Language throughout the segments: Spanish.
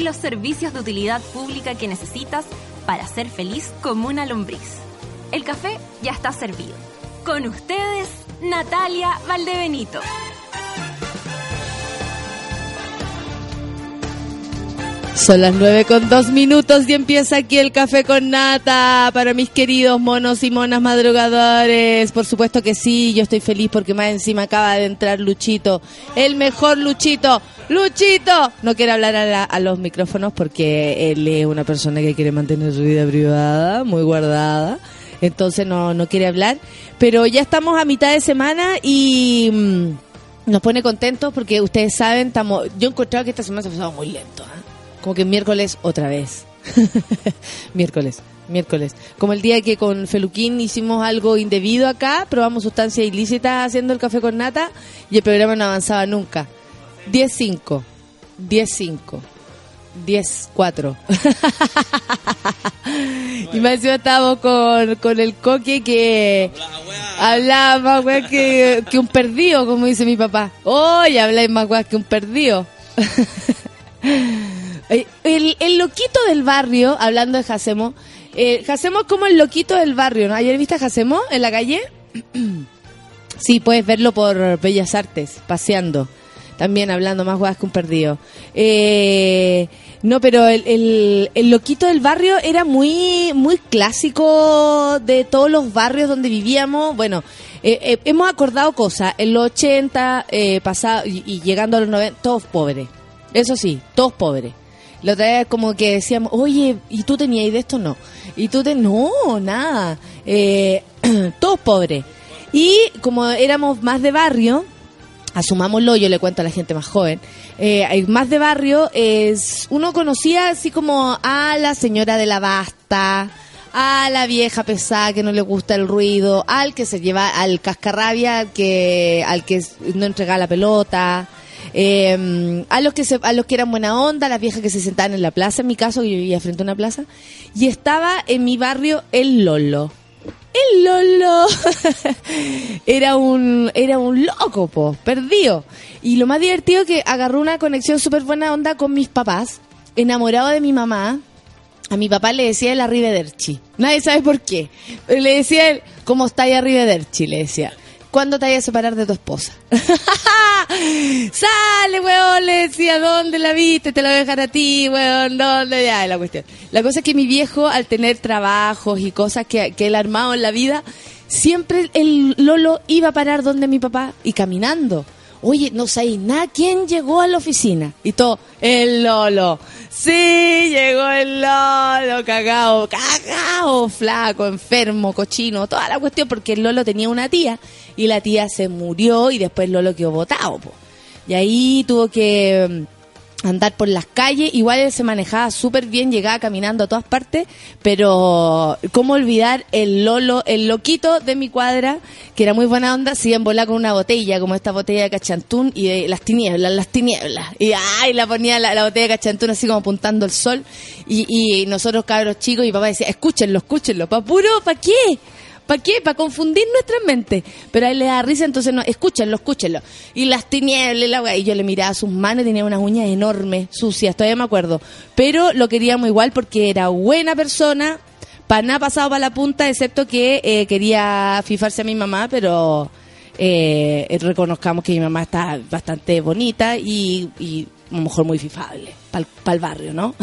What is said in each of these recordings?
los servicios de utilidad pública que necesitas para ser feliz como una lombriz. El café ya está servido. Con ustedes, Natalia Valdebenito. Son las nueve con dos minutos y empieza aquí el café con nata para mis queridos monos y monas madrugadores. Por supuesto que sí, yo estoy feliz porque más encima acaba de entrar Luchito, el mejor Luchito. Luchito, no quiere hablar a, la- a los micrófonos porque él es una persona que quiere mantener su vida privada, muy guardada. Entonces no, no quiere hablar. Pero ya estamos a mitad de semana y mm, nos pone contentos porque ustedes saben, estamos, yo he encontrado que esta semana se ha muy lento. ¿ah? Como que miércoles otra vez. miércoles, miércoles. Como el día que con Feluquín hicimos algo indebido acá, probamos sustancias ilícitas haciendo el café con nata y el programa no avanzaba nunca. 10-5, 10-5, 10-4. y más encima estábamos con, con el coque que hablaba más weá que, que un perdido, como dice mi papá. Oye, habláis más weá que un perdido. El, el loquito del barrio, hablando de Jacemo, eh, Jacemo es como el loquito del barrio, ¿no? ¿Ayer viste a Jacemo en la calle? sí, puedes verlo por Bellas Artes, paseando. También hablando más guas que un perdido. Eh, no, pero el, el, loquito del barrio era muy, muy clásico de todos los barrios donde vivíamos. Bueno, eh, eh, hemos acordado cosas. En los 80, eh, pasado, y, llegando a los 90, todos pobres. Eso sí, todos pobres. La otra vez como que decíamos, oye, ¿y tú tenías de esto? No. ¿Y tú te...? No, nada. Todos pobres. Y como éramos más de barrio, asumámoslo, yo le cuento a la gente más joven, eh, más de barrio, es uno conocía así como a la señora de la basta, a la vieja pesada que no le gusta el ruido, al que se lleva al cascarrabia, que, al que no entrega la pelota, eh, a los que se, a los que eran buena onda, las viejas que se sentaban en la plaza, en mi caso yo vivía frente a una plaza, y estaba en mi barrio el Lolo. El Lolo era un era un loco, po, perdido. Y lo más divertido que agarró una conexión súper buena onda con mis papás, enamorado de mi mamá. A mi papá le decía el arrivederci. Nadie sabe por qué. Le decía él, ¿cómo está ahí arrivederci? Le decía. ¿Cuándo te vayas a separar de tu esposa? Sale, weón, le decía, ¿dónde la viste? Te la voy a dejar a ti, weón, ¿dónde? Ya, la cuestión. La cosa es que mi viejo, al tener trabajos y cosas que, que él ha armado en la vida, siempre el Lolo iba a parar donde mi papá y caminando. Oye, no sabéis nada, ¿quién llegó a la oficina? Y todo, el Lolo. Sí, llegó el Lolo, cagao, cagao, flaco, enfermo, cochino, toda la cuestión, porque el Lolo tenía una tía y la tía se murió y después Lolo quedó botado. po. Y ahí tuvo que mm, andar por las calles, igual él se manejaba súper bien, llegaba caminando a todas partes, pero cómo olvidar el Lolo, el loquito de mi cuadra, que era muy buena onda, se iba en volar con una botella, como esta botella de cachantún y de las tinieblas, las tinieblas. Y ay, la ponía la, la botella de cachantún así como apuntando el sol. Y, y nosotros cabros chicos y papá decía, escúchenlo, escúchenlo, pa' puro, ¿pa' qué? ¿Para qué? Para confundir nuestra mente. Pero a él le da risa, entonces no, escúchenlo, escúchenlo. Y las tinieblas, la y yo le miraba sus manos, tenía unas uñas enormes, sucias, todavía me acuerdo. Pero lo queríamos igual porque era buena persona, para nada pasado para la punta, excepto que eh, quería fifarse a mi mamá, pero eh, reconozcamos que mi mamá está bastante bonita y, y a lo mejor muy fifable para el barrio, ¿no?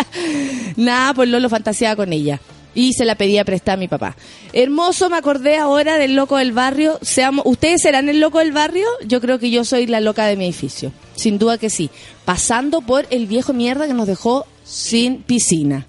Nada, pues Lolo fantaseaba con ella. Y se la pedía prestada a mi papá. Hermoso, me acordé ahora del loco del barrio. Seamos, ¿Ustedes serán el loco del barrio? Yo creo que yo soy la loca de mi edificio. Sin duda que sí. Pasando por el viejo mierda que nos dejó sin piscina.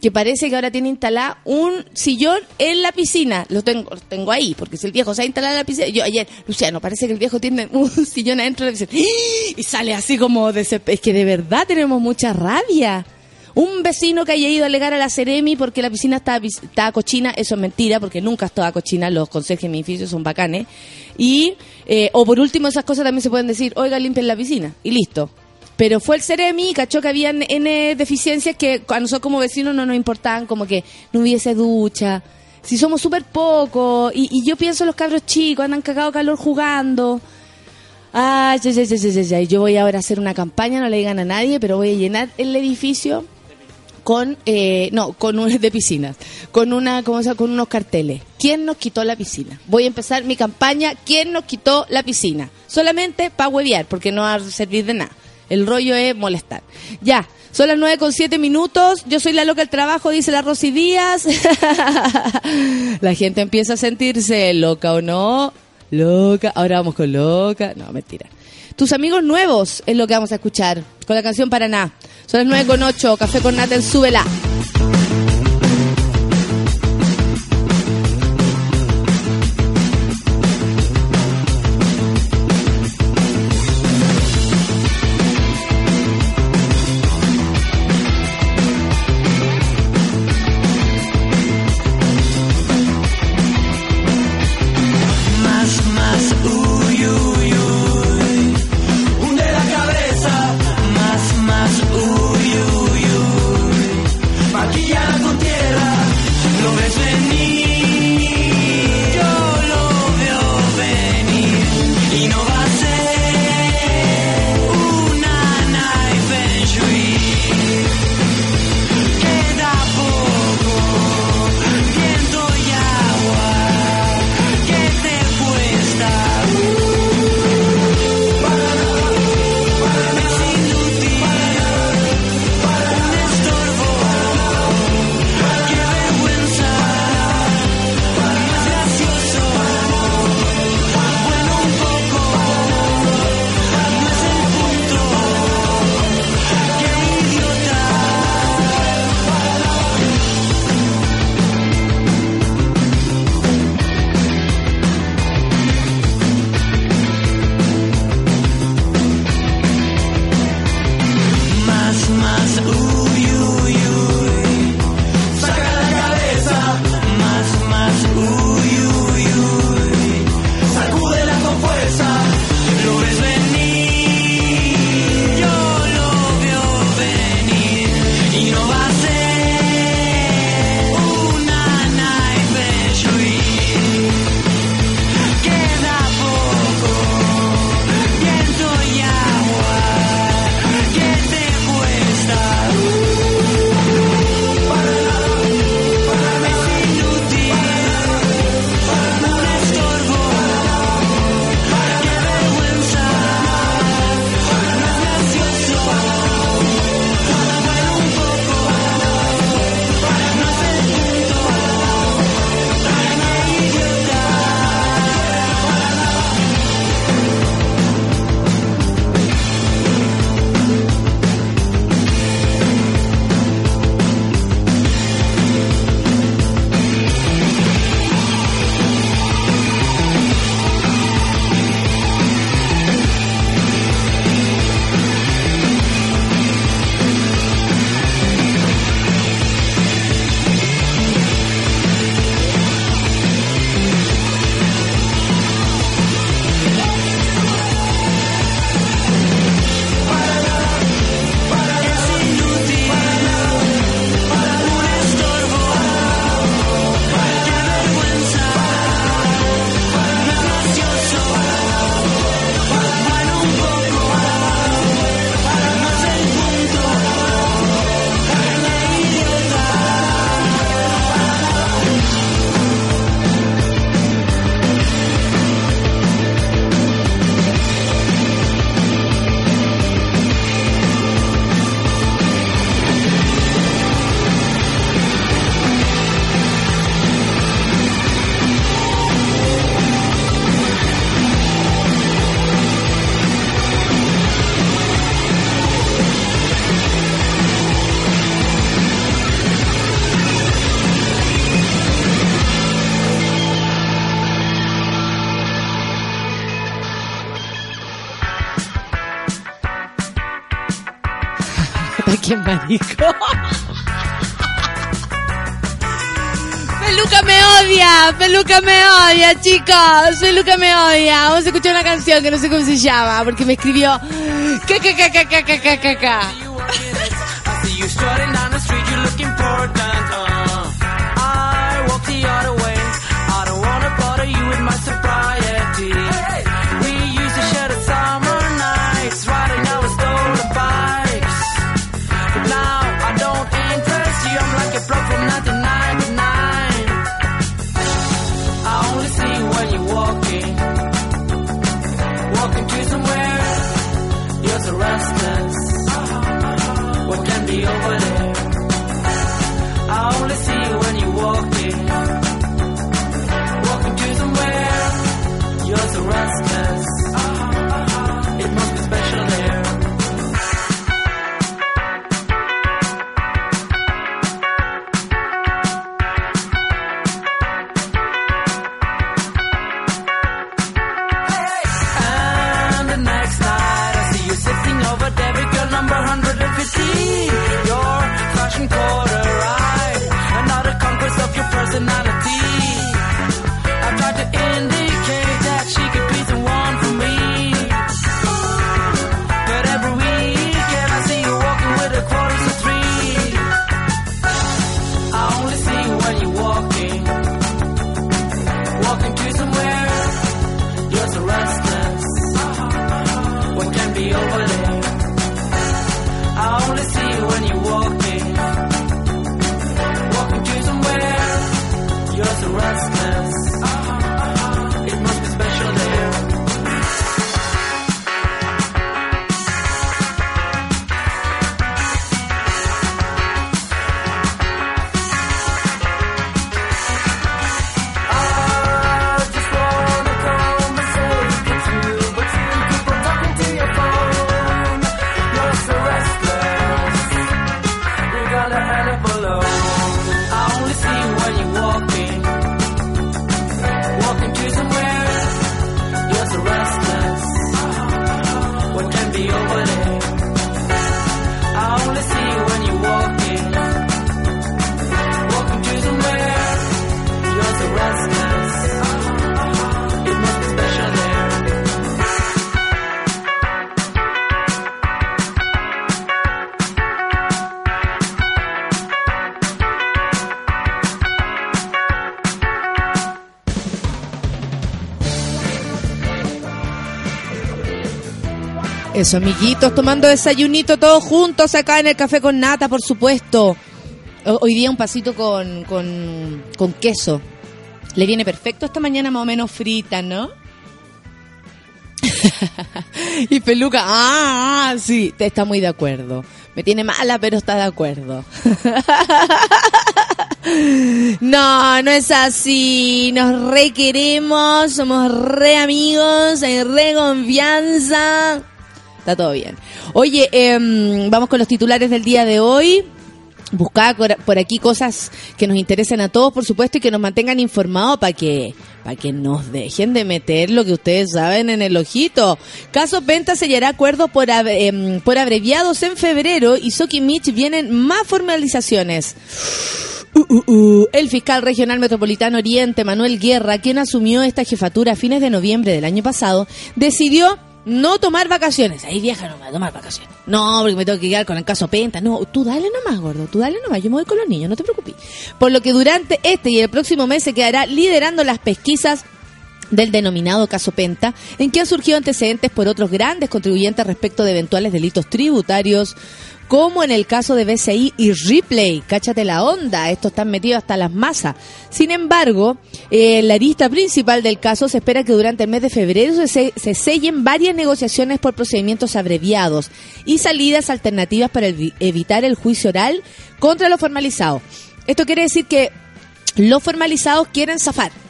Que parece que ahora tiene instalada un sillón en la piscina. Lo tengo, lo tengo ahí, porque si el viejo se ha instalado en la piscina. Yo ayer, Luciano, parece que el viejo tiene un sillón adentro de la piscina. ¡Ah! Y sale así como de Es que de verdad tenemos mucha rabia. Un vecino que haya ido a alegar a la Ceremi porque la piscina estaba, estaba cochina, eso es mentira, porque nunca estaba cochina, los consejos de mi edificio son bacanes. Y, eh, o por último, esas cosas también se pueden decir, oiga, limpien la piscina, y listo. Pero fue el Ceremi y cachó que había N deficiencias que a nosotros como vecinos no nos importaban, como que no hubiese ducha, si somos súper pocos, y, yo pienso los cabros chicos, andan cagado calor jugando. Ay, ya, ya, ya, ya, yo voy ahora a hacer una campaña, no le digan a nadie, pero voy a llenar el edificio con, eh, no, con un, de piscinas, con una, ¿cómo se? Con unos carteles. ¿Quién nos quitó la piscina? Voy a empezar mi campaña, ¿quién nos quitó la piscina? Solamente para huevear, porque no va a servir de nada. El rollo es molestar. Ya, son las nueve con siete minutos. Yo soy la loca del trabajo, dice la Rosy Díaz. la gente empieza a sentirse loca o no. Loca. Ahora vamos con loca. No, mentira. Tus amigos nuevos es lo que vamos a escuchar con la canción Paraná. Son las nueve con ocho. Café con Nata en Súbela. Peluca me odia, chicos. Peluca me odia. Vamos a escuchar una canción que no sé cómo se llama, porque me escribió. Eso, amiguitos, tomando desayunito todos juntos acá en el café con nata, por supuesto. Hoy día un pasito con, con, con queso. Le viene perfecto esta mañana más o menos frita, ¿no? y peluca, ah, ah, sí, está muy de acuerdo. Me tiene mala, pero está de acuerdo. no, no es así. Nos requeremos, somos re amigos, hay re confianza. Está todo bien. Oye, em, vamos con los titulares del día de hoy. Buscaba por aquí cosas que nos interesen a todos, por supuesto, y que nos mantengan informados para que para que nos dejen de meter lo que ustedes saben en el ojito. Caso Penta sellará acuerdo por, em, por abreviados en febrero y Soki Mitch vienen más formalizaciones. Uh, uh, uh. El fiscal regional metropolitano Oriente, Manuel Guerra, quien asumió esta jefatura a fines de noviembre del año pasado, decidió no tomar vacaciones. Ahí viaja nomás, tomar vacaciones. No, porque me tengo que quedar con el caso Penta. No, tú dale nomás, gordo. Tú dale nomás. Yo me voy con los niños, no te preocupes. Por lo que durante este y el próximo mes se quedará liderando las pesquisas del denominado caso Penta, en que han surgido antecedentes por otros grandes contribuyentes respecto de eventuales delitos tributarios, como en el caso de BCI y Ripley. Cáchate la onda, estos están metidos hasta las masas. Sin embargo, eh, la lista principal del caso se espera que durante el mes de febrero se, se sellen varias negociaciones por procedimientos abreviados y salidas alternativas para evitar el juicio oral contra los formalizados. Esto quiere decir que los formalizados quieren zafar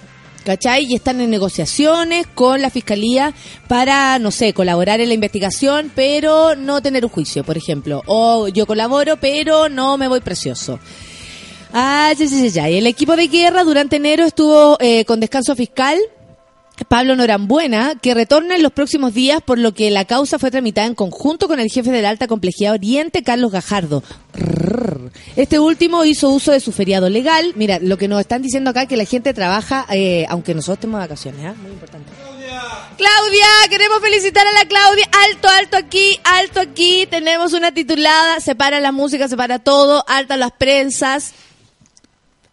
¿cachai? Y están en negociaciones con la fiscalía para, no sé, colaborar en la investigación, pero no tener un juicio, por ejemplo. O yo colaboro, pero no me voy precioso. Ah, ya, ya, ya. El equipo de guerra durante enero estuvo eh, con descanso fiscal Pablo Norambuena, que retorna en los próximos días, por lo que la causa fue tramitada en conjunto con el jefe de la alta complejidad Oriente, Carlos Gajardo. Este último hizo uso de su feriado legal. Mira, lo que nos están diciendo acá es que la gente trabaja, eh, aunque nosotros estemos de vacaciones, ¿eh? muy importante. Claudia, queremos felicitar a la Claudia. Alto, alto aquí, alto aquí. Tenemos una titulada, separa la música, separa todo, alta las prensas.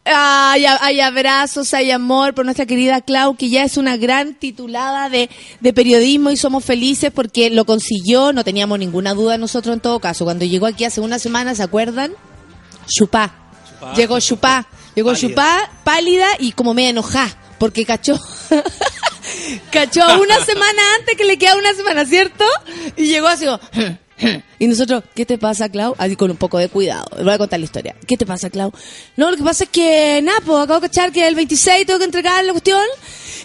Hay, hay, abrazos, hay amor por nuestra querida Clau, que ya es una gran titulada de, de, periodismo y somos felices porque lo consiguió, no teníamos ninguna duda nosotros en todo caso. Cuando llegó aquí hace una semana, ¿se acuerdan? Chupá. Chupá. Llegó Chupá. Llegó pálida. Chupá, pálida y como media enojada, porque cachó. cachó una semana antes que le queda una semana, ¿cierto? Y llegó así como... Y nosotros, ¿qué te pasa, Clau? Así con un poco de cuidado. Voy a contar la historia. ¿Qué te pasa, Clau? No, lo que pasa es que, nada, pues acabo de cachar que el 26 tengo que entregar la cuestión.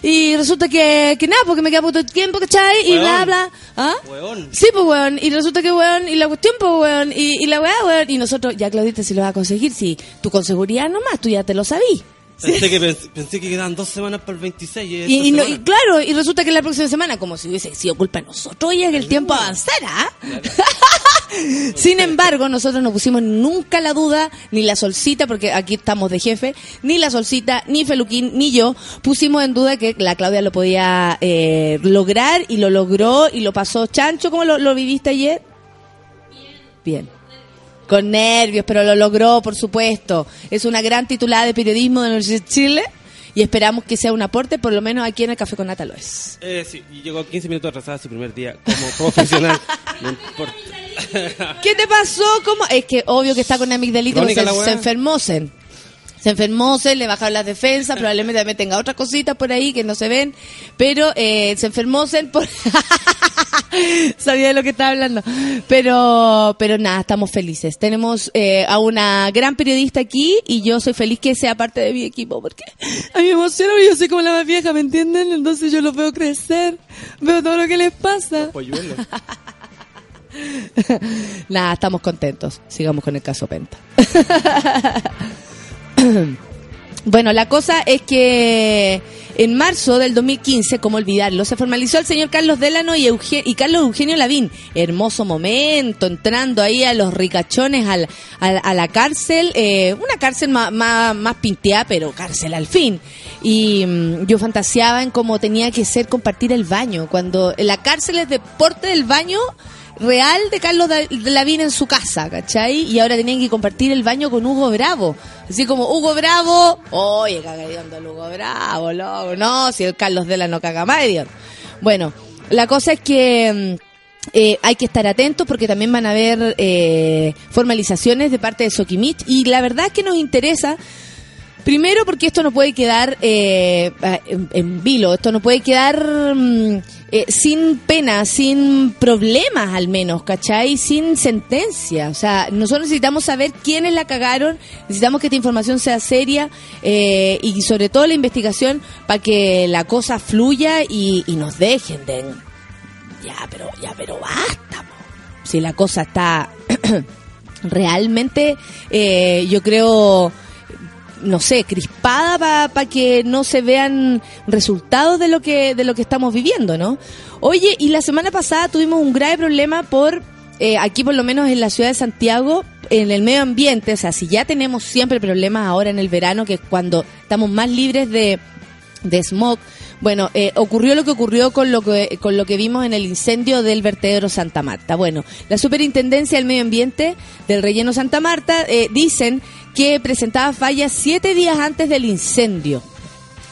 Y resulta que, que nada, porque me queda poco tiempo, ¿cachai? Y bla, bla. ¿Ah? Weón. Sí, pues, weón. Y resulta que, weón, y la cuestión, pues, weón. Y, y la weá, weón. Y nosotros, ya, Claudita, si lo vas a conseguir, si tú con seguridad nomás, tú ya te lo sabís. Pensé, que, pensé que quedaban dos semanas para el 26. Y, y, no, y, claro, y resulta que la próxima semana, como si hubiese sido culpa de nosotros, que el tiempo avanzara. Claro. Sin embargo, nosotros no pusimos nunca la duda, ni la solcita, porque aquí estamos de jefe, ni la solcita, ni Feluquín, ni yo, pusimos en duda que la Claudia lo podía eh, lograr y lo logró y lo pasó chancho. ¿Cómo lo, lo viviste ayer? Bien. Con nervios, pero lo logró, por supuesto. Es una gran titulada de periodismo de la Universidad de Chile y esperamos que sea un aporte, por lo menos aquí en el Café con Nata lo es. Eh, sí, y llegó 15 minutos atrasada su primer día como profesional. no importa. ¿Qué te pasó? ¿Cómo? Es que obvio que está con amigdalitis, se, se enfermó. Se enfermó, se le bajaron las defensas, probablemente también tenga otras cositas por ahí que no se ven, pero eh, se enfermó se por... Sabía de lo que estaba hablando. Pero, pero nada, estamos felices. Tenemos eh, a una gran periodista aquí y yo soy feliz que sea parte de mi equipo porque a mí me emociona yo soy como la más vieja, ¿me entienden? Entonces yo los veo crecer, veo todo lo que les pasa. Nada, estamos contentos. Sigamos con el caso Penta. bueno, la cosa es que en marzo del 2015, como olvidarlo, se formalizó el señor Carlos Delano y, Carlos Eugenio Lavín. Hermoso momento, entrando ahí a los ricachones al, al, a la cárcel. Eh, una cárcel más, pinteada, pero cárcel al fin. Y mmm, yo fantaseaba en cómo tenía que ser compartir el baño. Cuando la cárcel es deporte del baño real de Carlos Lavín en su casa, ¿cachai? Y ahora tenían que compartir el baño con Hugo Bravo. Así como, Hugo Bravo, oye, caga el Hugo Bravo, loco. No, si el Carlos Dela no caga más, Bueno, la cosa es que... Eh, hay que estar atentos porque también van a haber eh, formalizaciones de parte de Soquimich y la verdad es que nos interesa Primero porque esto no puede quedar eh, en, vilo, esto no puede quedar mm, eh, sin pena, sin problemas al menos, ¿cachai? Sin sentencia. O sea, nosotros necesitamos saber quiénes la cagaron, necesitamos que esta información sea seria eh, y sobre todo la investigación para que la cosa fluya y, y, nos dejen de... Ya, pero, ya, pero basta. Si la cosa está realmente, eh, yo creo no sé, crispada para pa que no se vean resultados de lo que de lo que estamos viviendo, ¿no? Oye, y la semana pasada tuvimos un grave problema por eh, aquí por lo menos en la ciudad de Santiago en el medio ambiente, o sea, si ya tenemos siempre problemas ahora en el verano que es cuando estamos más libres de de smog, bueno, eh, ocurrió lo que ocurrió con lo que con lo que vimos en el incendio del vertedero Santa Marta. Bueno, la Superintendencia del Medio Ambiente del Relleno Santa Marta eh, dicen que presentaba fallas siete días antes del incendio.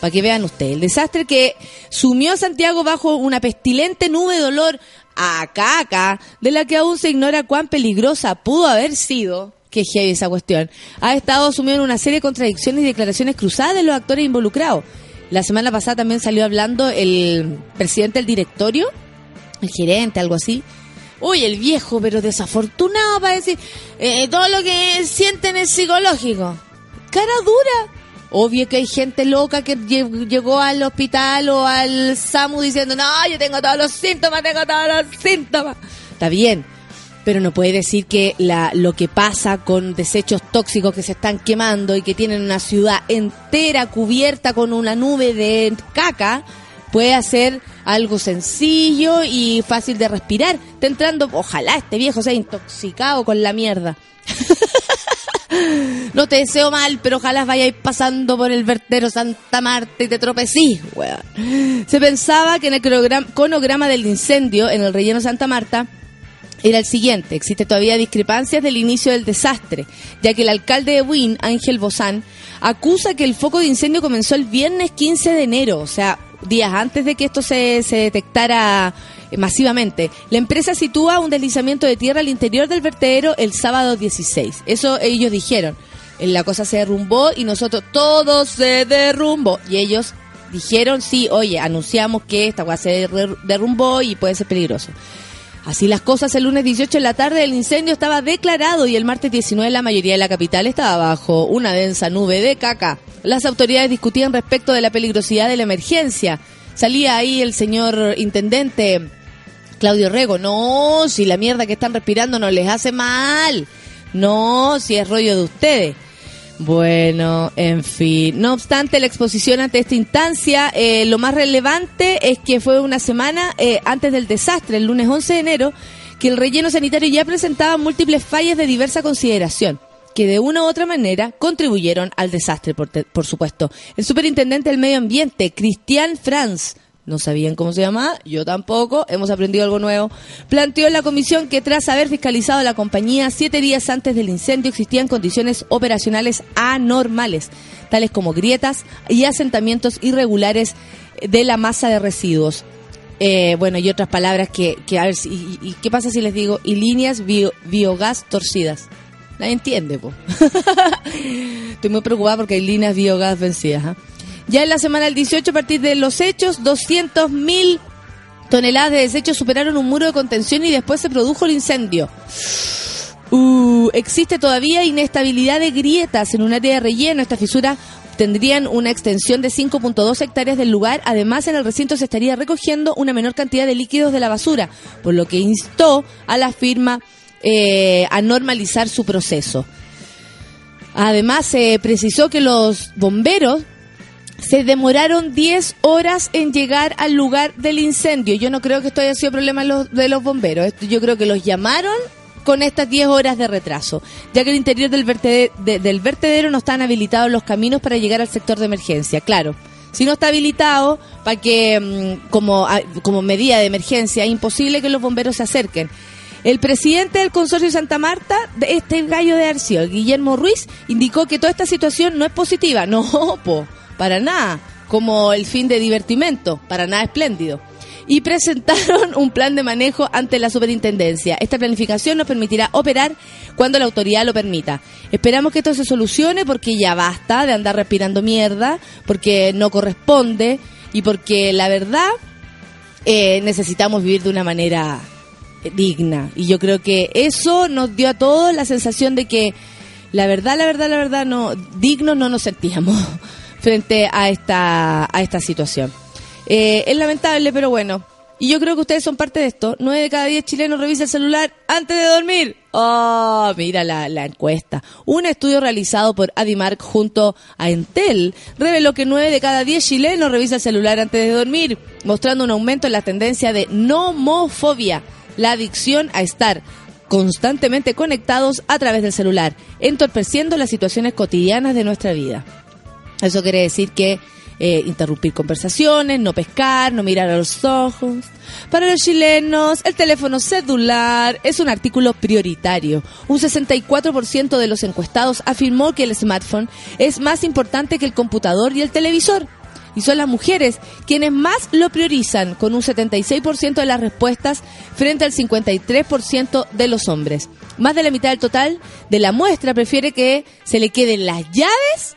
Para que vean ustedes, el desastre que sumió a Santiago bajo una pestilente nube de olor a caca, de la que aún se ignora cuán peligrosa pudo haber sido que heavy esa cuestión, ha estado sumido en una serie de contradicciones y declaraciones cruzadas de los actores involucrados. La semana pasada también salió hablando el presidente del directorio, el gerente, algo así. Uy, el viejo, pero desafortunado para decir, eh, todo lo que sienten es psicológico. Cara dura. Obvio que hay gente loca que llegó al hospital o al SAMU diciendo, no, yo tengo todos los síntomas, tengo todos los síntomas. Está bien, pero no puede decir que la, lo que pasa con desechos tóxicos que se están quemando y que tienen una ciudad entera cubierta con una nube de caca puede hacer algo sencillo y fácil de respirar. Está entrando, ojalá este viejo sea intoxicado con la mierda. No te deseo mal, pero ojalá vayáis pasando por el vertero Santa Marta y te tropecís, weón. Se pensaba que en el cronograma, del incendio en el relleno Santa Marta era el siguiente. Existe todavía discrepancias del inicio del desastre, ya que el alcalde de Wynn, Ángel Bozán, acusa que el foco de incendio comenzó el viernes 15 de enero, o sea, días antes de que esto se, se detectara masivamente. La empresa sitúa un deslizamiento de tierra al interior del vertedero el sábado 16. Eso ellos dijeron. Eh, La cosa se derrumbó y nosotros todo se derrumbó. Y ellos dijeron, sí, oye, anunciamos que esta cosa se derru- derrumbó y puede ser peligroso. Así las cosas, el lunes 18 en la tarde el incendio estaba declarado y el martes 19 la mayoría de la capital estaba bajo una densa nube de caca. Las autoridades discutían respecto de la peligrosidad de la emergencia. Salía ahí el señor intendente Claudio Rego. No, si la mierda que están respirando no les hace mal. No, si es rollo de ustedes. Bueno, en fin. No obstante, la exposición ante esta instancia, eh, lo más relevante es que fue una semana eh, antes del desastre, el lunes 11 de enero, que el relleno sanitario ya presentaba múltiples fallas de diversa consideración que de una u otra manera contribuyeron al desastre, por, te- por supuesto. El superintendente del medio ambiente, Cristian Franz, no sabían cómo se llamaba, yo tampoco, hemos aprendido algo nuevo, planteó la comisión que tras haber fiscalizado la compañía siete días antes del incendio existían condiciones operacionales anormales, tales como grietas y asentamientos irregulares de la masa de residuos. Eh, bueno, y otras palabras que, que a ver, y, y- ¿qué pasa si les digo? Y líneas bio- biogás torcidas. Nadie entiende, po. Estoy muy preocupada porque hay líneas biogás vencidas. ¿ah? Ya en la semana del 18, a partir de los hechos, 200.000 toneladas de desechos superaron un muro de contención y después se produjo el incendio. Uh, existe todavía inestabilidad de grietas en un área de relleno. Esta fisura tendrían una extensión de 5.2 hectáreas del lugar. Además, en el recinto se estaría recogiendo una menor cantidad de líquidos de la basura, por lo que instó a la firma eh, a normalizar su proceso. Además, se precisó que los bomberos se demoraron 10 horas en llegar al lugar del incendio. Yo no creo que esto haya sido problema de los, bomberos. Yo creo que los llamaron con estas 10 horas de retraso, ya que el interior del vertedero, del vertedero no están habilitados los caminos para llegar al sector de emergencia. Claro, si no está habilitado, para que mm, como, a- como medida de emergencia es imposible que los bomberos se acerquen. El presidente del consorcio Santa Marta, este gallo de Arcio, Guillermo Ruiz, indicó que toda esta situación no es positiva. No, po, para nada. Como el fin de divertimento, para nada espléndido. Y presentaron un plan de manejo ante la superintendencia. Esta planificación nos permitirá operar cuando la autoridad lo permita. Esperamos que esto se solucione porque ya basta de andar respirando mierda, porque no corresponde y porque la verdad eh, necesitamos vivir de una manera eh, digna. Y yo creo que eso nos dio a todos la sensación de que la verdad, la verdad, la verdad, no dignos no nos sentíamos frente a esta, a esta situación. Eh, es lamentable, pero bueno. Y yo creo que ustedes son parte de esto. Nueve de cada diez chilenos revisa el celular antes de dormir. Oh, mira la, encuesta. Un estudio realizado por Adimark junto a Entel reveló que nueve de cada diez chilenos revisa el celular antes de dormir, mostrando un aumento en la tendencia de nomofobia, la adicción a estar constantemente conectados a través del celular, entorpeciendo las situaciones cotidianas de nuestra vida. Eso quiere decir que eh, interrumpir conversaciones, no pescar, no mirar a los ojos. Para los chilenos, el teléfono celular es un artículo prioritario. Un 64% de los encuestados afirmó que el smartphone es más importante que el computador y el televisor. Y son las mujeres quienes más lo priorizan, con un 76% de las respuestas frente al 53% de los hombres. Más de la mitad del total de la muestra prefiere que se le queden las llaves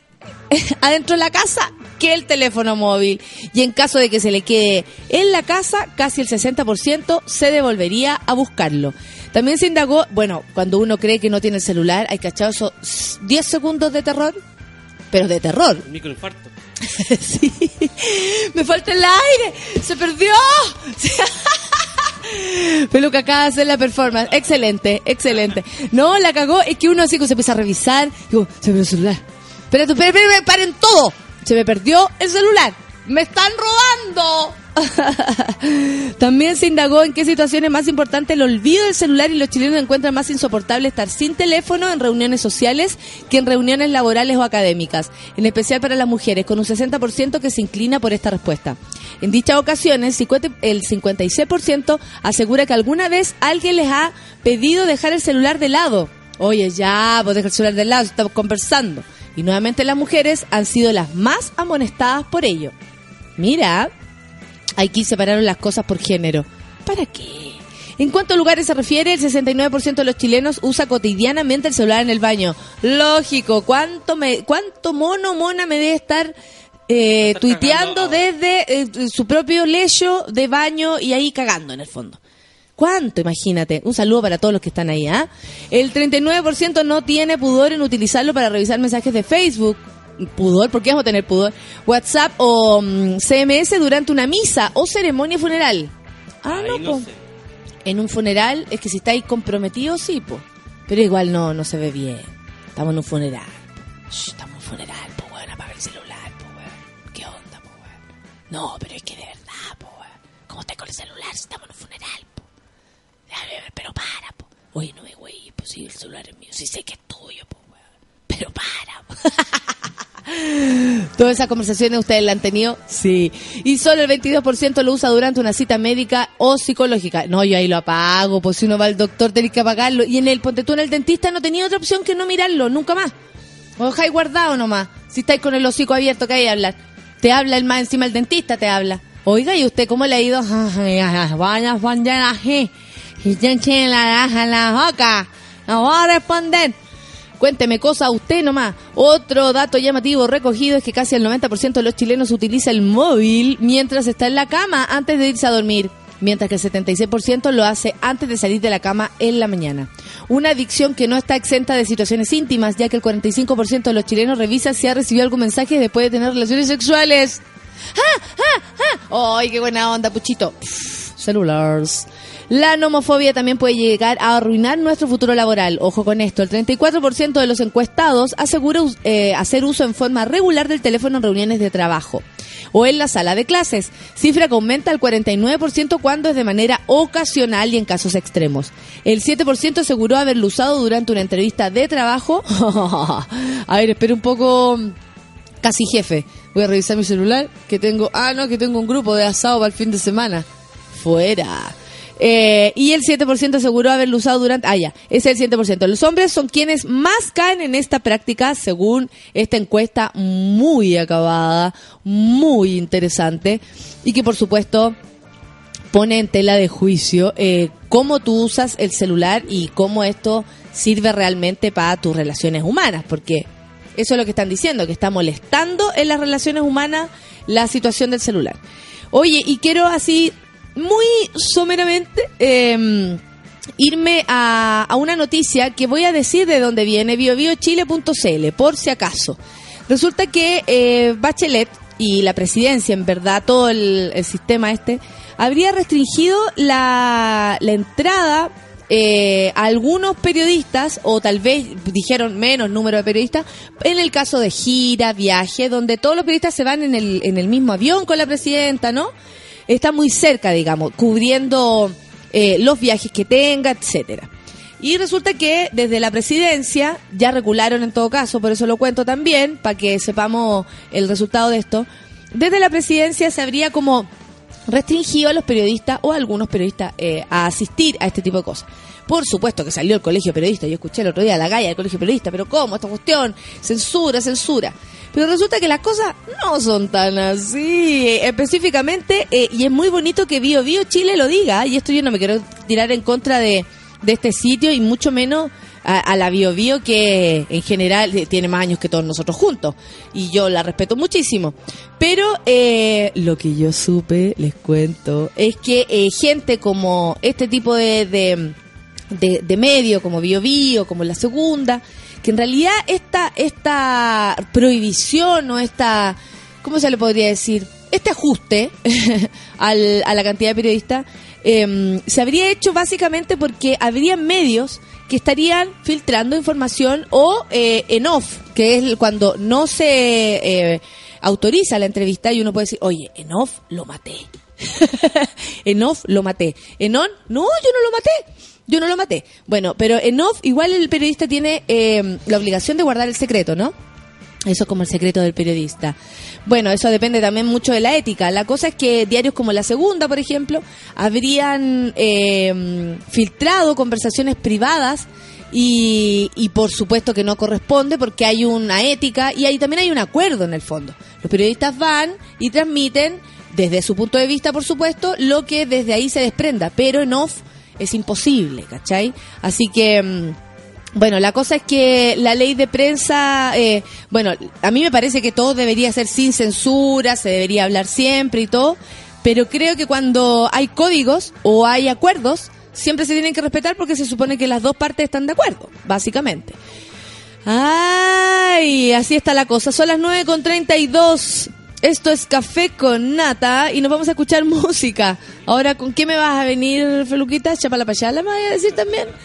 adentro de la casa que el teléfono móvil. Y en caso de que se le quede en la casa, casi el 60% se devolvería a buscarlo. También se indagó, bueno, cuando uno cree que no tiene el celular, hay cachado esos 10 segundos de terror, pero de terror. Microinfarto. sí, me falta el aire, se perdió. Peluca acaba de hacer la performance. Excelente, excelente. No, la cagó. Es que uno así como se empieza a revisar. Digo, se me el celular. Espérate, espérate, espérate, paren todo. Se me perdió el celular. Me están robando. También se indagó en qué situaciones más importante el olvido del celular y los chilenos encuentran más insoportable estar sin teléfono en reuniones sociales que en reuniones laborales o académicas, en especial para las mujeres, con un 60% que se inclina por esta respuesta. En dichas ocasiones, el 56% asegura que alguna vez alguien les ha pedido dejar el celular de lado. Oye, ya, pues dejar el celular de lado, estamos conversando. Y nuevamente las mujeres han sido las más amonestadas por ello. Mira, aquí separaron las cosas por género. ¿Para qué? En cuanto a lugares se refiere, el 69% de los chilenos usa cotidianamente el celular en el baño. Lógico, ¿cuánto, me, cuánto mono mona me debe estar eh, tuiteando desde eh, su propio lecho de baño y ahí cagando en el fondo? ¿Cuánto? Imagínate. Un saludo para todos los que están ahí. ¿ah? El 39% no tiene pudor en utilizarlo para revisar mensajes de Facebook pudor, ¿por qué vamos a tener pudor? WhatsApp o mm, CMS durante una misa o ceremonia funeral. Ah, no, En un funeral, es que si estáis comprometidos, sí, po. Pero igual no, no se ve bien. Estamos en un funeral. estamos en un funeral, po, weón, apaga el celular, po, weón. ¿Qué onda, po, weón? No, pero es que de verdad, po, weón. ¿Cómo estás con el celular si estamos en un? Pero para, po. Oye, no me güey, pues si el celular es mío. Sí sé que es tuyo, po, weón. Pero para, po. Todas esas conversaciones ustedes la han tenido, sí. Y solo el 22% lo usa durante una cita médica o psicológica. No, yo ahí lo apago, pues si uno va al doctor tenés que apagarlo. Y en el ponte tú en el dentista no tenía otra opción que no mirarlo, nunca más. O dejáis guardado nomás. Si estáis con el hocico abierto, que hay que hablar. Te habla el más encima el dentista, te habla. Oiga, ¿y usted cómo le ha ido? Y la la boca. No voy a responder. Cuénteme cosa usted nomás. Otro dato llamativo recogido es que casi el 90% de los chilenos utiliza el móvil mientras está en la cama antes de irse a dormir, mientras que el 76% lo hace antes de salir de la cama en la mañana. Una adicción que no está exenta de situaciones íntimas, ya que el 45% de los chilenos revisa si ha recibido algún mensaje después de tener relaciones sexuales. ¡Ah! ¡Ah! ¡Ah! ¡Ay, qué buena onda, puchito! celulares. La nomofobia también puede llegar a arruinar nuestro futuro laboral. Ojo con esto, el 34% de los encuestados asegura eh, hacer uso en forma regular del teléfono en reuniones de trabajo o en la sala de clases, cifra que aumenta al 49% cuando es de manera ocasional y en casos extremos. El 7% aseguró haberlo usado durante una entrevista de trabajo. a ver, espera un poco, casi jefe. Voy a revisar mi celular, que tengo, ah, no, que tengo un grupo de asado para el fin de semana. Fuera. Eh, y el 7% aseguró haberlo usado durante... Ah, ya, es el 7%. Los hombres son quienes más caen en esta práctica, según esta encuesta muy acabada, muy interesante, y que por supuesto pone en tela de juicio eh, cómo tú usas el celular y cómo esto sirve realmente para tus relaciones humanas, porque eso es lo que están diciendo, que está molestando en las relaciones humanas la situación del celular. Oye, y quiero así muy someramente em, irme a, una noticia que voy a decir de dónde viene, biobiochile.cl, por si acaso. Resulta que eh, Bachelet y la presidencia, en verdad, todo el, sistema este, habría restringido la, la entrada eh, a algunos periodistas, o tal vez dijeron menos número de periodistas, en el caso de gira, viaje, donde todos los periodistas se van en el, en el mismo avión con la presidenta, ¿no? Está muy cerca, digamos, cubriendo eh, los viajes que tenga, etcétera. Y resulta que desde la presidencia, ya regularon en todo caso, por eso lo cuento también, para que sepamos el resultado de esto, desde la presidencia se habría como restringido a los periodistas o a algunos periodistas eh, a asistir a este tipo de cosas. Por supuesto que salió el colegio periodista, yo escuché el otro día la galla del colegio periodista, pero ¿cómo? Esta cuestión, censura, censura. Pero resulta que las cosas no son tan así. Específicamente, eh, y es muy bonito que Bio Bio Chile lo diga, y esto yo no me quiero tirar en contra de, este sitio y mucho menos a, la Bio Bio que en general eh, tiene más años que todos nosotros juntos. Y yo la respeto muchísimo. Pero eh, lo que yo supe, les cuento, es que gente como este tipo de, de, de, de medio, como Bio Bio, como La Segunda, en realidad esta, esta prohibición o esta, ¿cómo se le podría decir? Este ajuste al, a la cantidad de periodistas em, se habría hecho básicamente porque habría medios que estarían filtrando información o eh, en off, que es cuando no se eh, autoriza la entrevista y uno puede decir, oye, en off lo maté en off lo maté. En on, no, yo no lo maté. Yo no lo maté. Bueno, pero en off igual el periodista tiene eh, la obligación de guardar el secreto, ¿no? Eso es como el secreto del periodista. Bueno, eso depende también mucho de la ética. La cosa es que diarios como La Segunda, por ejemplo, habrían eh, filtrado conversaciones privadas y, y por supuesto que no corresponde porque hay una ética y ahí también hay un acuerdo en el fondo. Los periodistas van y transmiten desde su punto de vista, por supuesto, lo que desde ahí se desprenda, pero en off es imposible, ¿cachai? Así que... mm, bueno, la cosa es que la ley de prensa, eh, bueno, a mí me parece que todo debería ser sin censura, se debería hablar siempre y todo, pero creo que cuando hay códigos o hay acuerdos, siempre se tienen que respetar porque se supone que las dos partes están de acuerdo, básicamente. Ay, así está la cosa. Son las 9 con 32. Esto es Café con Nata y nos vamos a escuchar música. Ahora, ¿con qué me vas a venir, Feluquita? ¿Chapala payala me vas a decir también?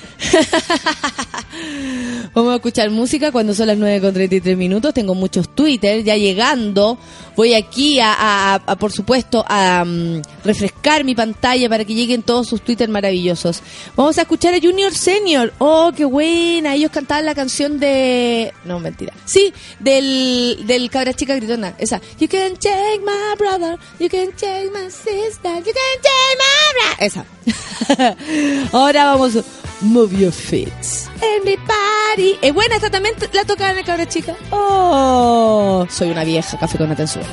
vamos a escuchar música cuando son las 9 con 33 minutos. Tengo muchos Twitter ya llegando. Voy aquí a, a- a, por supuesto, a mm, refrescar mi pantalla para que lleguen todos sus Twitter maravillosos. Vamos a escuchar a Junior Senior. Oh, qué buena. Ellos cantaban la canción de... No, mentira. Sí, del, del Cabra Chica Gritona. Esa. You can take my brother. You can take my sister. You can take my brother. Esa. Ahora vamos. Move your feet. Everybody. Es buena, esta también la tocaba en el Cabra Chica. Oh, soy una vieja. Café con atención.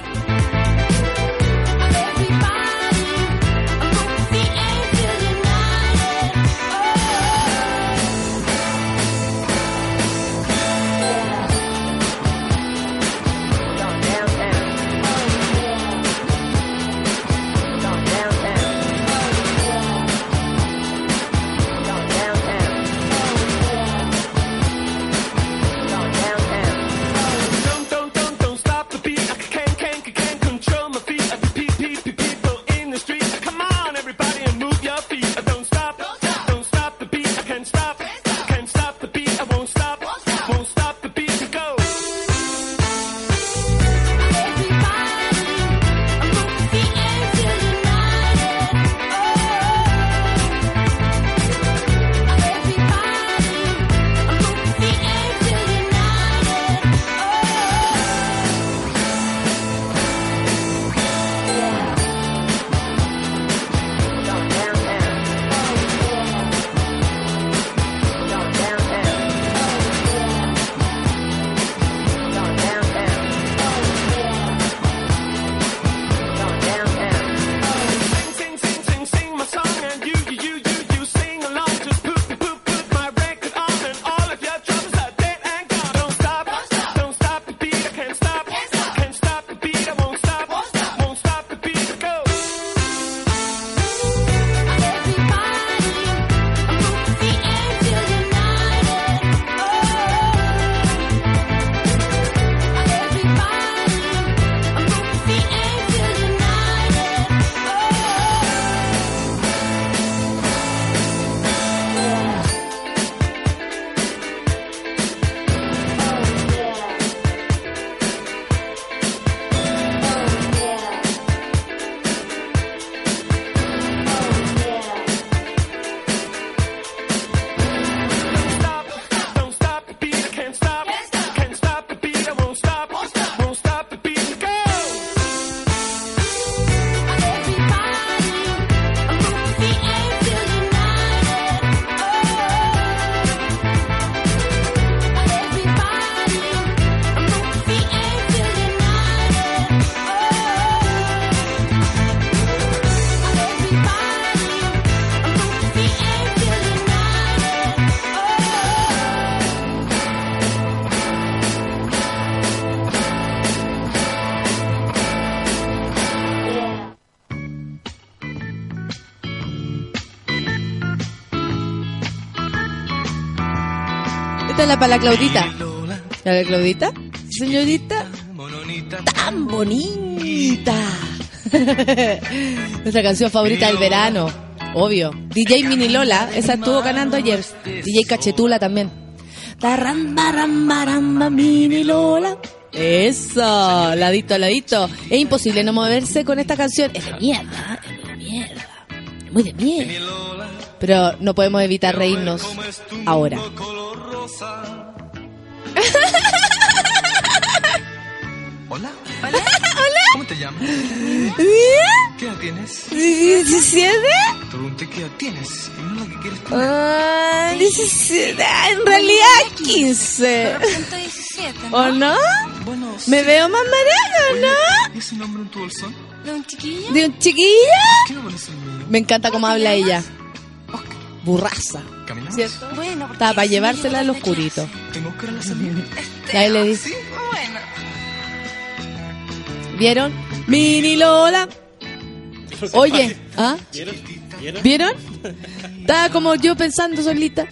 Para la Claudita. ¿La de Claudita? Señorita. Tan bonita. Nuestra canción favorita del verano. Obvio. DJ Mini Lola. Esa estuvo ganando ayer. DJ Cachetula también. Tarramba, ramba, ramba, Mini Lola. Eso, ladito, ladito. Es imposible no moverse con esta canción. Es de mierda, es muy de miedo. Pero no podemos evitar reírnos ahora. Llamas? ¿Qué edad tienes? 17? Pregunté qué edad tienes. Y no la que quieres tú. Ah, 17. En realidad 15. Represento 17, ¿no? ¿O no? Bueno, ¿Me veo más Oye, no? ¿Y ese nombre en tu bolsón? ¿De un chiquillo? ¿De un chiquillo? ¿Qué no pones el mío? Me encanta cómo ¿Cómo te habla llamas? ella. Burraza. ¿Caminamos? ¿Cierto? Bueno, porque Estaba para llevársela al oscurito. Tengo que ir a la salida. ahí le dice, ¿Sí? Bueno, ¿vieron? Mini Lola. Oye, ¿ah? ¿Vieron? ¿Vieron? Estaba como yo pensando solita.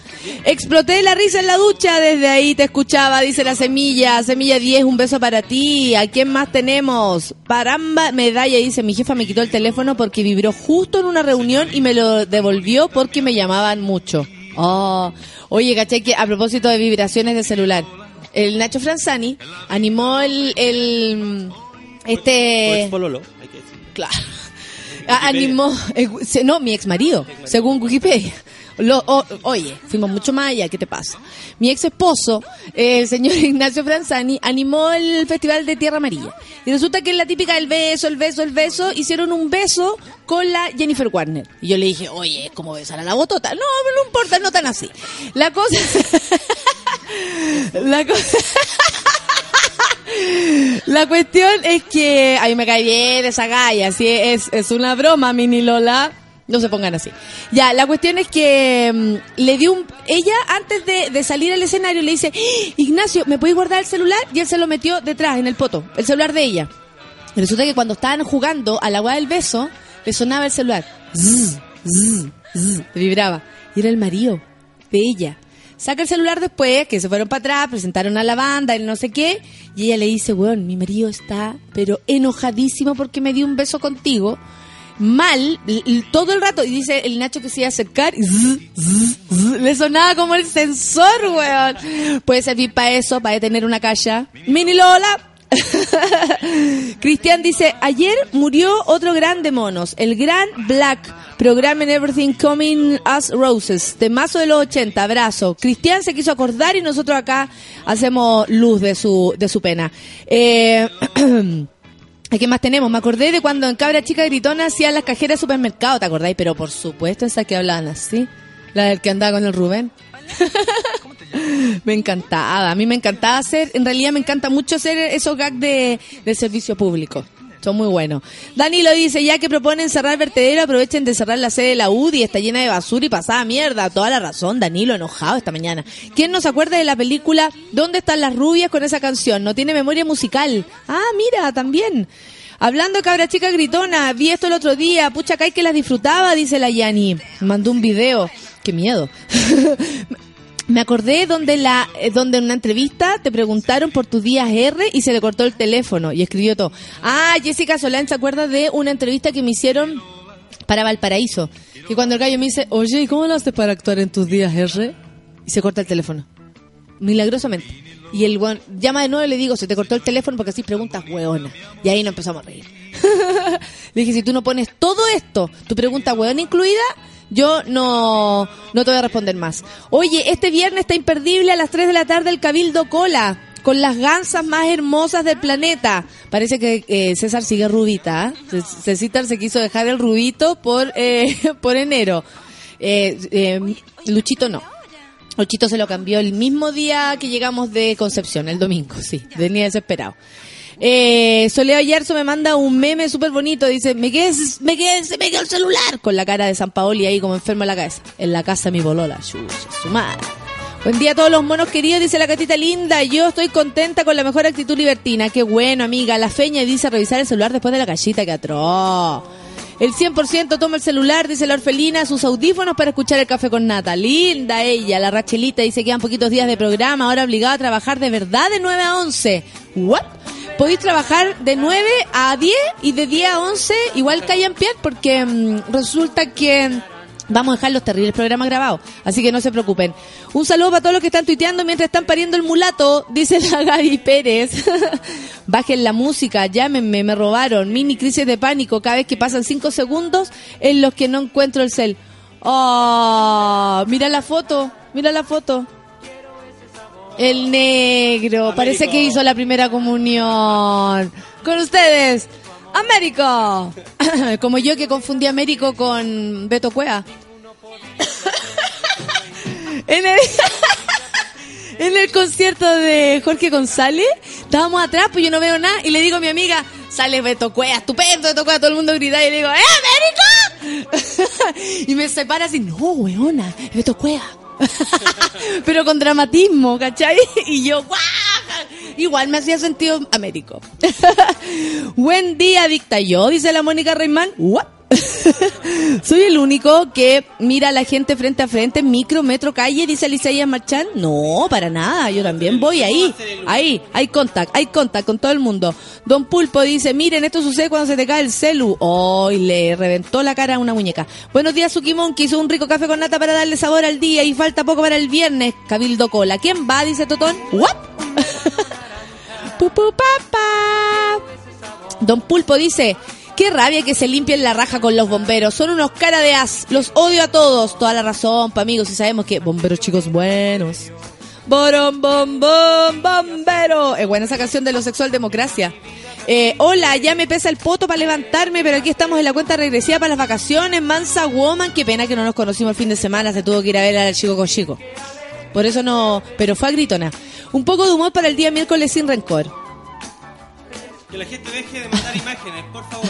Exploté la risa en la ducha, desde ahí te escuchaba, dice la semilla. Semilla 10, un beso para ti. ¿A quién más tenemos? Paramba medalla, dice, mi jefa me quitó el teléfono porque vibró justo en una reunión y me lo devolvió porque me llamaban mucho. Oh, oye, caché que a propósito de vibraciones de celular, el Nacho Franzani animó el, el O este... ex pololo, hay que decir. Claro. Ah, Animó, eh, no, mi ex marido, según Wikipedia. Lo- o- oye, fuimos mucho más allá, ¿qué te pasa? Mi ex esposo, el señor Ignacio Franzani, animó el Festival de Tierra Amarilla. Y resulta que es la típica del beso, el beso, el beso, hicieron un beso con la Jennifer Warner. Y yo le dije, oye, es como besar a la botota. No, no importa, no tan así. La cosa... la cosa... La cuestión es que a mí me cae bien esa galla, si es, es una broma, mini Lola. No se pongan así. Ya, la cuestión es que mm, le dio un... Ella, antes de, de salir al escenario, le dice, "¡Ah! Ignacio, ¿me podéis guardar el celular? Y él se lo metió detrás, en el poto, el celular de ella. Y resulta que cuando estaban jugando a la agua del beso, le sonaba el celular. Zzz, zzz, zzz, vibraba. Y era el marido de ella. Saca el celular después, que se fueron para atrás, presentaron a la banda, el no sé qué, y ella le dice, weón, mi marido está, pero enojadísimo porque me dio un beso contigo, mal, todo el rato, y dice el Nacho que se iba a acercar, y zzz, zzz, zzz, le sonaba como el sensor, weón. Puede servir para eso, para detener una calla. Mini Lola, Cristian dice, ayer murió otro grande monos, el gran Black, programa en Everything Coming As Roses, de mazo de los 80, abrazo. Cristian se quiso acordar y nosotros acá hacemos luz de su, de su pena. Eh, ¿A qué más tenemos? Me acordé de cuando en Cabra Chica Gritona hacían las cajeras de supermercado, ¿te acordáis? Pero por supuesto esa que hablaban así, la del que andaba con el Rubén. me encantaba, a mí me encantaba hacer, en realidad me encanta mucho hacer esos gags de, de servicio público. Son muy buenos. Danilo dice, ya que proponen cerrar vertedero, aprovechen de cerrar la sede de la UDI, está llena de basura y pasada mierda. Toda la razón, Danilo, enojado esta mañana. ¿Quién no se acuerda de la película ¿Dónde están las rubias con esa canción? No tiene memoria musical. Ah, mira, también. Hablando cabra chica gritona, vi esto el otro día, pucha Kai que las disfrutaba, dice la Yani. Mandó un video. Qué miedo. Me acordé donde la eh, donde en una entrevista te preguntaron por tus días R y se le cortó el teléfono y escribió todo. Ah, Jessica Solán se acuerda de una entrevista que me hicieron para Valparaíso. Que cuando el gallo me dice, oye, ¿y cómo lo haces para actuar en tus días R? Y se corta el teléfono. Milagrosamente. Y el weón llama de nuevo y le digo, se te cortó el teléfono porque así preguntas hueona. Y ahí nos empezamos a reír. le dije, si tú no pones todo esto, tu pregunta hueona incluida, yo no, no te voy a responder más. Oye, este viernes está imperdible a las 3 de la tarde el Cabildo Cola. Con las gansas más hermosas del planeta. Parece que eh, César sigue rubita. C- César se quiso dejar el rubito por, eh, por enero. Eh, eh, Luchito no. Luchito se lo cambió el mismo día que llegamos de Concepción, el domingo, sí, venía desesperado. Eh, Soledad Yarzo me manda un meme súper bonito, dice, me quedé, me quedé, me quedó el celular, con la cara de San Paoli ahí como enfermo en la cabeza. En la casa de mi bolola, su madre. Buen día a todos los monos queridos, dice la catita linda. Yo estoy contenta con la mejor actitud libertina. Qué bueno, amiga. La feña dice revisar el celular después de la callita, que atroz. El 100% toma el celular, dice la orfelina, sus audífonos para escuchar el café con nata. Linda ella. La Rachelita dice que quedan poquitos días de programa, ahora obligada a trabajar de verdad de 9 a 11. ¿What? Podéis trabajar de 9 a 10 y de 10 a 11 igual en pie porque mm, resulta que... Vamos a dejar los terribles programas grabados, así que no se preocupen. Un saludo para todos los que están tuiteando mientras están pariendo el mulato, dice la Gaby Pérez. Bajen la música, llámenme, me robaron. Mini crisis de pánico cada vez que pasan cinco segundos en los que no encuentro el cel. Oh, mira la foto, mira la foto. El negro, parece que hizo la primera comunión. Con ustedes, Américo. Como yo que confundí a Américo con Beto Cuea. en el... En el concierto de Jorge González, estábamos atrás, pues yo no veo nada, y le digo a mi amiga, sale Beto Cuea, estupendo Beto Cuea, todo el mundo grita, y le digo, ¡eh, América! y me separa así, no, weona, es Beto Cuea. Pero con dramatismo, ¿cachai? Y yo, ¡guau! Igual me hacía sentido Américo. Buen día, dicta yo, dice la Mónica Reimán. ¿What? Soy el único que mira a la gente frente a frente, micro, metro, calle, dice Alicia Marchán. No, para nada, yo también voy ahí. Ahí, hay contact, hay contact con todo el mundo. Don Pulpo dice, miren, esto sucede cuando se te cae el celu. Oh, y le reventó la cara a una muñeca. Buenos días, Sukimon, que hizo un rico café con nata para darle sabor al día y falta poco para el viernes. Cabildo Cola. ¿Quién va? Dice Totón. ¿What? Pupu papá. Don Pulpo dice, qué rabia que se limpien la raja con los bomberos. Son unos cara de as. Los odio a todos. Toda la razón, pa' amigos. Y sabemos que bomberos chicos buenos. Borom, bom, bom, bombero. Es buena esa canción de los sexual democracia. Eh, hola, ya me pesa el poto para levantarme, pero aquí estamos en la cuenta regresiva para las vacaciones. Mansa Woman, qué pena que no nos conocimos el fin de semana, se tuvo que ir a ver al chico con chico. Por eso no, pero fue a gritona. Un poco de humor para el día miércoles sin rencor. Que la gente deje de mandar imágenes, por favor.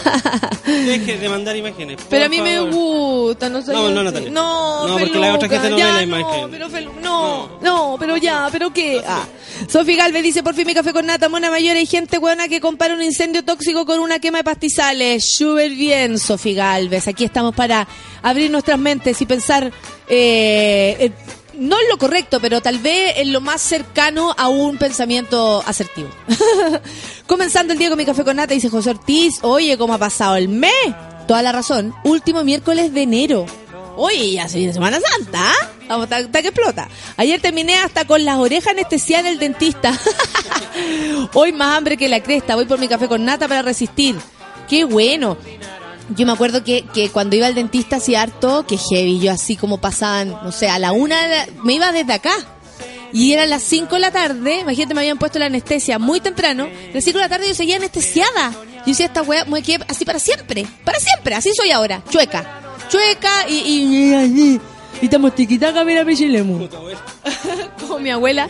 Deje de mandar imágenes. por Pero a mí me gusta, no sé. No, no, Natalia. No, No, porque la otra gente no ve ya la imagen. No, pero Felu- no, no, pero ya, pero qué. Ah. Sofi Galvez dice, por fin mi café con nata, mona mayor, hay gente buena que compara un incendio tóxico con una quema de pastizales. Súper bien, Sofi Galvez. Aquí estamos para abrir nuestras mentes y pensar, eh, eh, no en lo correcto, pero tal vez en lo más cercano a un pensamiento asertivo. Comenzando el día con mi café con nata, dice José Ortiz, oye, ¿cómo ha pasado el mes? Toda la razón. Último miércoles de enero. Oye, ya se viene Semana Santa. ¿ah? Vamos, hasta que explota. Ayer terminé hasta con las orejas anestesiadas del dentista. Hoy más hambre que la cresta. Voy por mi café con nata para resistir. Qué bueno. Yo me acuerdo que, que cuando iba al dentista hacía harto, que heavy, yo así como pasaban, no sé, a la una, de la- me iba desde acá. Y eran las 5 de la tarde, imagínate, me habían puesto la anestesia muy temprano. A las 5 de la tarde yo seguía anestesiada. Yo decía, esta weá, me quedé así para siempre. Para siempre, así soy ahora. Chueca. Chueca y. Y, y, y estamos tiquitaca, mira, pichilemu. Como mi abuela.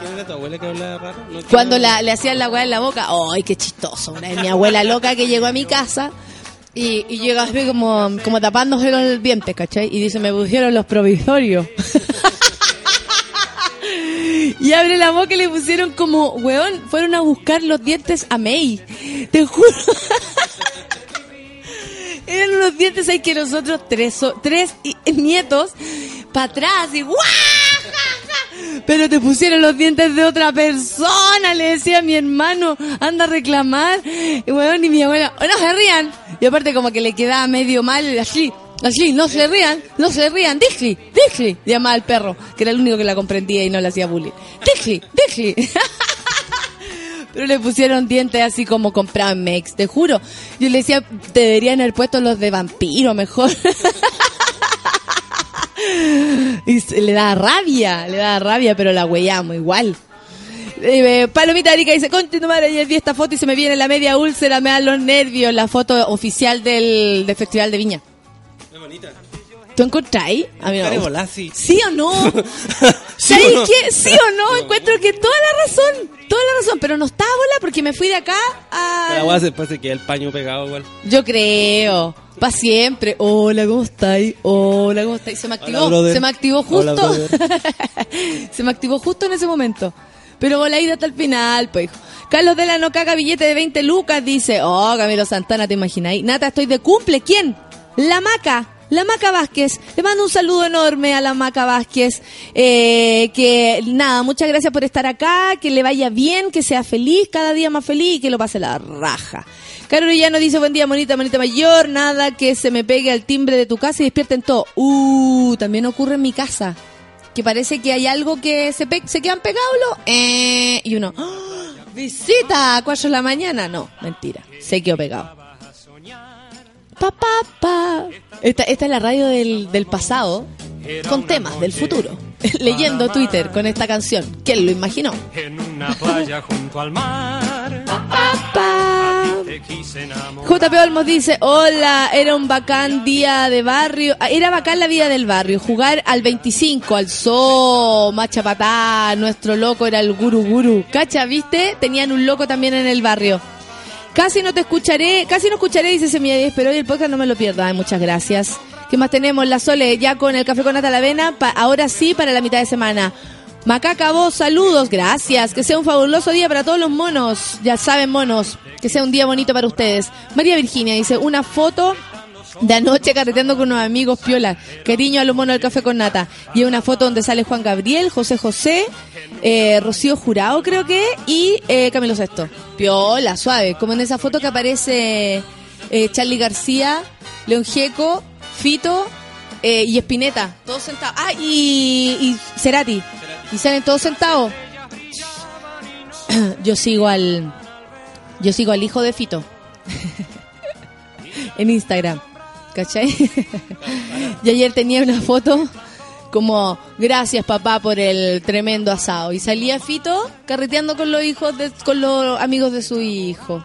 ¿Quién era tu abuela que hablaba raro? No, Cuando la, le hacían la weá en la boca, ¡ay, qué chistoso! Una vez mi abuela loca que llegó a mi casa y, y llegó así como, como tapándose el diente, ¿cachai? Y dice, me pusieron los provisorios. y abre la boca y le pusieron como, weón, fueron a buscar los dientes a May. Te juro. Eran unos dientes ahí que nosotros tres, tres nietos para atrás y ¡guau! Pero te pusieron los dientes de otra persona, le decía mi hermano, anda a reclamar. Y bueno, y mi abuela, "Oh, no se rían. Y aparte como que le quedaba medio mal, así, así, no se rían, no se rían, Dixie, Dixie, llamaba al perro, que era el único que la comprendía y no le hacía bullying. Dixie, Dixie. Pero le pusieron dientes así como comprados en Mex, te juro. Yo le decía, deberían haber puesto los de vampiro mejor. y le da rabia, le da rabia, pero la huellamos igual. Eh, Palomita Erika dice, conche tu madre, ayer vi esta foto y se me viene la media úlcera, me dan los nervios, la foto oficial del, del Festival de Viña. Es bonita. ¿Tú encontráis? A mí no. ¿Sí o no? ¿Sí ¿Sabéis o no? qué? ¿Sí o no? Encuentro que toda la razón, toda la razón, pero no estaba bola porque me fui de acá a... La después se queda el paño pegado igual. Yo creo. Para siempre. Hola, ¿cómo estáis? Hola, ¿cómo estáis? Se me activó. Hola, se me activó justo. se me activó justo en ese momento. Pero voladita hasta el final, pues. hijo. Carlos de la no caga billete de 20 lucas, dice. Oh, Camilo Santana, ¿te imagináis? Nata, estoy de cumple. ¿Quién? La Maca. La Maca Vázquez. Le mando un saludo enorme a la Maca Vázquez. Eh, que nada, muchas gracias por estar acá. Que le vaya bien, que sea feliz, cada día más feliz y que lo pase la raja. Caro Orellano dice, buen día, monita, monita mayor. Nada que se me pegue al timbre de tu casa y despierten todo. Uh, también ocurre en mi casa. Que parece que hay algo que se, pe- se quedan pegados. Eh, y uno... ¡ah! Visita a 4 de la mañana. No, mentira. Se quedó pegado. Pa, pa, pa. Esta, esta es la radio del, del pasado con temas del futuro. Leyendo Twitter con esta canción. ¿Quién lo imaginó? En una playa junto al mar. JP Olmos dice, hola, era un bacán día de barrio, ah, era bacán la vida del barrio, jugar al 25, al zoo, machapatá, nuestro loco era el guru guru, cacha, viste, tenían un loco también en el barrio. Casi no te escucharé, casi no escucharé, dice Semilla 10, pero hoy el podcast no me lo pierda, Ay, muchas gracias. ¿Qué más tenemos? La Sole, ya con el café con nata la avena, ahora sí para la mitad de semana. Macaca, vos, saludos, gracias. Que sea un fabuloso día para todos los monos. Ya saben, monos, que sea un día bonito para ustedes. María Virginia dice, una foto de anoche carreteando con unos amigos piola. Cariño a los monos del café con nata. Y una foto donde sale Juan Gabriel, José José, eh, Rocío Jurado creo que, y eh, Camilo Sesto. Piola, suave. Como en esa foto que aparece eh, Charlie García, León Gieco, Fito eh, y Espineta. Todos sentados. Ah, y, y Cerati. Y salen todos sentados. Yo sigo al... Yo sigo al hijo de Fito. en Instagram. ¿Cachai? y ayer tenía una foto como, gracias papá por el tremendo asado. Y salía Fito carreteando con los hijos, de, con los amigos de su hijo.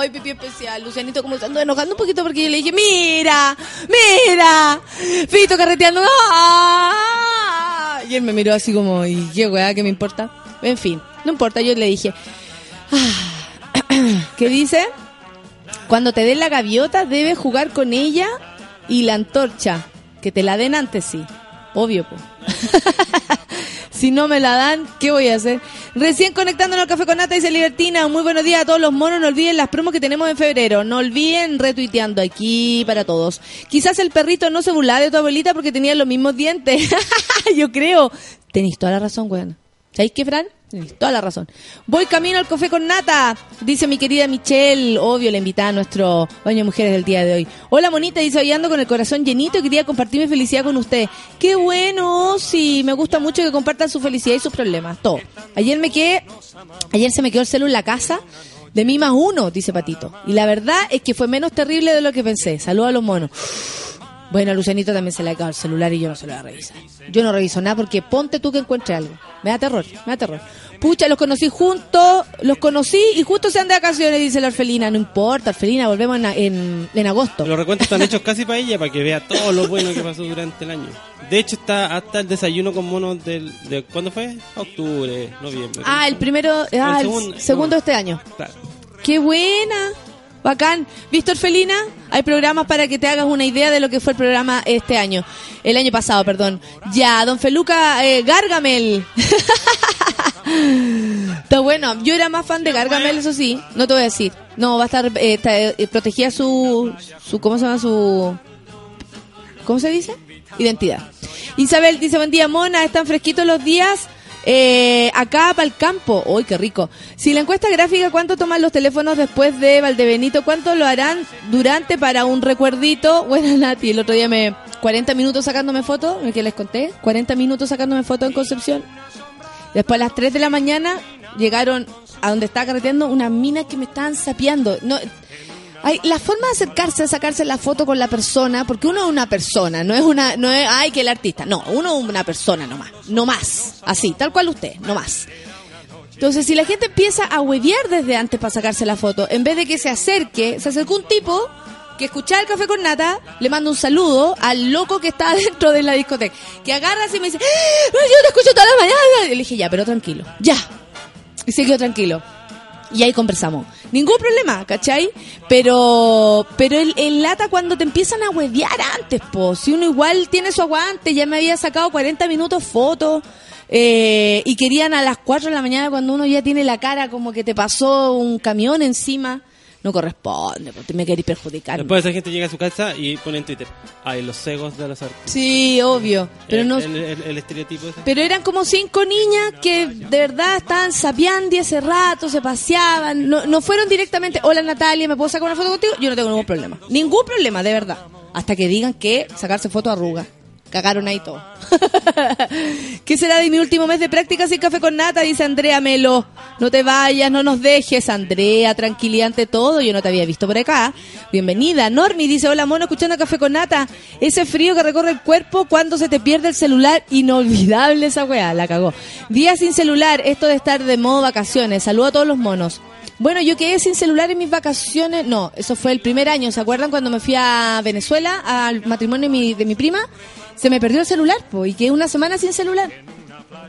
Ay, pipi especial, Lucianito como se andó enojando un poquito porque yo le dije, mira, mira, Fito carreteando. ¡ah! Y él me miró así como, ¿y qué weá, qué me importa? En fin, no importa, yo le dije, "Ah, ¿qué dice? Cuando te den la gaviota, debes jugar con ella y la antorcha. Que te la den antes, sí. Obvio, po. si no me la dan, ¿qué voy a hacer? Recién conectándonos al Café con Nata, dice Libertina. Muy buenos días a todos los monos. No olviden las promos que tenemos en febrero. No olviden retuiteando aquí para todos. Quizás el perrito no se burlaba de tu abuelita porque tenía los mismos dientes. Yo creo. Tenéis toda la razón, weón. ¿Sabéis qué, Fran? Toda la razón. Voy camino al café con nata, dice mi querida Michelle. Obvio, la invitada a nuestro baño de mujeres del día de hoy. Hola, monita, dice hoy ando con el corazón llenito y quería compartir mi felicidad con usted. Qué bueno, sí, me gusta mucho que compartan su felicidad y sus problemas. Todo. Ayer me quedé, ayer se me quedó el celu en la casa. De mí más uno, dice Patito. Y la verdad es que fue menos terrible de lo que pensé. Saludos a los monos. Bueno, a Lucianito también se le ha quedado el celular y yo no se lo voy a revisar. Yo no reviso nada porque ponte tú que encuentre algo. Me da terror, me da terror. Pucha, los conocí juntos, los conocí y justo se han de vacaciones, dice la Orfelina. No importa, Orfelina, volvemos en, en, en agosto. Los recuentos están hechos casi para ella, para que vea todo lo bueno que pasó durante el año. De hecho, está hasta el desayuno con monos del, de... ¿Cuándo fue? Octubre, noviembre. Ah, el primero, ah, el segundo- de este año. Claro. ¡Qué buena! Bacán. ¿Visto, Orfelina? Hay programas para que te hagas una idea de lo que fue el programa este año. El año pasado, perdón. Ya, don Feluca eh, Gargamel. Está bueno. Yo era más fan de Gargamel, eso sí. No te voy a decir. No, va a estar... eh, está, eh, protegía su, su... ¿Cómo se llama? Su... ¿Cómo se dice? Identidad. Isabel dice, buen día, mona. Están fresquitos los días. Eh, acá para el campo. ¡Uy, qué rico! Si la encuesta gráfica, ¿cuánto toman los teléfonos después de Valdebenito? ¿Cuánto lo harán durante para un recuerdito? Bueno, Nati, el otro día me... 40 minutos sacándome fotos, ¿qué les conté? 40 minutos sacándome fotos en Concepción. Después a las 3 de la mañana llegaron a donde estaba carreteando unas minas que me estaban sapeando. No, hay, la forma de acercarse a sacarse la foto con la persona, porque uno es una persona, no es una, no es, ay, que el artista, no, uno es una persona nomás, no más, así, tal cual usted, no más. Entonces, si la gente empieza a huevear desde antes para sacarse la foto, en vez de que se acerque, se acercó un tipo que escuchaba el café con nata, le manda un saludo al loco que está dentro de la discoteca, que agarra y me dice, ¡Ah! yo te escucho toda la mañana. Y le dije, ya, pero tranquilo, ya. Y quedó tranquilo. Y ahí conversamos. Ningún problema, ¿cachai? Pero pero el, lata cuando te empiezan a huevear antes, po. Si uno igual tiene su aguante, ya me había sacado 40 minutos fotos. eh, y querían a las 4 de la mañana cuando uno ya tiene la cara como que te pasó un camión encima. No corresponde, porque me queréis perjudicar. Después esa gente llega a su casa y pone en Twitter, ay, los cegos de los artistas. Sí, obvio. Pero el, no, el, el- el estereotipo ese. Pero eran como cinco niñas que de verdad estaban sapeando hace rato, se paseaban. No, no fueron directamente, hola Natalia, ¿me puedo sacar una foto contigo? Yo no tengo ningún problema. Ningún problema, de verdad. Hasta que digan que sacarse foto arruga. Cagaron ahí todo. ¿Qué será de mi último mes de práctica sin café con nata? Dice Andrea Melo. No te vayas, no nos dejes. Andrea, tranquilidad ante todo. Yo no te había visto por acá. Bienvenida. Normi dice, hola mono, escuchando café con nata. Ese frío que recorre el cuerpo cuando se te pierde el celular. Inolvidable esa weá, la cagó. Día sin celular, esto de estar de modo vacaciones. Saludo a todos los monos. Bueno, yo quedé sin celular en mis vacaciones. No, eso fue el primer año. ¿Se acuerdan cuando me fui a Venezuela al matrimonio de mi, de mi prima? Se me perdió el celular, po, y quedé una semana sin celular.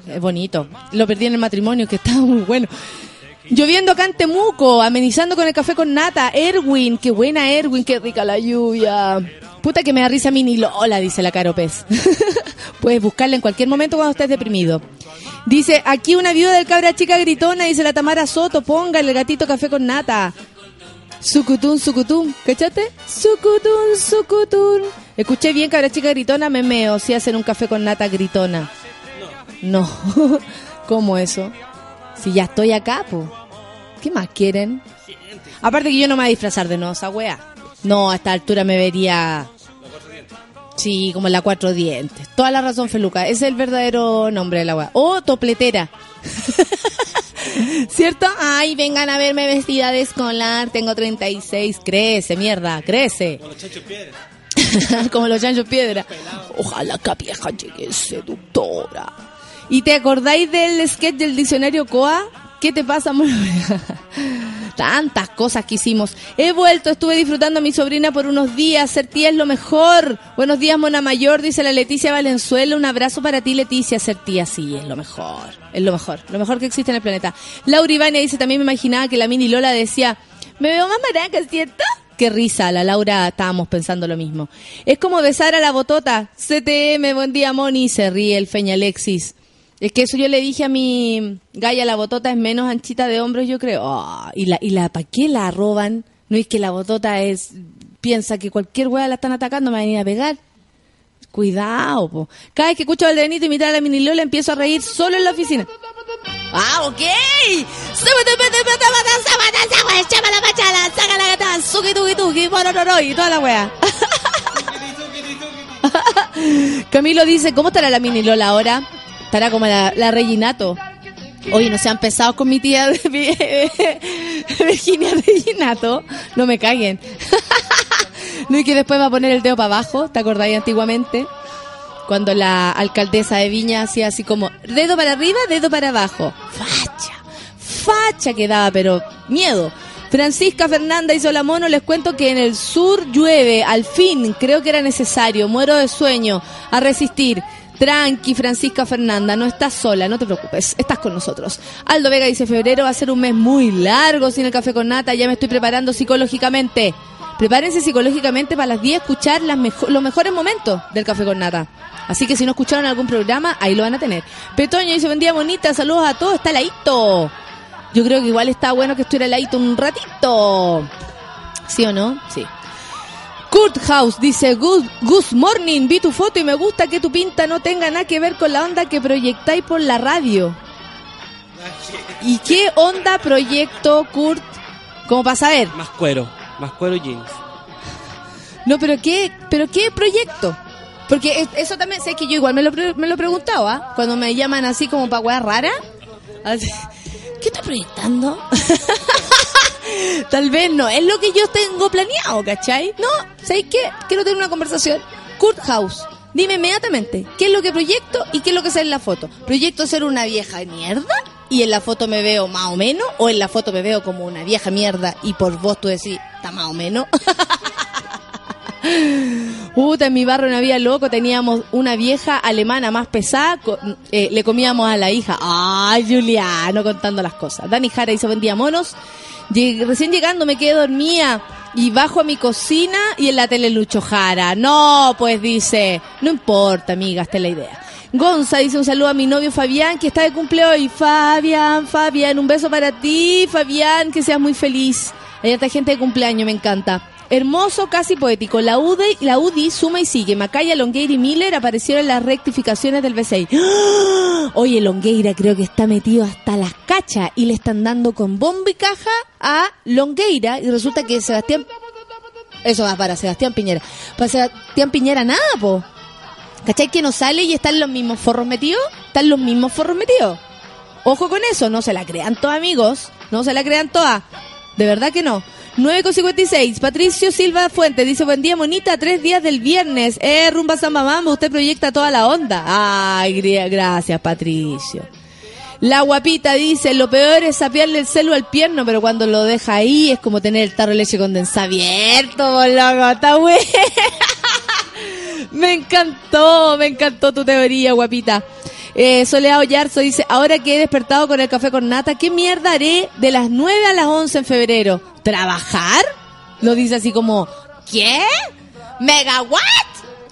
Es bonito. Lo perdí en el matrimonio, que estaba muy bueno. Lloviendo acá en Temuco, amenizando con el café con nata. Erwin, qué buena Erwin, qué rica la lluvia. Puta que me da risa Mini Lola, dice la Caro Pez. Puedes buscarla en cualquier momento cuando estés deprimido. Dice, aquí una viuda del cabra chica gritona, dice la Tamara Soto, ponga el gatito café con nata. Sucutún, sucutún, ¿cachaste? Sucutún, sucutún. Escuché bien, cabra chica gritona, me meo, si hacen un café con nata gritona. No. ¿Cómo eso? Si ya estoy acá, po. ¿Qué más quieren? Aparte que yo no me voy a disfrazar de nosa, wea. No, a esta altura me vería... Sí, como la cuatro dientes. Toda la razón, Feluca. Ese es el verdadero nombre de la wea. O topletera. ¿Cierto? Ay, vengan a verme vestida de escolar. Tengo 36. Crece, mierda, crece. Como los chanchos piedra. Ojalá que vieja llegue seductora. ¿Y te acordáis del sketch del diccionario Coa? ¿Qué te pasa? Tantas cosas que hicimos. He vuelto, estuve disfrutando a mi sobrina por unos días. Ser tía es lo mejor. Buenos días, Mona Mayor, dice la Leticia Valenzuela. Un abrazo para ti, Leticia. Ser tía, sí, es lo mejor. Es lo mejor. Lo mejor que existe en el planeta. Laura Ivania dice, también me imaginaba que la mini Lola decía, me veo más maraca, ¿cierto? Qué risa, la Laura estábamos pensando lo mismo. Es como besar a la botota. CTM, buen día, Moni. Se ríe el Feña Alexis. Es que eso yo le dije a mi Gaya, la botota es menos anchita de hombros, yo creo. Ah, y la, y la, ¿para qué la roban? No es que la botota es, piensa que cualquier hueá la están atacando, me va a venir a pegar. Cuidado, po. Cada vez que escucho al Denito imitar a la mini Lola, empiezo a reír solo en la oficina. Ah, ok. Y toda la wea. Camilo dice, ¿cómo estará la mini Lola ahora? Estará como la, la Reginato. Oye, no sean pesados con mi tía Virginia Reginato. No me caguen. no, y que después va a poner el dedo para abajo. ¿Te acordáis antiguamente? Cuando la alcaldesa de Viña hacía así como dedo para arriba, dedo para abajo. Facha. Facha que daba, pero miedo. Francisca Fernanda y Solamono, les cuento que en el sur llueve. Al fin, creo que era necesario. Muero de sueño. A resistir. Tranqui, Francisca Fernanda, no estás sola, no te preocupes, estás con nosotros. Aldo Vega dice, febrero va a ser un mes muy largo sin el café con nata, ya me estoy preparando psicológicamente. Prepárense psicológicamente para las 10 escuchar los mejores momentos del café con nata. Así que si no escucharon algún programa, ahí lo van a tener. Petoño dice, buen día bonita, saludos a todos, está Laito. Yo creo que igual está bueno que estuviera Laito un ratito. ¿Sí o no? Sí. Kurt House dice, good, good morning, vi tu foto y me gusta que tu pinta no tenga nada que ver con la onda que proyectáis por la radio. ¿Y qué onda proyecto, Kurt? Como para saber. Más cuero, más cuero y jeans. No, pero ¿qué, pero qué proyecto? Porque es- eso también, sé que yo igual me lo, me lo he preguntado, ¿ah? Cuando me llaman así como para weas rara. Así, ¿Qué estoy proyectando? Tal vez no es lo que yo tengo planeado, ¿cachai? No, ¿sabes qué? Quiero tener una conversación. Kurt House, dime inmediatamente, ¿qué es lo que proyecto y qué es lo que sale en la foto? ¿Proyecto ser una vieja mierda? ¿Y en la foto me veo más o menos? ¿O en la foto me veo como una vieja mierda y por vos tú decís, está más o menos? Puta, en mi barrio no había loco, teníamos una vieja alemana más pesada, eh, le comíamos a la hija. Ay, Juliano, contando las cosas. Dani Jara hizo buen día, monos. Recién llegando me quedé dormida y bajo a mi cocina y en la tele Lucho Jara. No, pues dice, no importa, amiga, esta es la idea. Gonza dice un saludo a mi novio Fabián, que está de cumpleaños. Fabián, Fabián, un beso para ti, Fabián, que seas muy feliz. Hay harta gente de cumpleaños, me encanta. Hermoso, casi poético. La UDI, la UDI suma y sigue. Macaya, Longueira y Miller aparecieron en las rectificaciones del B6. ¡Ah! Oye, Longueira creo que está metido hasta las cachas y le están dando con bombo y caja a Longueira y resulta que Sebastián... Eso va para Sebastián Piñera. Para Sebastián Piñera nada, po. ¿Cachai que no sale y están los mismos forros metidos? Están los mismos forros metidos. Ojo con eso, no se la crean todos amigos, no se la crean todas. De verdad que no. 9,56. Patricio Silva Fuentes dice, buen día, monita, tres días del viernes. Eh, rumba samba mambo, usted proyecta toda la onda. Ay, gracias, Patricio. La guapita dice, lo peor es sapearle el celo al pierno, pero cuando lo deja ahí es como tener el tarro de leche condensada abierto, loco, está bueno. Me encantó, me encantó tu teoría, guapita. Eh, Soleado Yarzo dice, ahora que he despertado con el café con nata, ¿qué mierda haré de las 9 a las 11 en febrero? ¿Trabajar? Lo dice así como, ¿qué? ¿Mega what?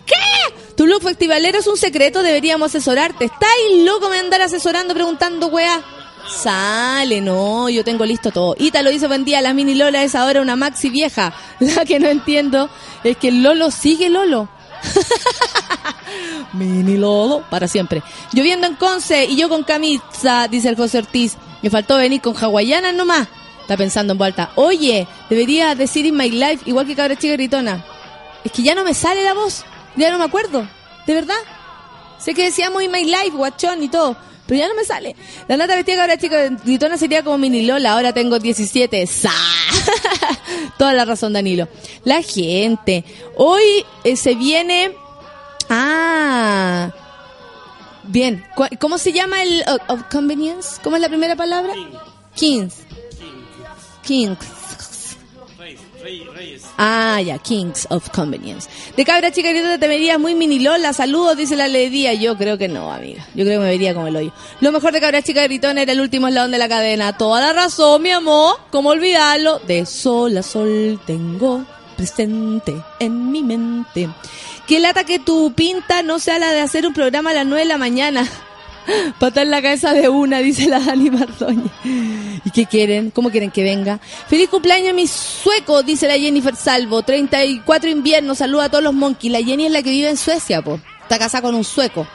¿Qué? Tu look festivalero es un secreto, deberíamos asesorarte. ¿Estáis loco me andar asesorando preguntando, weá? Sale, no, yo tengo listo todo. Ita lo buen día, la mini Lola es ahora una maxi vieja. La que no entiendo es que Lolo sigue Lolo. Mini Lolo, para siempre. Lloviendo en Conce y yo con camisa, dice el José Ortiz. Me faltó venir con hawaianas nomás. Está pensando en vuelta. Oye, debería decir in my life, igual que cabra chica gritona. Es que ya no me sale la voz. Ya no me acuerdo. ¿De verdad? Sé que decíamos in my life, guachón y todo. Pero ya no me sale. La nata vestida cabra chica gritona sería como mini Lola. Ahora tengo 17. ¡Sa! Toda la razón, Danilo. La gente. Hoy eh, se viene. Ah. Bien. ¿Cómo se llama el of, of convenience? ¿Cómo es la primera palabra? Kings. Kings. Ah, ya, Kings of Convenience. De cabra chica gritona te verías muy mini Lola. Saludos, dice la Ledía. Yo creo que no, amiga. Yo creo que me vería como el hoyo. Lo mejor de cabra chica gritona era el último eslabón de la cadena. Toda la razón, mi amor. ¿Cómo olvidarlo? De sol a sol tengo presente en mi mente. Qué lata que tu pinta no sea la de hacer un programa a las 9 de la mañana. Patar en la cabeza de una, dice la Dani Mardoña. ¿Y qué quieren? ¿Cómo quieren que venga? Feliz cumpleaños mi sueco, dice la Jennifer Salvo. 34 inviernos, saluda a todos los monkeys. La Jenny es la que vive en Suecia, po. Está casada con un sueco.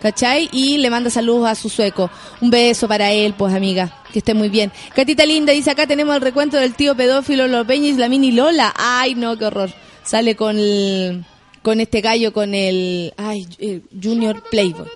¿Cachai? Y le manda saludos a su sueco. Un beso para él, pues amiga. Que esté muy bien. Catita Linda dice, acá tenemos el recuento del tío pedófilo Los Peñis, la mini Lola. Ay, no, qué horror. Sale con el, con este gallo, con el, ay, el Junior Playboy.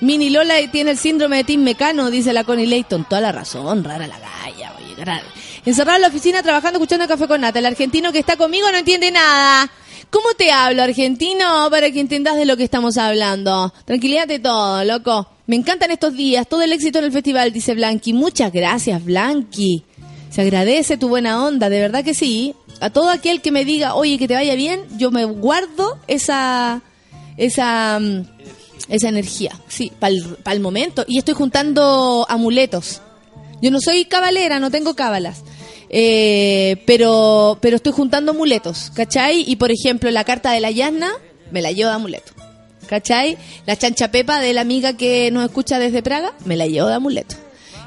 Mini Lola tiene el síndrome de Tim Mecano, dice la Connie Layton. Toda la razón, rara la galla, oye, rara. Encerrado en la oficina trabajando escuchando café con nata. El argentino que está conmigo no entiende nada. ¿Cómo te hablo, argentino? Para que entiendas de lo que estamos hablando. Tranquilidad de todo, loco. Me encantan estos días, todo el éxito en el festival, dice Blanqui. Muchas gracias, Blanqui. Se agradece tu buena onda, de verdad que sí. A todo aquel que me diga, oye, que te vaya bien, yo me guardo esa, esa, mm, esa energía, sí, para el momento. Y estoy juntando amuletos. Yo no soy cabalera, no tengo cábalas. Eh, pero, pero estoy juntando amuletos, ¿cachai? Y por ejemplo, la carta de la Yasna me la llevo de amuleto. ¿Cachai? La chancha pepa de la amiga que nos escucha desde Praga, me la llevo de amuleto.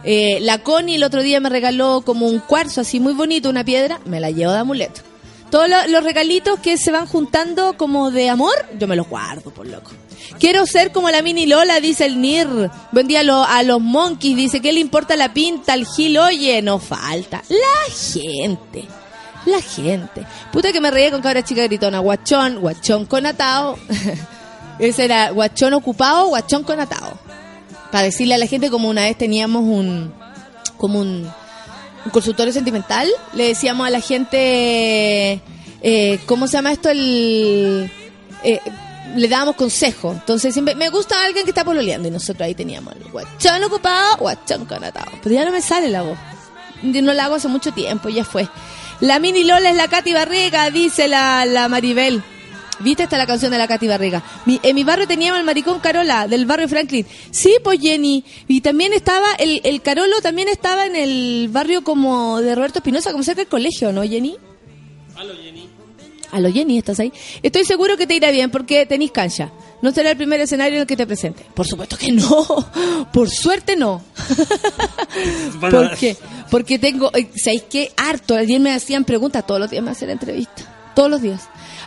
Eh, la Connie el otro día me regaló como un cuarzo así muy bonito, una piedra, me la llevo de amuleto. Todos lo- los regalitos que se van juntando como de amor, yo me los guardo, por loco. Quiero ser como la mini Lola, dice el Nir. Buen día a, lo- a los monkeys, dice, ¿qué le importa la pinta al Gil? Oye, no falta. La gente. La gente. Puta que me reía con cabra chica gritona. Guachón, guachón con atao. Ese era guachón ocupado, guachón con atao. Para decirle a la gente como una vez teníamos un, como un, un consultorio sentimental, le decíamos a la gente, eh, ¿cómo se llama esto? El, eh, le dábamos consejo. Entonces siempre, me gusta alguien que está pololeando. Y nosotros ahí teníamos el guachón ocupado, guachón conatado. Pero ya no me sale la voz. Yo no la hago hace mucho tiempo, ya fue. La mini Lola es la Katy Barriga, dice la, la Maribel. ¿Viste esta la canción de la Katy Barriga? Mi- en mi barrio teníamos el maricón Carola, del barrio Franklin. Sí, pues Jenny. Y también estaba, el, el Carolo también estaba en el barrio como de Roberto Espinosa, como cerca del colegio, ¿no, Jenny? A lo Jenny, ¿estás ahí? Estoy seguro que te irá bien porque tenés cancha. No será el primer escenario en el que te presente. Por supuesto que no. Por suerte no. Bueno, ¿Por qué? Porque tengo, eh, ¿sabéis qué? Harto. Ayer me hacían preguntas, todos los días me hacen entrevistas. Todos los días.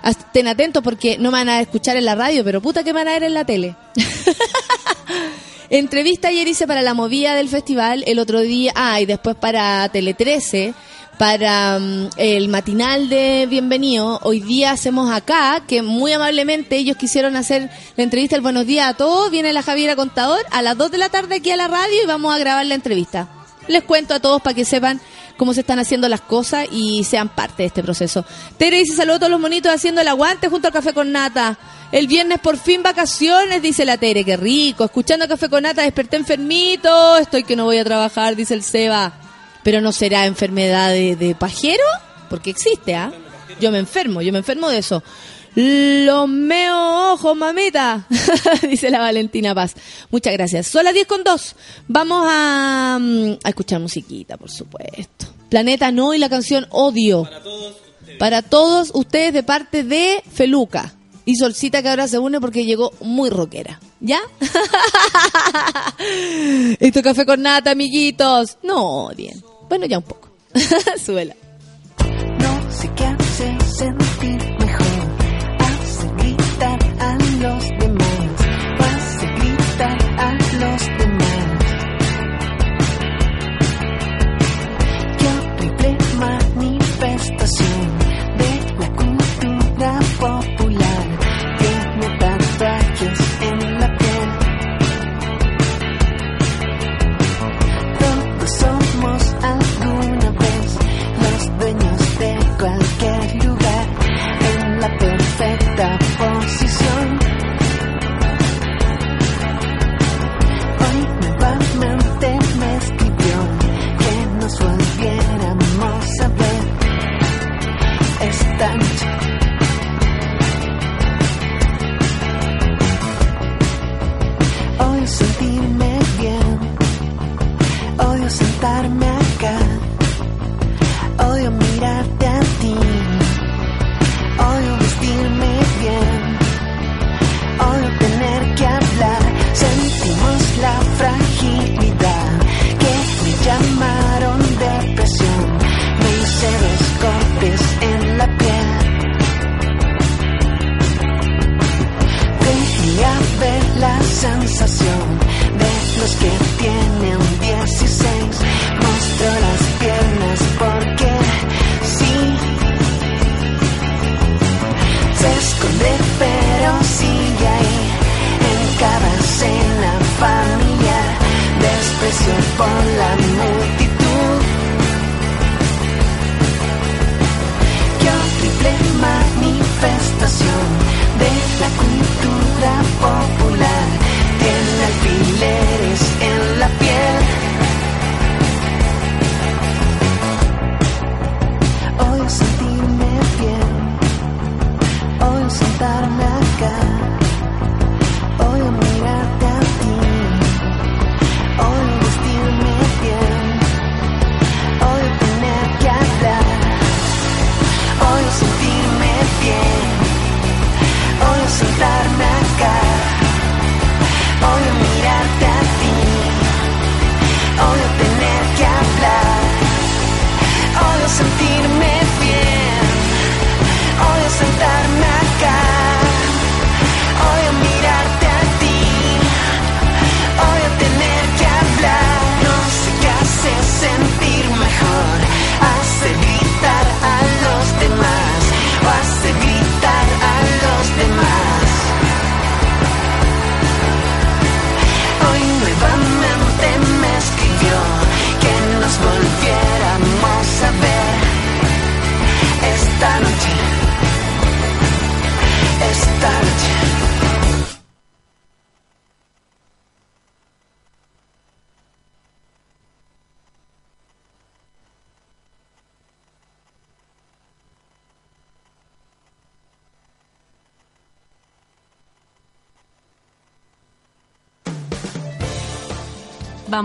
Estén atentos porque no me van a escuchar en la radio, pero puta que me van a ver en la tele. Entrevista ayer hice para la movida del festival, el otro día, ah, y después para Tele 13, para mm, el matinal de Bienvenido. Hoy día hacemos acá, que muy amablemente ellos quisieron hacer la entrevista el Buenos Días a todos. Viene la Javiera Contador a las 2 de la tarde aquí a la radio y vamos a grabar la entrevista. Les cuento a todos para que sepan cómo se están haciendo las cosas y sean parte de este proceso. Tere dice saludos a todos los monitos haciendo el aguante junto al café con nata. El viernes por fin vacaciones, dice la Tere, qué rico. Escuchando café con nata, desperté enfermito, estoy que no voy a trabajar, dice el Seba. Pero no será enfermedad de, de pajero, porque existe, ¿ah? Yo me enfermo, yo me enfermo de eso. Los meo ojos, mamita, dice la Valentina Paz. Muchas gracias. Son las 10 con 2. Vamos a, mm, a escuchar musiquita, por supuesto. Planeta No y la canción Odio. Para todos ustedes de parte de Feluca. Y Solcita que ahora se une porque llegó muy rockera. ¿Ya? Esto es café con nata, amiguitos. No, bien. Bueno, ya un poco. Súbela. Sentarme. Odio mirarte a ti, odio vestirme bien, odio tener que hablar. Sentimos la fragilidad que me llamaron depresión. Me hice dos cortes en la piel. Quería ver la sensación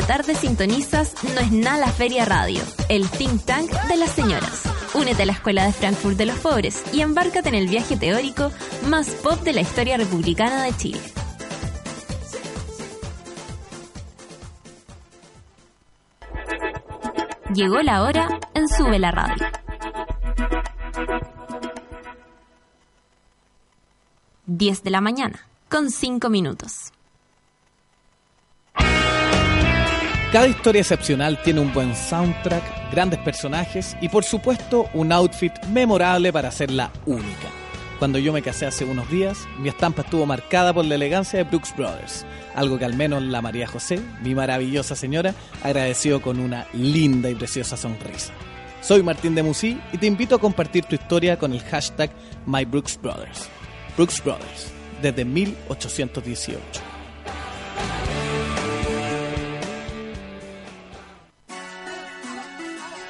La tarde sintonizas No es nada la Feria Radio, el think tank de las señoras. Únete a la Escuela de Frankfurt de los Pobres y embárcate en el viaje teórico más pop de la historia republicana de Chile. Llegó la hora en Sube la Radio. Diez de la mañana, con cinco minutos. Cada historia excepcional tiene un buen soundtrack, grandes personajes y por supuesto un outfit memorable para hacerla única. Cuando yo me casé hace unos días, mi estampa estuvo marcada por la elegancia de Brooks Brothers, algo que al menos la María José, mi maravillosa señora, agradeció con una linda y preciosa sonrisa. Soy Martín de Musí y te invito a compartir tu historia con el hashtag MyBrooksBrothers. Brooks Brothers, desde 1818.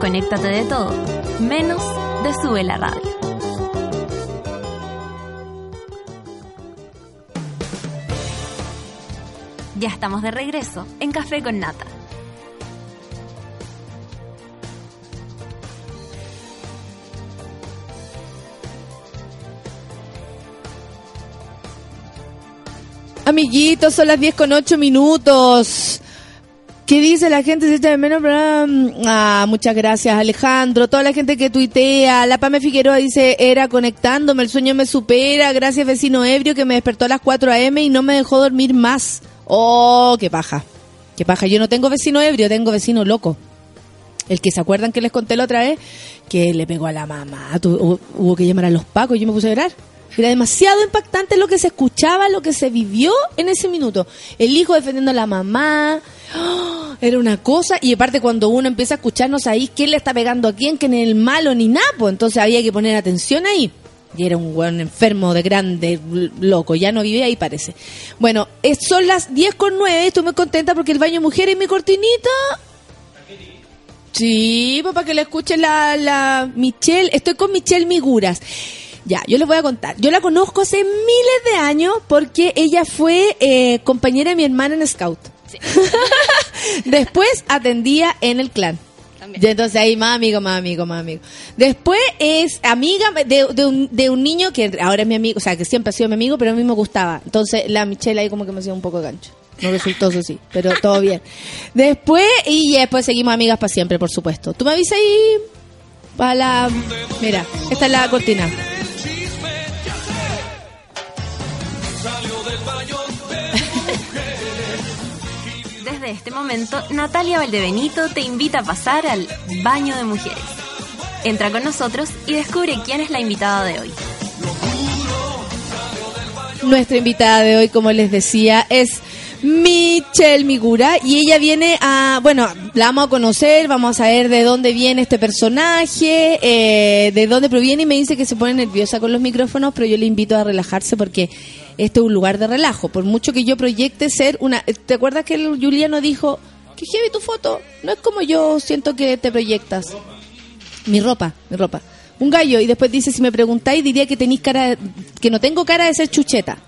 Desconéctate de todo, menos de Sube la Radio. Ya estamos de regreso en Café con Nata. Amiguitos, son las 10 con 8 minutos. ¿Qué dice la gente? Si está de menos, ah, muchas gracias, Alejandro. Toda la gente que tuitea. La Pame Figueroa dice, era conectándome, el sueño me supera. Gracias, vecino ebrio, que me despertó a las 4 a.m. y no me dejó dormir más. Oh, qué paja. Qué paja. Yo no tengo vecino ebrio, tengo vecino loco. El que se acuerdan que les conté la otra vez, que le pegó a la mamá. Tu- hubo, hubo que llamar a los pacos y yo me puse a llorar. Era demasiado impactante lo que se escuchaba, lo que se vivió en ese minuto. El hijo defendiendo a la mamá. Era una cosa. Y aparte cuando uno empieza a escucharnos ahí, quién le está pegando a quién, que ni el malo ni nada. pues, Entonces había que poner atención ahí. Y era un buen enfermo de grande, loco. Ya no vive ahí, parece. Bueno, eh, son las 10 con 9. Estoy muy contenta porque el baño mujer es mi cortinita. Sí, pues para que le escuche la, la Michelle. Estoy con Michelle Miguras. Ya, yo les voy a contar. Yo la conozco hace miles de años porque ella fue eh, compañera de mi hermana en Scout. Después atendía en el clan. Y entonces ahí más amigo, más amigo, más amigo. Después es amiga de, de un, de un niño que ahora es mi amigo, o sea, que siempre ha sido mi amigo, pero a mí me gustaba. Entonces la Michelle ahí como que me hacía un poco de gancho. No resultó eso sí, pero todo bien. Después, y después seguimos amigas para siempre, por supuesto. Tú me avisas ahí para la... Mira, esta es la cortina. Desde este momento, Natalia Valdebenito te invita a pasar al baño de mujeres. Entra con nosotros y descubre quién es la invitada de hoy. Nuestra invitada de hoy, como les decía, es Michelle Migura y ella viene a, bueno, la vamos a conocer, vamos a ver de dónde viene este personaje, eh, de dónde proviene y me dice que se pone nerviosa con los micrófonos, pero yo le invito a relajarse porque este es un lugar de relajo. Por mucho que yo proyecte ser una, ¿te acuerdas que el Juliano dijo que heavy tu foto? No es como yo siento que te proyectas. Mi ropa, mi ropa. Un gallo y después dice, si me preguntáis, diría que tenéis cara, que no tengo cara de ser chucheta.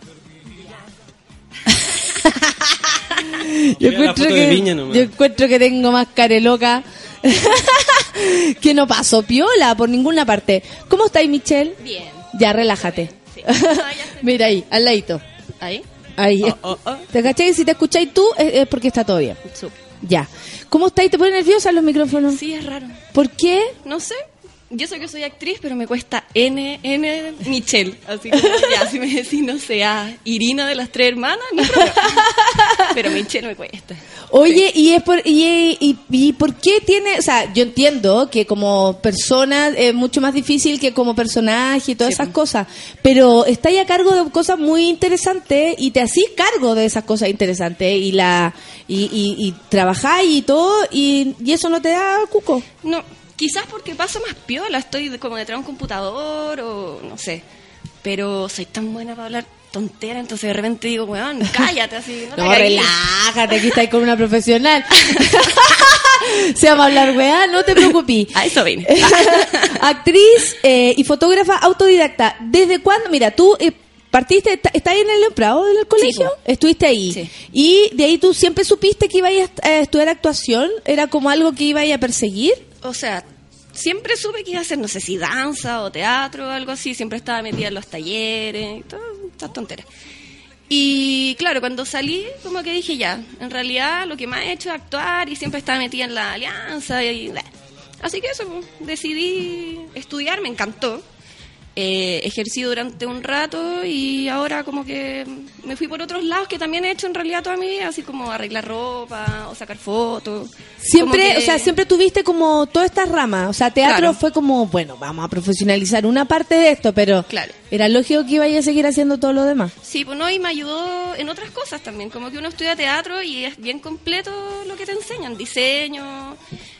yo, encuentro que, yo encuentro que tengo más cara de loca. que no paso piola por ninguna parte. ¿Cómo estáis, Michelle? Bien. Ya, relájate. Mira ahí, al ladito. ¿Ahí? Ahí. Oh, oh, oh. ¿Te cachai? Si te escucháis tú, es, es porque está todo bien. Súper. Ya. ¿Cómo estáis? ¿Te ponen nerviosa los micrófonos? Sí, es raro. ¿Por qué? No sé. Yo sé que soy actriz, pero me cuesta N, N, Michelle. Así como ya, si me decís, no sé, a Irina de las tres hermanas, no. Pero Michelle me cuesta. Oye, y es por y, y, y por qué tiene, o sea, yo entiendo que como persona es mucho más difícil que como personaje y todas esas cosas, pero estáis a cargo de cosas muy interesantes y te hacís cargo de esas cosas interesantes y la y, y, y trabajáis y todo y, y eso no te da cuco. No, quizás porque paso más piola, estoy como detrás de un computador o no sé. Pero soy tan buena para hablar tontera, entonces de repente digo, weón, cállate así. No, relájate, aquí estáis con una profesional. Se va a hablar, weá, no te preocupes. A eso vine. Actriz eh, y fotógrafa autodidacta. ¿Desde cuándo? Mira, tú eh, partiste, está- ¿estás en el Prado del colegio? Estuviste ahí. Sí. Y de ahí tú siempre supiste que ibas a a estudiar actuación. ¿Era como algo que ibas a perseguir? O sea, siempre supe que iba a hacer, no sé si danza o teatro o algo así. Siempre estaba metida en los talleres y todas estas tonteras. Y claro, cuando salí, como que dije ya, en realidad lo que más he hecho es actuar y siempre estaba metida en la alianza. Y. Así que eso, pues, decidí estudiar, me encantó. Eh, ejercí durante un rato y ahora como que me fui por otros lados que también he hecho en realidad toda mi vida, así como arreglar ropa o sacar fotos. Siempre, que- o sea, siempre tuviste como todas estas ramas. O sea, teatro Claro. fue como, bueno, vamos a profesionalizar una parte de esto, pero Claro. Era lógico que ibas a seguir haciendo todo lo demás. Sí, pues no, y me ayudó en otras cosas también, como que uno estudia teatro y es bien completo lo que te enseñan, diseño,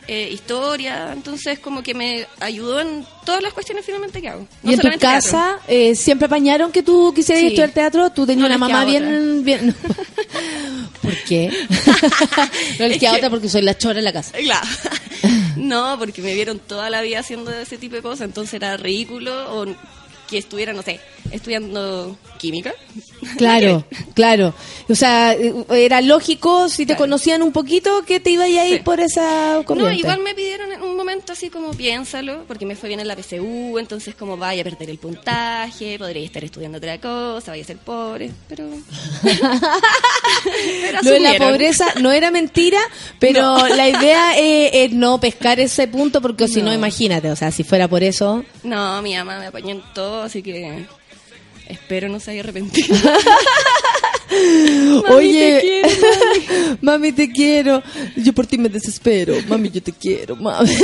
eh, historia, entonces como que me ayudó en todas las cuestiones finalmente que hago. No y en tu casa eh, siempre apañaron que tú quisieras Sí. estudiar teatro. Tú tenías No una mamá bien, bien. ¿Por qué? no les Es queda que- otra porque soy la chora en la casa. Claro. No, porque me vieron toda la vida haciendo ese tipo de cosas, entonces era ridículo o que estuviera, no sé, estudiando química. Claro, claro. O sea, eh, era lógico si te Claro. conocían un poquito que te iba a ir Sí. por esa No, corriente. igual me pidieron en un momento así como piénsalo, porque me fue bien en la PSU, entonces como vaya a perder el puntaje, podría estar estudiando otra cosa, vaya a ser pobre, pero... Pero Lo de la pobreza no era mentira, pero la idea es, es no pescar ese punto porque si no, No. imagínate, o sea, si fuera por eso... No, mi mamá me apañó en todo, así que espero no se haya arrepentido. Oye, te quiero, mami. te quiero. Yo por ti me desespero. Mami, yo te quiero, mami.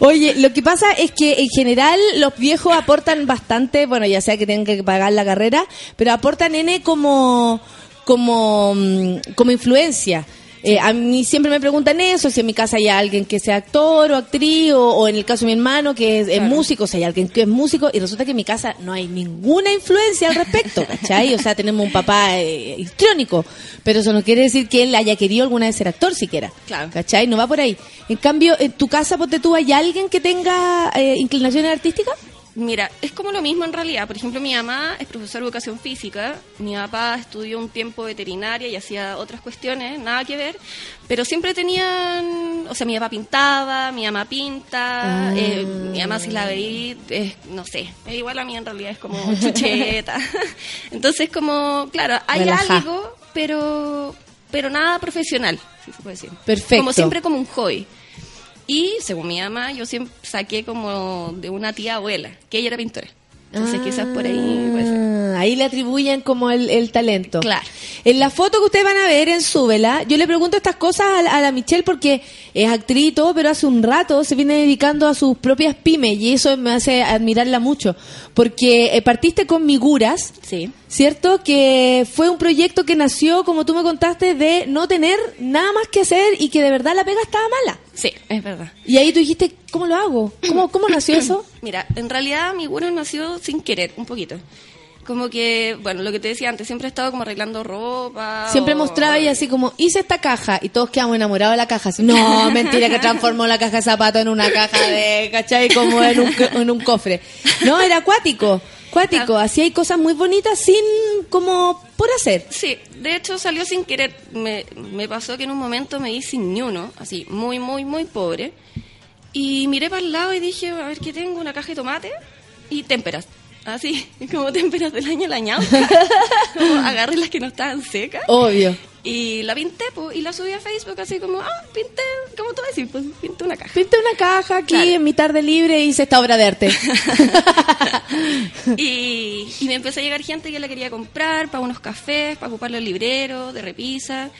Oye, lo que pasa es que en general los viejos aportan bastante, bueno, ya sea que tengan que pagar la carrera, pero aportan N como como mm, como influencia. Eh, a mí siempre me preguntan eso, si en mi casa hay alguien que sea actor o actriz, o, o en el caso de mi hermano que es, es Claro. músico, si hay alguien que es músico, y resulta que en mi casa no hay ninguna influencia al respecto, ¿cachai? O sea, tenemos un papá eh, histriónico, pero eso no quiere decir que él haya querido alguna vez ser actor siquiera, Claro. ¿cachai? No va por ahí. En cambio, en tu casa, ponte tú, ¿hay alguien que tenga eh, inclinaciones artísticas? Mira, es como lo mismo en realidad. Por ejemplo, mi mamá es profesora de educación física, mi papá estudió un tiempo veterinaria y hacía otras cuestiones, nada que ver, pero siempre tenían, o sea, mi papá pintaba, mi mamá pinta, Ah. eh, mi mamá si la veí, es, no sé, es igual a mí en realidad, es como chucheta. Entonces, como, claro, hay algo, pero, pero nada profesional, si se puede decir. Perfecto. Como siempre como un hobby. Y según mi mamá, yo siempre saqué como de una tía abuela, que ella era pintora. Entonces quizás por ahí puede ser. Ah, Ahí le atribuyen como el, el talento. Claro. En la foto que ustedes van a ver en Súbela, yo le pregunto estas cosas a a la Michelle porque es actriz y todo, pero hace un rato se viene dedicando a sus propias pymes y eso me hace admirarla mucho. Porque eh, partiste con Miguras, Sí. ¿cierto? Que fue un proyecto que nació, como tú me contaste, de no tener nada más que hacer y que de verdad la pega estaba mala. Sí, es verdad. Y ahí tú dijiste, ¿cómo lo hago? ¿Cómo, cómo nació eso? Mira, en realidad mi gurú nació sin querer, un poquito. Como que, bueno, lo que te decía antes, siempre he estado como arreglando ropa. Siempre o- mostraba y así como, hice esta caja y todos quedamos enamorados de la caja. Así, no, mentira que transformó la caja de zapatos en una caja de, ¿cachai? Como en un, en un cofre. No, era acuático, acuático. Así hay cosas muy bonitas sin, como, por hacer. Sí, de hecho salió sin querer. Me, me pasó que en un momento me di sin ni uno, así, muy, muy, muy pobre. Y miré para el lado y dije, a ver qué tengo, una caja de tomate y témperas. Así, como témperas del año lañado. como agarré las que no estaban secas. Obvio. Y la pinté, pues, y la subí a Facebook así como, ah, pinté, como tú decís, pues pinté una caja. Pinté una caja aquí Claro. en mi tarde libre y hice esta obra de arte. y, y me empezó a llegar gente que la quería comprar para unos cafés, para ocupar los libreros de repisa.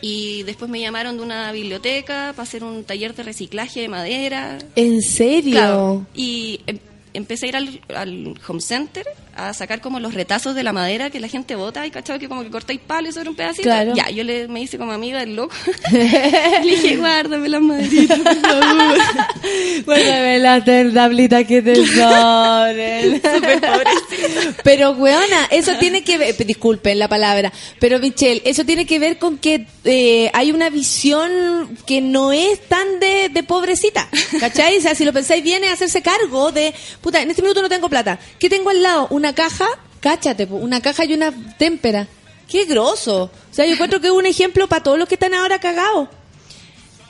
Y después me llamaron de una biblioteca para hacer un taller de reciclaje de madera. ¿En serio? Claro. Y em- empecé a ir al, al home center a sacar como los retazos de la madera que la gente bota y cachado que como que cortáis palos sobre un pedacito. Claro. Ya, yo le, me hice como amiga del loco. le dije, guárdame las maderitas, por favor. Guárdame las tablitas que te sobren. Pero, weona, eso tiene que ver, disculpen la palabra, pero Michelle, eso tiene que ver con que eh, hay una visión que no es tan de, de pobrecita, ¿cachai? O sea, si lo pensáis bien es hacerse cargo de, puta, en este minuto no tengo plata. ¿Qué tengo al lado? Una caja, cáchate, una caja y una témpera. Qué grosso. O sea, yo encuentro que es un ejemplo para todos los que están ahora cagados.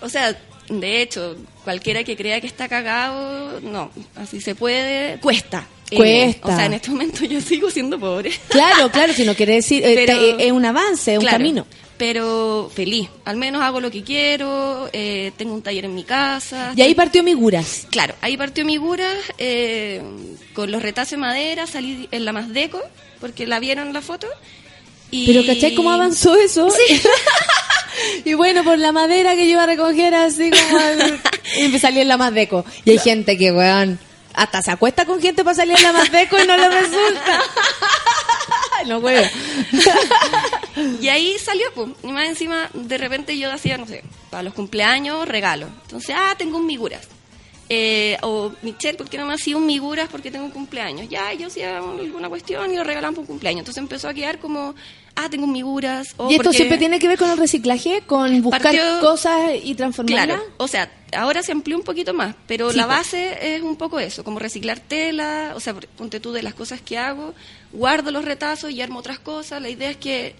O sea, de hecho, cualquiera que crea que está cagado, no, así se puede, cuesta. Eh, Cuesta. o sea, en este momento yo sigo siendo pobre. Claro, claro, si no quiere decir, eh, Pero- te- es un avance, es un camino. Pero feliz. Al menos hago lo que quiero, eh, tengo un taller en mi casa. Y ahí partió Miguras. Claro, ahí partió mi gura eh, con los retazos de madera, salí en la Mazdeco, porque la vieron en la foto. Y... Pero ¿cachai cómo avanzó eso? y bueno, por la madera que yo iba a recoger así como... y salí en la Mazdeco. Y hay gente que, weón, hasta se acuesta con gente para salir en la Mazdeco y no le resulta. no, weón. Y ahí salió, pues. Y más encima, de repente yo hacía, no sé, para los cumpleaños, regalo. Entonces, ah, tengo un miguras. Eh, o Michelle, ¿por qué no me hacía un miguras porque tengo un cumpleaños? Ya, yo hacía alguna cuestión y lo regalaban por un cumpleaños. Entonces empezó a quedar como, ah, tengo un miguras. O ¿Y esto porque- siempre tiene que ver con el reciclaje? ¿Con buscar Partió- cosas y transformarlas? Claro, o sea, ahora se amplió un poquito más, pero Sí, la pues. base es un poco eso, como reciclar tela, o sea, ponte tú de las cosas que hago, guardo los retazos y armo otras cosas. La idea es que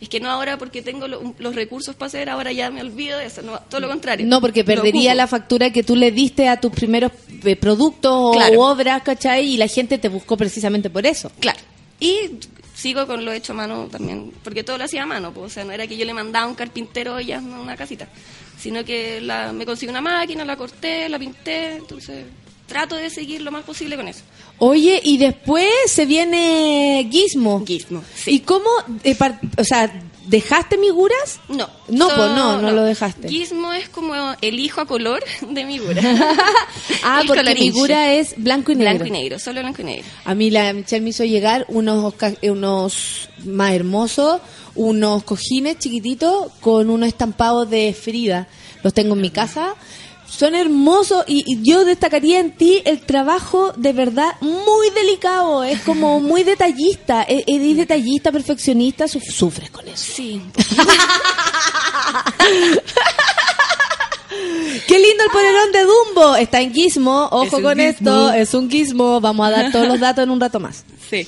es que no ahora porque tengo lo- los recursos para hacer, ahora ya me olvido de eso, no, todo lo contrario. No, porque perdería la factura que tú le diste a tus primeros eh, productos o obras, ¿cachai? Y la gente te buscó precisamente por eso. Claro. Y sigo con lo hecho a mano también, porque todo lo hacía a mano, pues, o sea, no era que yo le mandaba a un carpintero ya una casita, sino que la, me conseguí una máquina, la corté, la pinté, entonces trato de seguir lo más posible con eso. Oye, y después se viene Gizmo. Gizmo, ¿Y cómo, eh, o sea, dejaste Miguras? No. No, So- pues no, no lo dejaste. Gizmo es como el hijo a color de Migura. Ah, El porque colorinche. Migura es blanco y negro. Blanco y negro, solo blanco y negro. A mí la Michelle me hizo llegar unos, eh, unos más hermosos, unos cojines chiquititos con unos estampados de Frida. Los tengo en mi casa. Son hermosos y, y yo destacaría en ti el trabajo de verdad muy delicado. Es como muy detallista. E- Eres detallista, perfeccionista, su- sufres con eso. Sí. Qué lindo el polerón de Dumbo. Está en Gizmo. Ojo Es con esto. Es un Gizmo. Vamos a dar todos los datos en un rato más. Sí.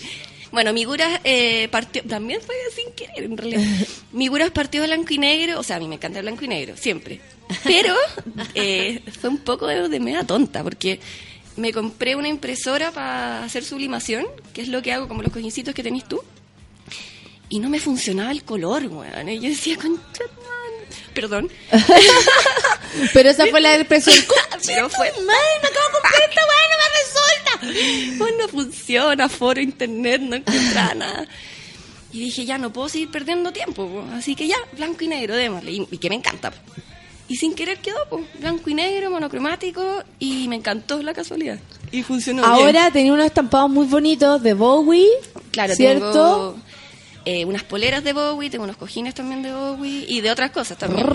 Bueno, Miguras eh, partió, también fue sin querer en realidad. Miguras partió blanco y negro, o sea, a mí me encanta el blanco y negro, siempre. Pero eh, fue un poco de, de media tonta, porque me compré una impresora para hacer sublimación, que es lo que hago como los cojincitos que tenés tú, y no me funcionaba el color, weón. Y yo decía, concha, tu madre". perdón, Pero esa fue la expresión. pero fue Madre, me acabo de comprar esta weá, no me resulta. Pues no funciona, foro, internet, no encontraba nada. Y dije, ya no puedo seguir perdiendo tiempo, po. así que ya, blanco y negro, démosle, y, y que me encanta. po. Y sin querer quedó, po. blanco y negro, monocromático, y me encantó la casualidad. Y funcionó bien. Ahora tenía unos estampados muy bonitos de Bowie. Claro, ¿cierto? tengo eh, unas poleras de Bowie, tengo unos cojines también de Bowie, y de otras cosas también.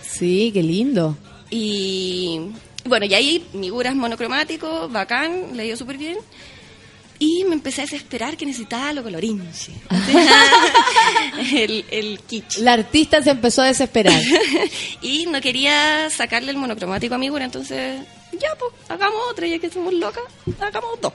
Sí, qué lindo. Y bueno, y ahí Miguras monocromático, bacán, le dio súper bien. Y me empecé a desesperar que necesitaba lo colorinche. el, el kitsch. La artista se empezó a desesperar. y no quería sacarle el monocromático a Migura, entonces, ya pues, hagamos otra, ya que somos locas, hagamos dos.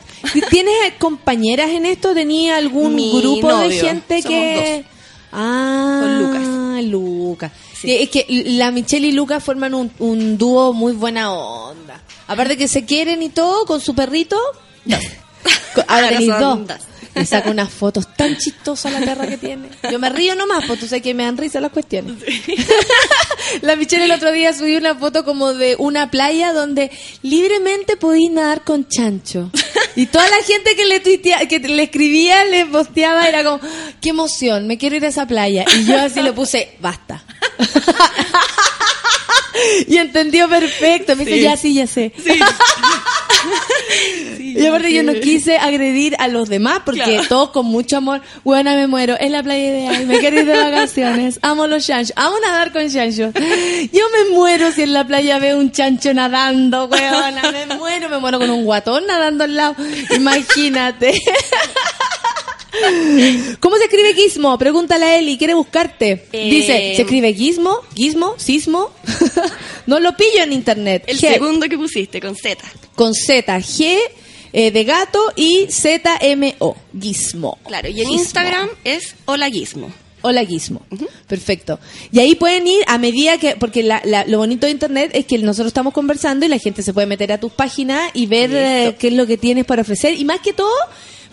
¿Tienes compañeras en esto? ¿Tenía algún Mi grupo de gente Somos que...? dos. Ah, Con Lucas. Lucas. Sí. Es que la Michelle y Lucas forman un, un dúo muy buena onda. Aparte que se quieren y todo, con su perrito. Ahora Ahora tenéis dos. dos. Me saca unas fotos tan chistosas la perra que tiene. Yo me río nomás, pues tú sabes que me dan risa las cuestiones. La Michelle el otro día subió una foto como de una playa donde libremente podí nadar con chancho. Y toda la gente que le tuitea- que le escribía, le posteaba, era como, qué emoción, me quiero ir a esa playa. Y yo así le puse, basta. y entendió perfecto. Me dice, Sí. ya sí, ya sé. y aparte yo no quise agredir a los demás porque Claro. todos con mucho amor, buena me muero, es la playa ideal, me quiero ir de vacaciones, amo los chanchos, amo nadar con chanchos. Yo me muero si en la playa veo un chancho nadando, weona, me muero, me muero con un guatón nadando al lado, imagínate. ¿Cómo se escribe Gizmo? Pregúntale a Eli, quiere buscarte. Eh, Dice, ¿se escribe Gizmo? ¿Gizmo? ¿Sismo? no lo pillo en internet. El G, segundo que pusiste, con Z. Con Z, G eh, de gato y Z-M-O. Gizmo. Claro, y en Gizmo. Instagram es Hola Gizmo. Hola Gizmo. Perfecto. Y ahí pueden ir a medida que, porque la- la- lo bonito de Internet es que nosotros estamos conversando y la gente se puede meter a tus páginas y ver eh, qué es lo que tienes para ofrecer. Y más que todo,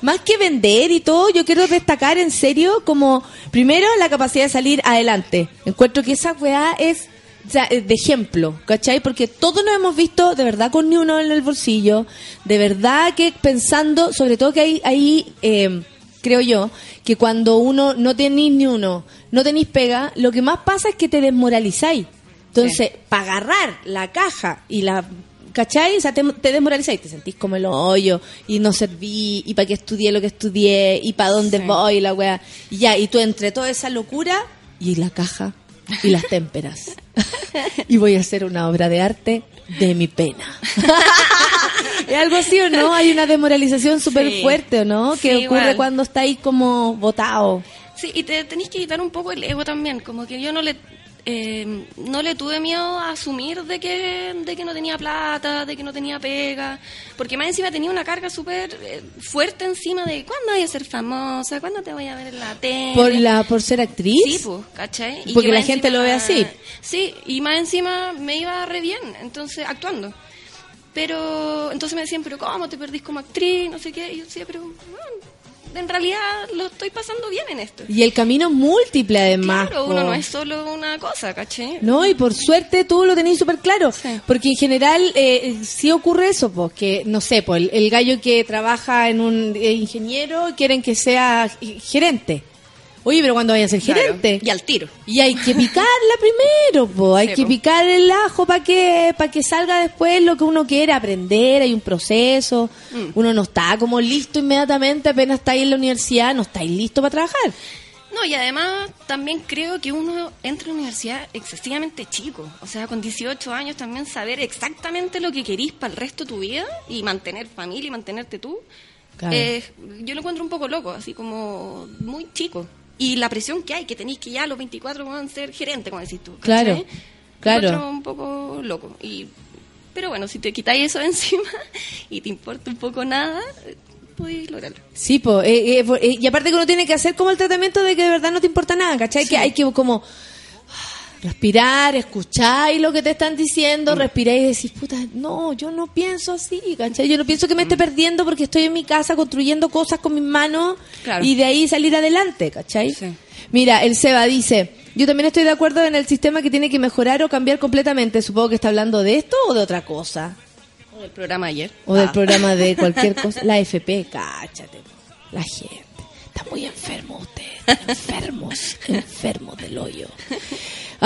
más que vender y todo, yo quiero destacar en serio como, primero, la capacidad de salir adelante. Encuentro que esa weá es o sea, de ejemplo, ¿cachai? Porque todos nos hemos visto de verdad con ni uno en el bolsillo, de verdad que pensando, sobre todo que hay, hay eh, creo yo, que cuando uno no tenéis ni uno, no tenéis pega, lo que más pasa es que te desmoralizáis. Entonces, para agarrar la caja y la... ¿Cachai? O sea, te, te desmoralizáis, te sentís como el hoyo, y no serví, y para qué estudié lo que estudié, y para dónde voy, la wea. Y ya, y tú entre toda esa locura, y la caja, y las témperas. y voy a hacer una obra de arte de mi pena. ¿Es algo así o no? Hay una desmoralización súper Sí. fuerte, ¿o no? Que Sí, ocurre igual. cuando estáis como botado. Sí, y te tenéis que quitar un poco el ego también, como que yo no le eh, no le tuve miedo a asumir de que de que no tenía plata, de que no tenía pega, porque más encima tenía una carga súper eh, fuerte encima de ¿cuándo voy a ser famosa? ¿Cuándo te voy a ver en la tele? Por la por ser actriz. Sí, pues, ¿cachai? Y Porque que la gente lo ve así. Sí, y más encima me iba re bien, entonces, actuando. Pero, entonces me decían, pero ¿cómo te perdís como actriz? No sé qué. Y yo decía, pero, bueno, en realidad lo estoy pasando bien en esto. Y el camino múltiple además. Claro, po. uno no es solo una cosa, ¿caché? No, y por suerte tú lo tenés súper claro. Sí. Porque en general eh, sí ocurre eso, pues, que, no sé, pues, el, el gallo que trabaja en un eh, ingeniero quieren que sea gerente. Oye, pero cuando vaya a ser Claro, gerente. Y al tiro. Y hay que picarla primero, po. hay Sí, que po. picar el ajo para que para que salga después lo que uno quiere aprender, hay un proceso. Mm. Uno no está como listo inmediatamente apenas está ahí en la universidad, no estáis listo para trabajar. No, y además también creo que uno entra a la universidad excesivamente chico. O sea, con 18 años también saber exactamente lo que querís para el resto de tu vida y mantener familia y mantenerte tú. Claro. eh, yo lo encuentro un poco loco, así como muy chico. Y la presión que hay, que tenéis que ya a los 24 van a ser gerente, como decís tú. Claro, claro. un poco loco. Y, pero bueno, si te quitáis eso de encima y te importa un poco nada, podéis lograrlo. Sí, po, eh, eh, po- eh, y aparte que uno tiene que hacer como el tratamiento de que de verdad no te importa nada, ¿cachai? Que hay que como respirar, escuchar lo que te están diciendo, respirar y decir, puta, no, yo no pienso así, ¿cachai? Yo no pienso que me esté perdiendo porque estoy en mi casa construyendo cosas con mis manos Claro. y de ahí salir adelante, ¿cachai? Sí. Mira, el Seba dice, yo también estoy de acuerdo en el sistema que tiene que mejorar o cambiar completamente. Supongo que está hablando de esto o de otra cosa. O del programa ayer. O del Ah. programa de cualquier cosa. La FP, cáchate. La gente. Está muy enfermo usted. Enfermos. enfermos del hoyo.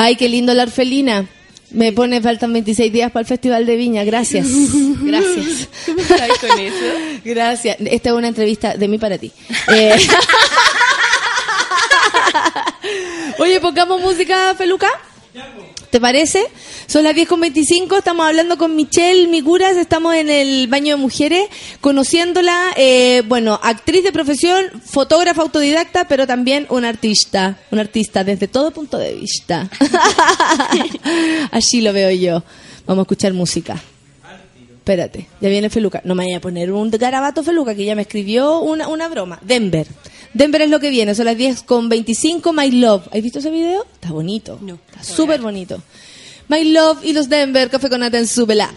Ay, qué lindo la orfelina. Me pone faltan 26 días para el Festival de Viña. Gracias. Gracias. ¿Cómo estáis con eso? Gracias. Esta es una entrevista de mí para ti. Eh, Oye, pongamos música, Feluca. ¿Te parece? Son las 10 con 25, estamos hablando con Michelle Miguras, estamos en el baño de mujeres, conociéndola, eh, bueno, actriz de profesión, fotógrafa autodidacta, pero también una artista, un artista desde todo punto de vista. Así lo veo yo. Vamos a escuchar música. Espérate, ya viene Feluca. No me vaya a poner un garabato Feluca, que ya me escribió una, una broma. Denver. Denver es lo que viene, son las 10 con 25, My Love. ¿Has visto ese video? Está bonito. No. Está súper bonito. My Love y los Denver, Café con Nata en Súbela.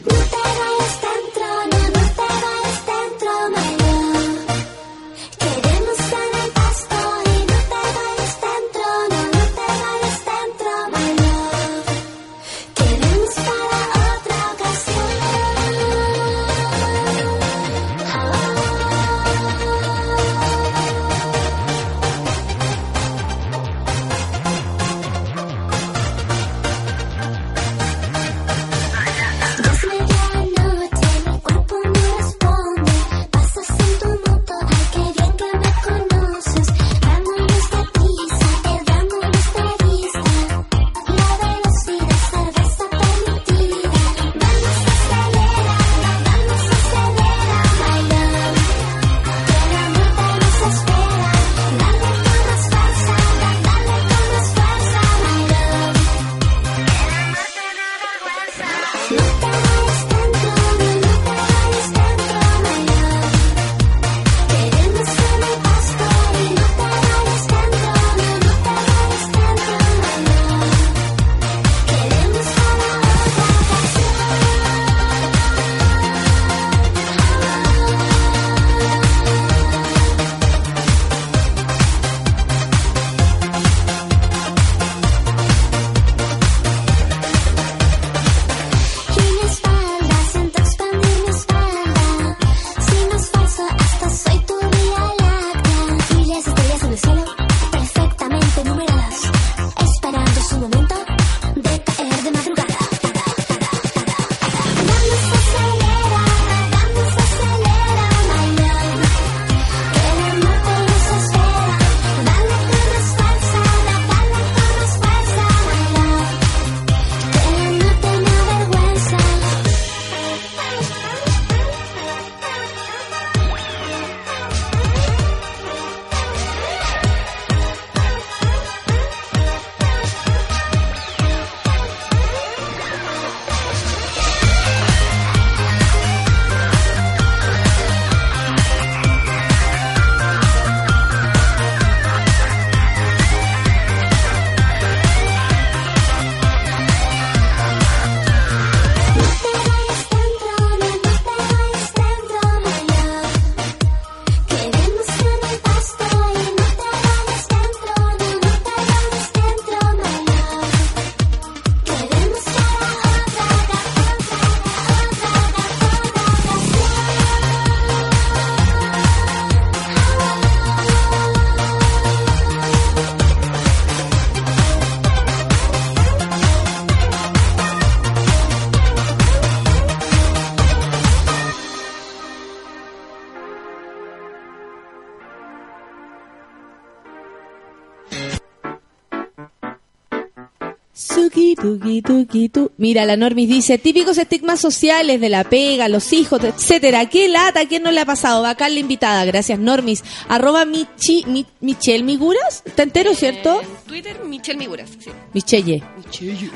Tuki, tuki, tu. Mira, la Normis dice, típicos estigmas sociales de la pega, los hijos, etcétera. ¿Qué lata? ¿A quién no le ha pasado? Bacán la invitada. Gracias, Normis. Arroba Michi, Mi- Michelle Miguras. ¿Está entero, cierto? Twitter, Michelle Miguras. Sí. Michelle.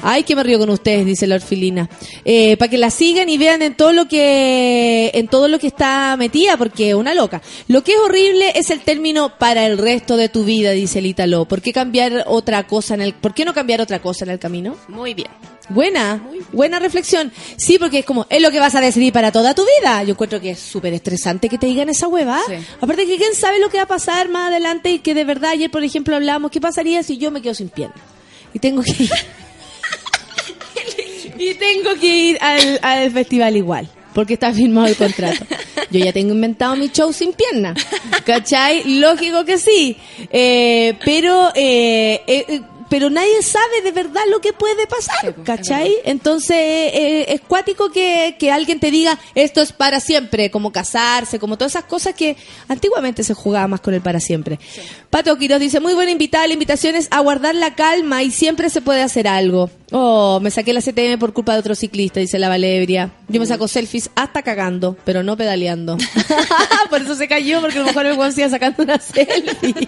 Ay, que me río con ustedes, dice la orfilina. Eh, para que la sigan y vean en todo lo que en todo lo que está metida, porque es una loca. Lo que es horrible es el término para el resto de tu vida, dice el Ítalo. ¿Por qué cambiar otra cosa en el, por qué no cambiar otra cosa en el camino? Muy bien. Buena, buena reflexión. Sí, porque es como, es lo que vas a decidir para toda tu vida. Yo encuentro que es súper estresante que te digan esa hueva. Sí. Aparte que quién sabe lo que va a pasar más adelante y que de verdad ayer, por ejemplo, hablábamos, ¿qué pasaría si yo me quedo sin pierna? Y tengo que ir. y tengo que ir al, al festival igual. Porque está firmado el contrato. Yo ya tengo inventado mi show sin pierna. ¿Cachai? Lógico que sí. Eh, pero, eh, eh, pero nadie sabe de verdad lo que puede pasar. ¿Cachai? Entonces, eh, es cuático que, que alguien te diga esto es para siempre, como casarse, como todas esas cosas que antiguamente se jugaba más con el para siempre. Pato Quiroz dice, muy buena invitada, la invitación es a guardar la calma y siempre se puede hacer algo. Oh, me saqué la CTM por culpa de otro ciclista, dice la Valebria. Yo me saco selfies hasta cagando, pero no pedaleando. por eso se cayó, porque a lo mejor el weón sigue sacando una selfie.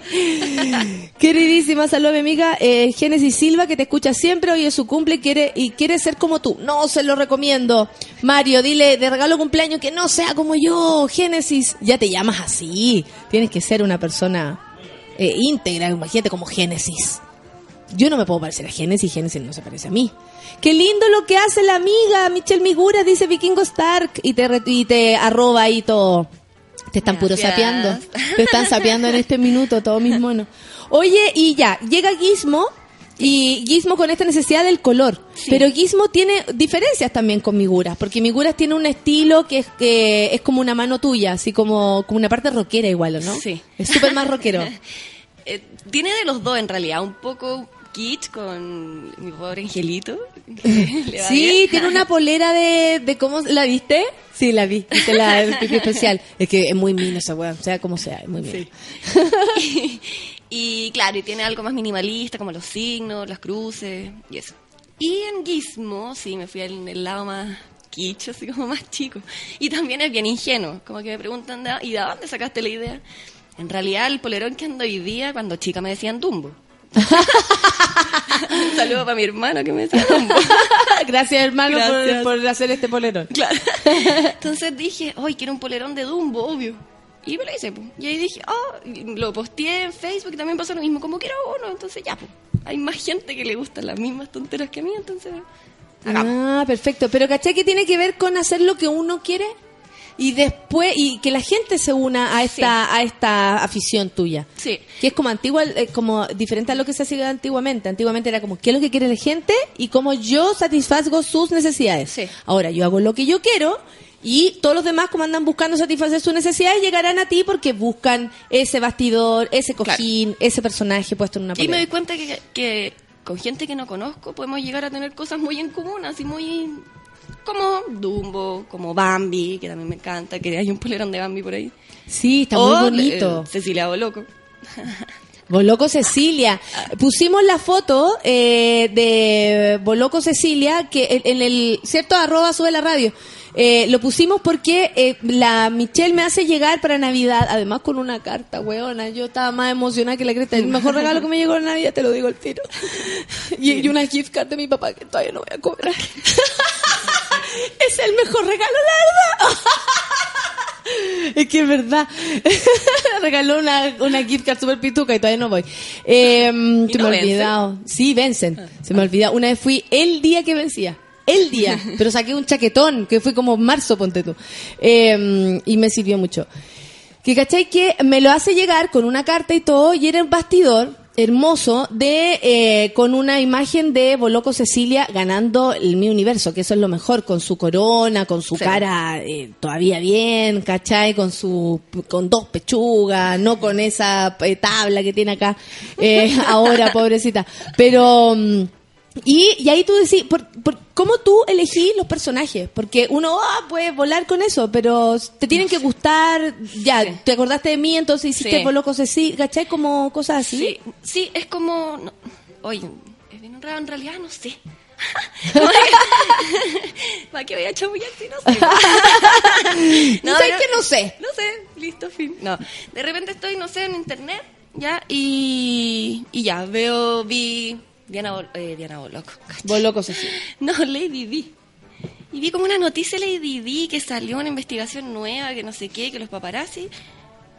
Queridísima, saludos mi amiga eh, Génesis Silva, que te escucha siempre, hoy es su cumple y quiere, y quiere ser como tú. No, se lo recomiendo. Mario, dile de regalo cumpleaños que no sea como yo, Génesis. Ya te llamas así. Tienes que ser una persona eh, íntegra, imagínate como Génesis. Yo no me puedo parecer a Génesis, Génesis no se parece a mí. Qué lindo lo que hace la amiga Michelle Miguras, dice Vikingo Stark, y te, y te arroba ahí todo. Te están puro Gracias. sapeando. Te están sapeando en este minuto, todos mis monos. Oye, y ya, llega Gizmo, y Gizmo con esta necesidad del color. Pero Gizmo tiene diferencias también con Miguras, porque Miguras tiene un estilo que es, que es como una mano tuya, así como, como una parte rockera igual, ¿o ¿no? Sí. Es súper más rockero. Eh, tiene de los dos en realidad, un poco kitsch con mi pobre angelito. Sí, tiene una polera de, de cómo ¿la viste? Sí, la vi, viste la pipi especial. Es que es muy mino esa weá, sea como sea, es muy mino. y, y, claro, y tiene algo más minimalista, como los signos, las cruces y eso. Y en Gizmo, sí, me fui al el lado más kitsch, así como más chico. Y también es bien ingenuo, como que me preguntan, "¿De- ¿y de dónde sacaste la idea? En realidad, el polerón que ando hoy día, cuando chica me decían Dumbo. Un saludo para mi hermano que me decía Dumbo. Gracias, hermano, por-. Por, hacer este polerón. Claro. Entonces dije, hoy quiero un polerón de Dumbo, obvio. Y me lo hice, pues. Y ahí dije, oh, lo posteé en Facebook y también pasó lo mismo, como quiero uno. Entonces ya, pues. Hay más gente que le gustan las mismas tonteras que a mí, entonces. hagamos. Ah, perfecto. Pero ¿cachai que tiene que ver con hacer lo que uno quiere? Y después, y que la gente se una a esta, a esta afición tuya. Sí. Que es como antigua, eh, como diferente a lo que se hacía antiguamente. Antiguamente era como, ¿qué es lo que quiere la gente? Y cómo yo satisfazgo sus necesidades. Sí. Ahora, yo hago lo que yo quiero y todos los demás, como andan buscando satisfacer sus necesidades, llegarán a ti porque buscan ese bastidor, ese cojín, ese personaje puesto en una Y me doy cuenta que, que con gente que no conozco podemos llegar a tener cosas muy en común, así muy. Como Dumbo, como Bambi, que también me encanta, que hay un polerón de Bambi por ahí. Sí, está O, muy bonito. eh, Cecilia Boloco. Boloco Cecilia. Pusimos la foto eh, de Boloco Cecilia, que en, en el, ¿cierto? Arroba sube la radio. Eh, lo pusimos porque eh, la Michelle me hace llegar para Navidad, además con una carta, weona. Yo estaba más emocionada que la cresta. El mejor regalo que me llegó en Navidad, te lo digo al tiro. Y, y una gift card de mi papá que todavía no voy a cobrar. es el mejor regalo, la verdad. Es que es verdad. Regaló una, una gift card super pituca y todavía no voy. Eh, se no me ha olvidado. Sí, vencen. Se me ha olvidado. Una vez fui el día que vencía. El día. Pero saqué un chaquetón, que fue como marzo, ponte tú. Eh, y me sirvió mucho. Que cachai que me lo hace llegar con una carta y todo, y era un bastidor hermoso de eh, con una imagen de Boloco Cecilia ganando el mi universo, que eso es lo mejor, con su corona, con su Sí. cara eh, todavía bien, ¿cachai? Con su con dos pechugas, no con esa eh, tabla que tiene acá eh, ahora, pobrecita. Pero mm, y, y ahí tú decís, por, por- ¿cómo tú elegís los personajes? Porque uno ah, puede volar con eso, pero te tienen que gustar. Ya, Sí. te acordaste de mí, entonces hiciste Sí. Boloco Cecilia, ¿cachai? Como cosas así. Sí, sí, es como. no, oye, es bien En realidad, en realidad no sé. ¿Para qué voy a chamullar si no sé? No, sé que no sé. No sé, listo, fin. No, de repente estoy, no sé, en internet, ya, y, y ya, veo, vi Diana, Bol- eh, Diana Boloco. Vos locos así. No, Lady D. Y vi como una noticia de Lady D que salió una investigación nueva, que no sé qué, que los paparazzi.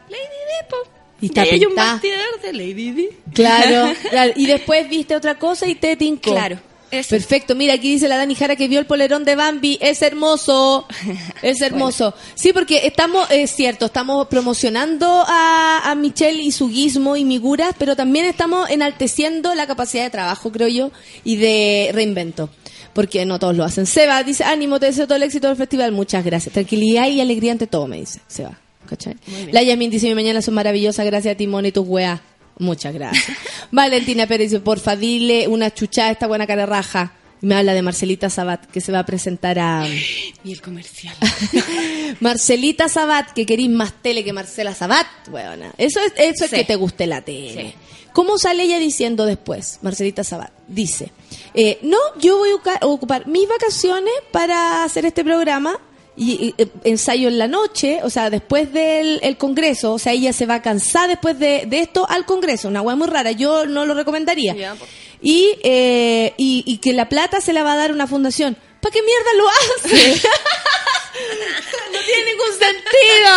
Lady D, po. Y está hay un bastidor de Lady D. Claro, claro. Y después viste otra cosa y te tincó. Claro, Perfecto. Mira, aquí dice la Dani Jara que vio el polerón de Bambi. Es hermoso. Es hermoso. Sí, porque estamos, es cierto, estamos promocionando a, a Michelle y su guismo y miguras, pero también estamos enalteciendo la capacidad de trabajo, creo yo, y de reinvento. Porque no todos lo hacen. Seba dice, ánimo, te deseo todo el éxito del festival. Muchas gracias. Tranquilidad y alegría ante todo, me dice Seba. ¿Cachai? La Yamin dice, mi mañana son maravillosas, gracias a Timón y tus weas. Muchas gracias. Valentina Pérez dice, porfa, dile una chuchada a esta buena cara raja. Y Me habla de Marcelita Sabat, que se va a presentar a... Y el comercial. Marcelita Sabat, que querís más tele que Marcela Sabat. Bueno, eso es, eso es Sí. que te guste la tele. Sí. ¿Cómo sale ella diciendo después, Marcelita Sabat? Dice, eh, no, yo voy a ocupar mis vacaciones para hacer este programa y, y, eh, ensayo en la noche, o sea, después del el congreso, o sea, ella se va a cansar después de, de esto al congreso, una hueá muy rara, yo no lo recomendaría. Y, eh, y, y que la plata se la va a dar una fundación. ¿Para qué mierda lo hace? no tiene ningún sentido.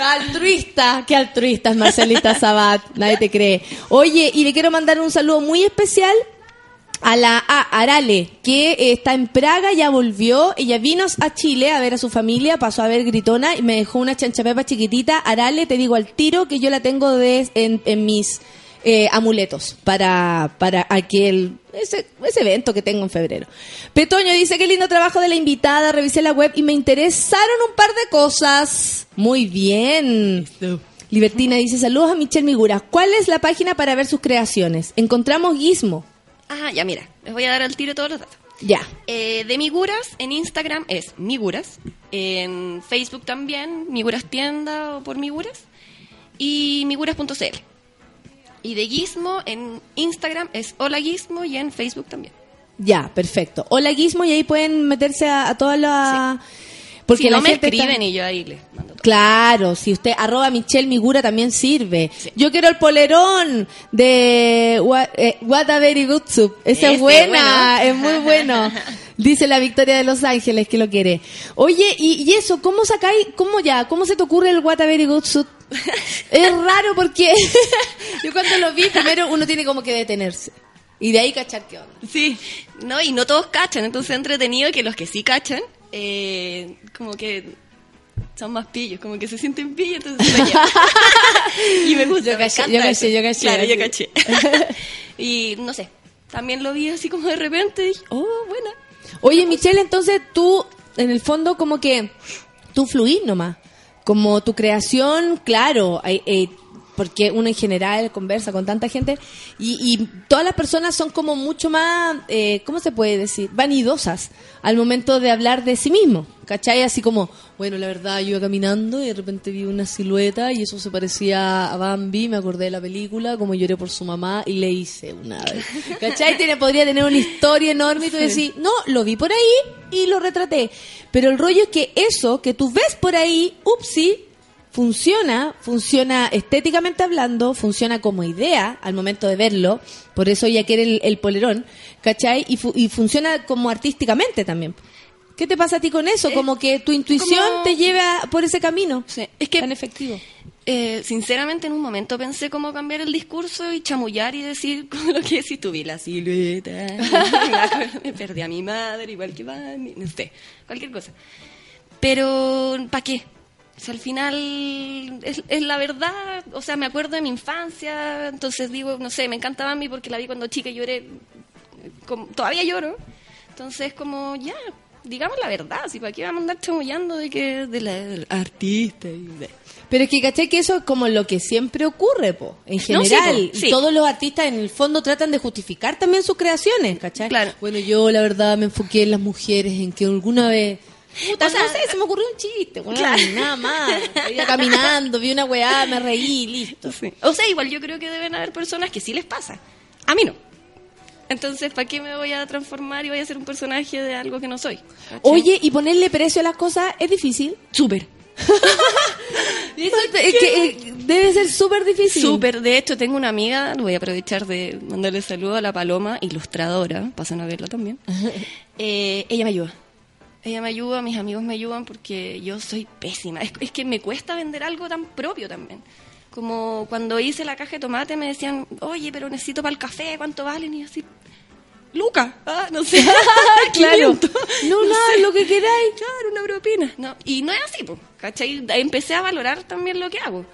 Altruista, qué altruista es Marcelita Sabat, nadie te cree. Oye, y le quiero mandar un saludo muy especial a la a Arale, que eh, está en Praga, ya volvió, ella vino a Chile a ver a su familia, pasó a ver Gritona y me dejó una chanchapepa chiquitita. Arale, te digo al tiro que yo la tengo de, en, en mis eh, amuletos para, para aquel ese, ese evento que tengo en febrero. Petoño dice, qué lindo trabajo de la invitada, revisé la web y me interesaron un par de cosas. Muy bien. Libertina dice, saludos a Michelle Migura. ¿Cuál es la página para ver sus creaciones? Encontramos Gizmo. Ah, ya, mira, les voy a dar al tiro todos los datos. Ya. Eh, de Miguras, en Instagram es Miguras. En Facebook también, Miguras Tienda o por Miguras. Y miguras.cl. Y de Gizmo, en Instagram es Hola Gizmo y en Facebook también. Ya, perfecto. Hola Gizmo y ahí pueden meterse a, a todas las... Porque si la no me gente está- escriben y yo ahí les mando todo. Claro, si usted arroba Michelle Migura también sirve. Yo quiero el polerón de What, eh, What a Very Good Soup. Esa es buena, bueno. es muy bueno. Dice la Victoria de Los Ángeles que lo quiere. Oye, y, y eso, ¿cómo sacáis, cómo ya, cómo se te ocurre el What a Very Good Soup? es raro porque yo cuando lo vi, primero uno tiene como que detenerse. Y de ahí cachar qué onda. Sí, no, y no todos cachan, entonces es entretenido que los que sí cachan, eh, como que son más pillos, como que se sienten pillos, entonces y me gusta, Yo me caché, yo caché, yo caché. Claro, yo caché. y no sé, también lo vi así como de repente, y dije, oh, buena. Oye, Michelle, entonces tú, en el fondo, como que tú fluís nomás. Como tu creación, claro, eh, eh, porque uno en general conversa con tanta gente y, y todas las personas son como mucho más, eh, ¿cómo se puede decir? Vanidosas al momento de hablar de sí mismo. ¿Cachai? Así como, bueno, la verdad, yo iba caminando y de repente vi una silueta y eso se parecía a Bambi, me acordé de la película, como lloré por su mamá y le hice una vez. ¿Cachai? Tiene, podría tener una historia enorme y tú decís, no, lo vi por ahí y lo retraté. Pero el rollo es que eso que tú ves por ahí, upsi, funciona, funciona estéticamente hablando, funciona como idea al momento de verlo, por eso ella quiere el, el polerón, ¿cachai? Y, fu- y funciona como artísticamente también. ¿Qué te pasa a ti con eso? Como que tu intuición como- te lleva por ese camino. Sí, es que Tan efectivo. Eh, sinceramente, en un momento pensé cómo cambiar el discurso y chamullar y decir como lo que tú, vi la silueta, me perdí a mi madre, igual que Bambi, no sé, cualquier cosa. Pero, ¿para qué? Sea, al final es, es la verdad, o sea, me acuerdo de mi infancia, entonces digo, no sé, me encanta Bambi porque la vi cuando chica y lloré, como- todavía lloro, entonces como, ya, digamos la verdad, si para qué vamos a andar chamullando de que de la artista y de... Pero es que, ¿cachai? Que eso es como lo que siempre ocurre, po, en No, sí, general. po, Y sí. todos los artistas en el fondo tratan de justificar también sus creaciones, ¿cachai? Claro. Bueno, yo la verdad me enfoqué en las mujeres, en que alguna vez... Puta, O sea, no sé, se me ocurrió un chiste, weón, Claro. nada más. Iba caminando, vi una weá, me reí, listo. O sea, igual yo creo que deben haber personas que sí les pasa. A mí no. Entonces, ¿para qué me voy a transformar y voy a ser un personaje de algo que no soy? Oye, y ponerle precio a las cosas es difícil. súper. Es que, eh, debe ser súper difícil. Súper. De hecho, tengo una amiga, voy a aprovechar de mandarle saludo a la Paloma, ilustradora, pasan a verla también. Eh, ella me ayuda. Ella me ayuda, mis amigos me ayudan porque yo soy pésima. Es, es que me cuesta vender algo tan propio también. Como cuando hice la caja de tomate me decían, oye, pero necesito para el café, ¿cuánto valen? Y así, Luca, ah, no sé. Claro. 500. No, nada, sé. lo que queráis. Claro, una propina. No, y no es así, pues, ¿cachai? Empecé a valorar también lo que hago.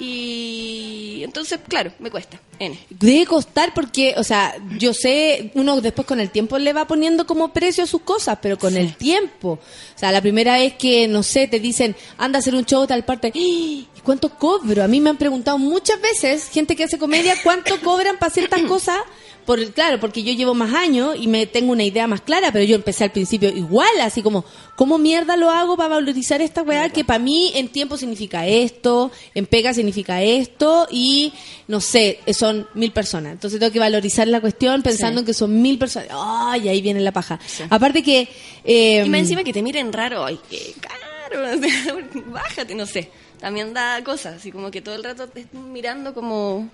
Y entonces, claro, me cuesta. N. Debe costar porque, o sea, yo sé, uno después con el tiempo le va poniendo como precio a sus cosas, pero con el tiempo. O sea, la primera vez que, no sé, te dicen, anda a hacer un show tal parte, ¡Ah! ¿y ¿cuánto cobro? A mí me han preguntado muchas veces, gente que hace comedia, ¿cuánto cobran para ciertas cosas? Por, claro, porque yo llevo más años y me tengo una idea más clara, pero yo empecé al principio igual, así como, ¿cómo mierda lo hago para valorizar esta weá? Que para mí en tiempo significa esto, en pega significa esto, y no sé, son mil personas. Entonces tengo que valorizar la cuestión pensando Sí. en que son mil personas. ¡Ay! ahí viene la paja. Aparte que. eh, Y más encima que te miren raro, ay, qué caro, bájate, no sé. También da cosas, así como que todo el rato te están mirando como,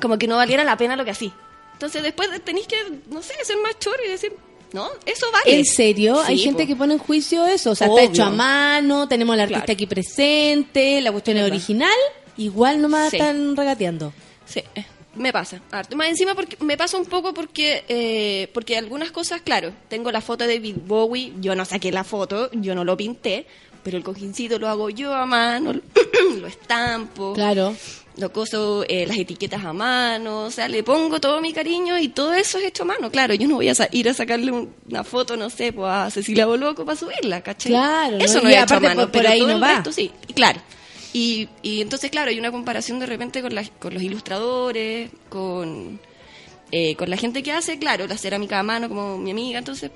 como que no valiera la pena lo que así. Entonces después tenéis que, no sé, ser más choro y decir, no, eso vale. ¿En serio? Hay gente que pone en juicio eso. O sea, Obvio. está hecho a mano, tenemos al artista Claro. aquí presente, la cuestión es original, igual nomás Sí. están regateando. Sí, eh, me pasa. harto. Más encima porque me pasa un poco porque eh, porque algunas cosas, claro, tengo la foto de David Bowie, yo no saqué la foto, yo no lo pinté, pero el cojincito lo hago yo a mano, lo estampo, Claro. Lo coso eh, las etiquetas a mano, o sea, le pongo todo mi cariño y todo eso es hecho a mano. Claro, yo no voy a ir a sacarle un- una foto, no sé, pues a Cecilia Boloco para subirla, ¿cachai? Claro, ¿no? eso no, Y es hecho a mano, por- por pero ahí todo no el va. resto sí, claro. Y, y entonces, claro, hay una comparación de repente con, la- con los ilustradores, con, eh, con la gente que hace, claro, la cerámica a mano, como mi amiga, entonces,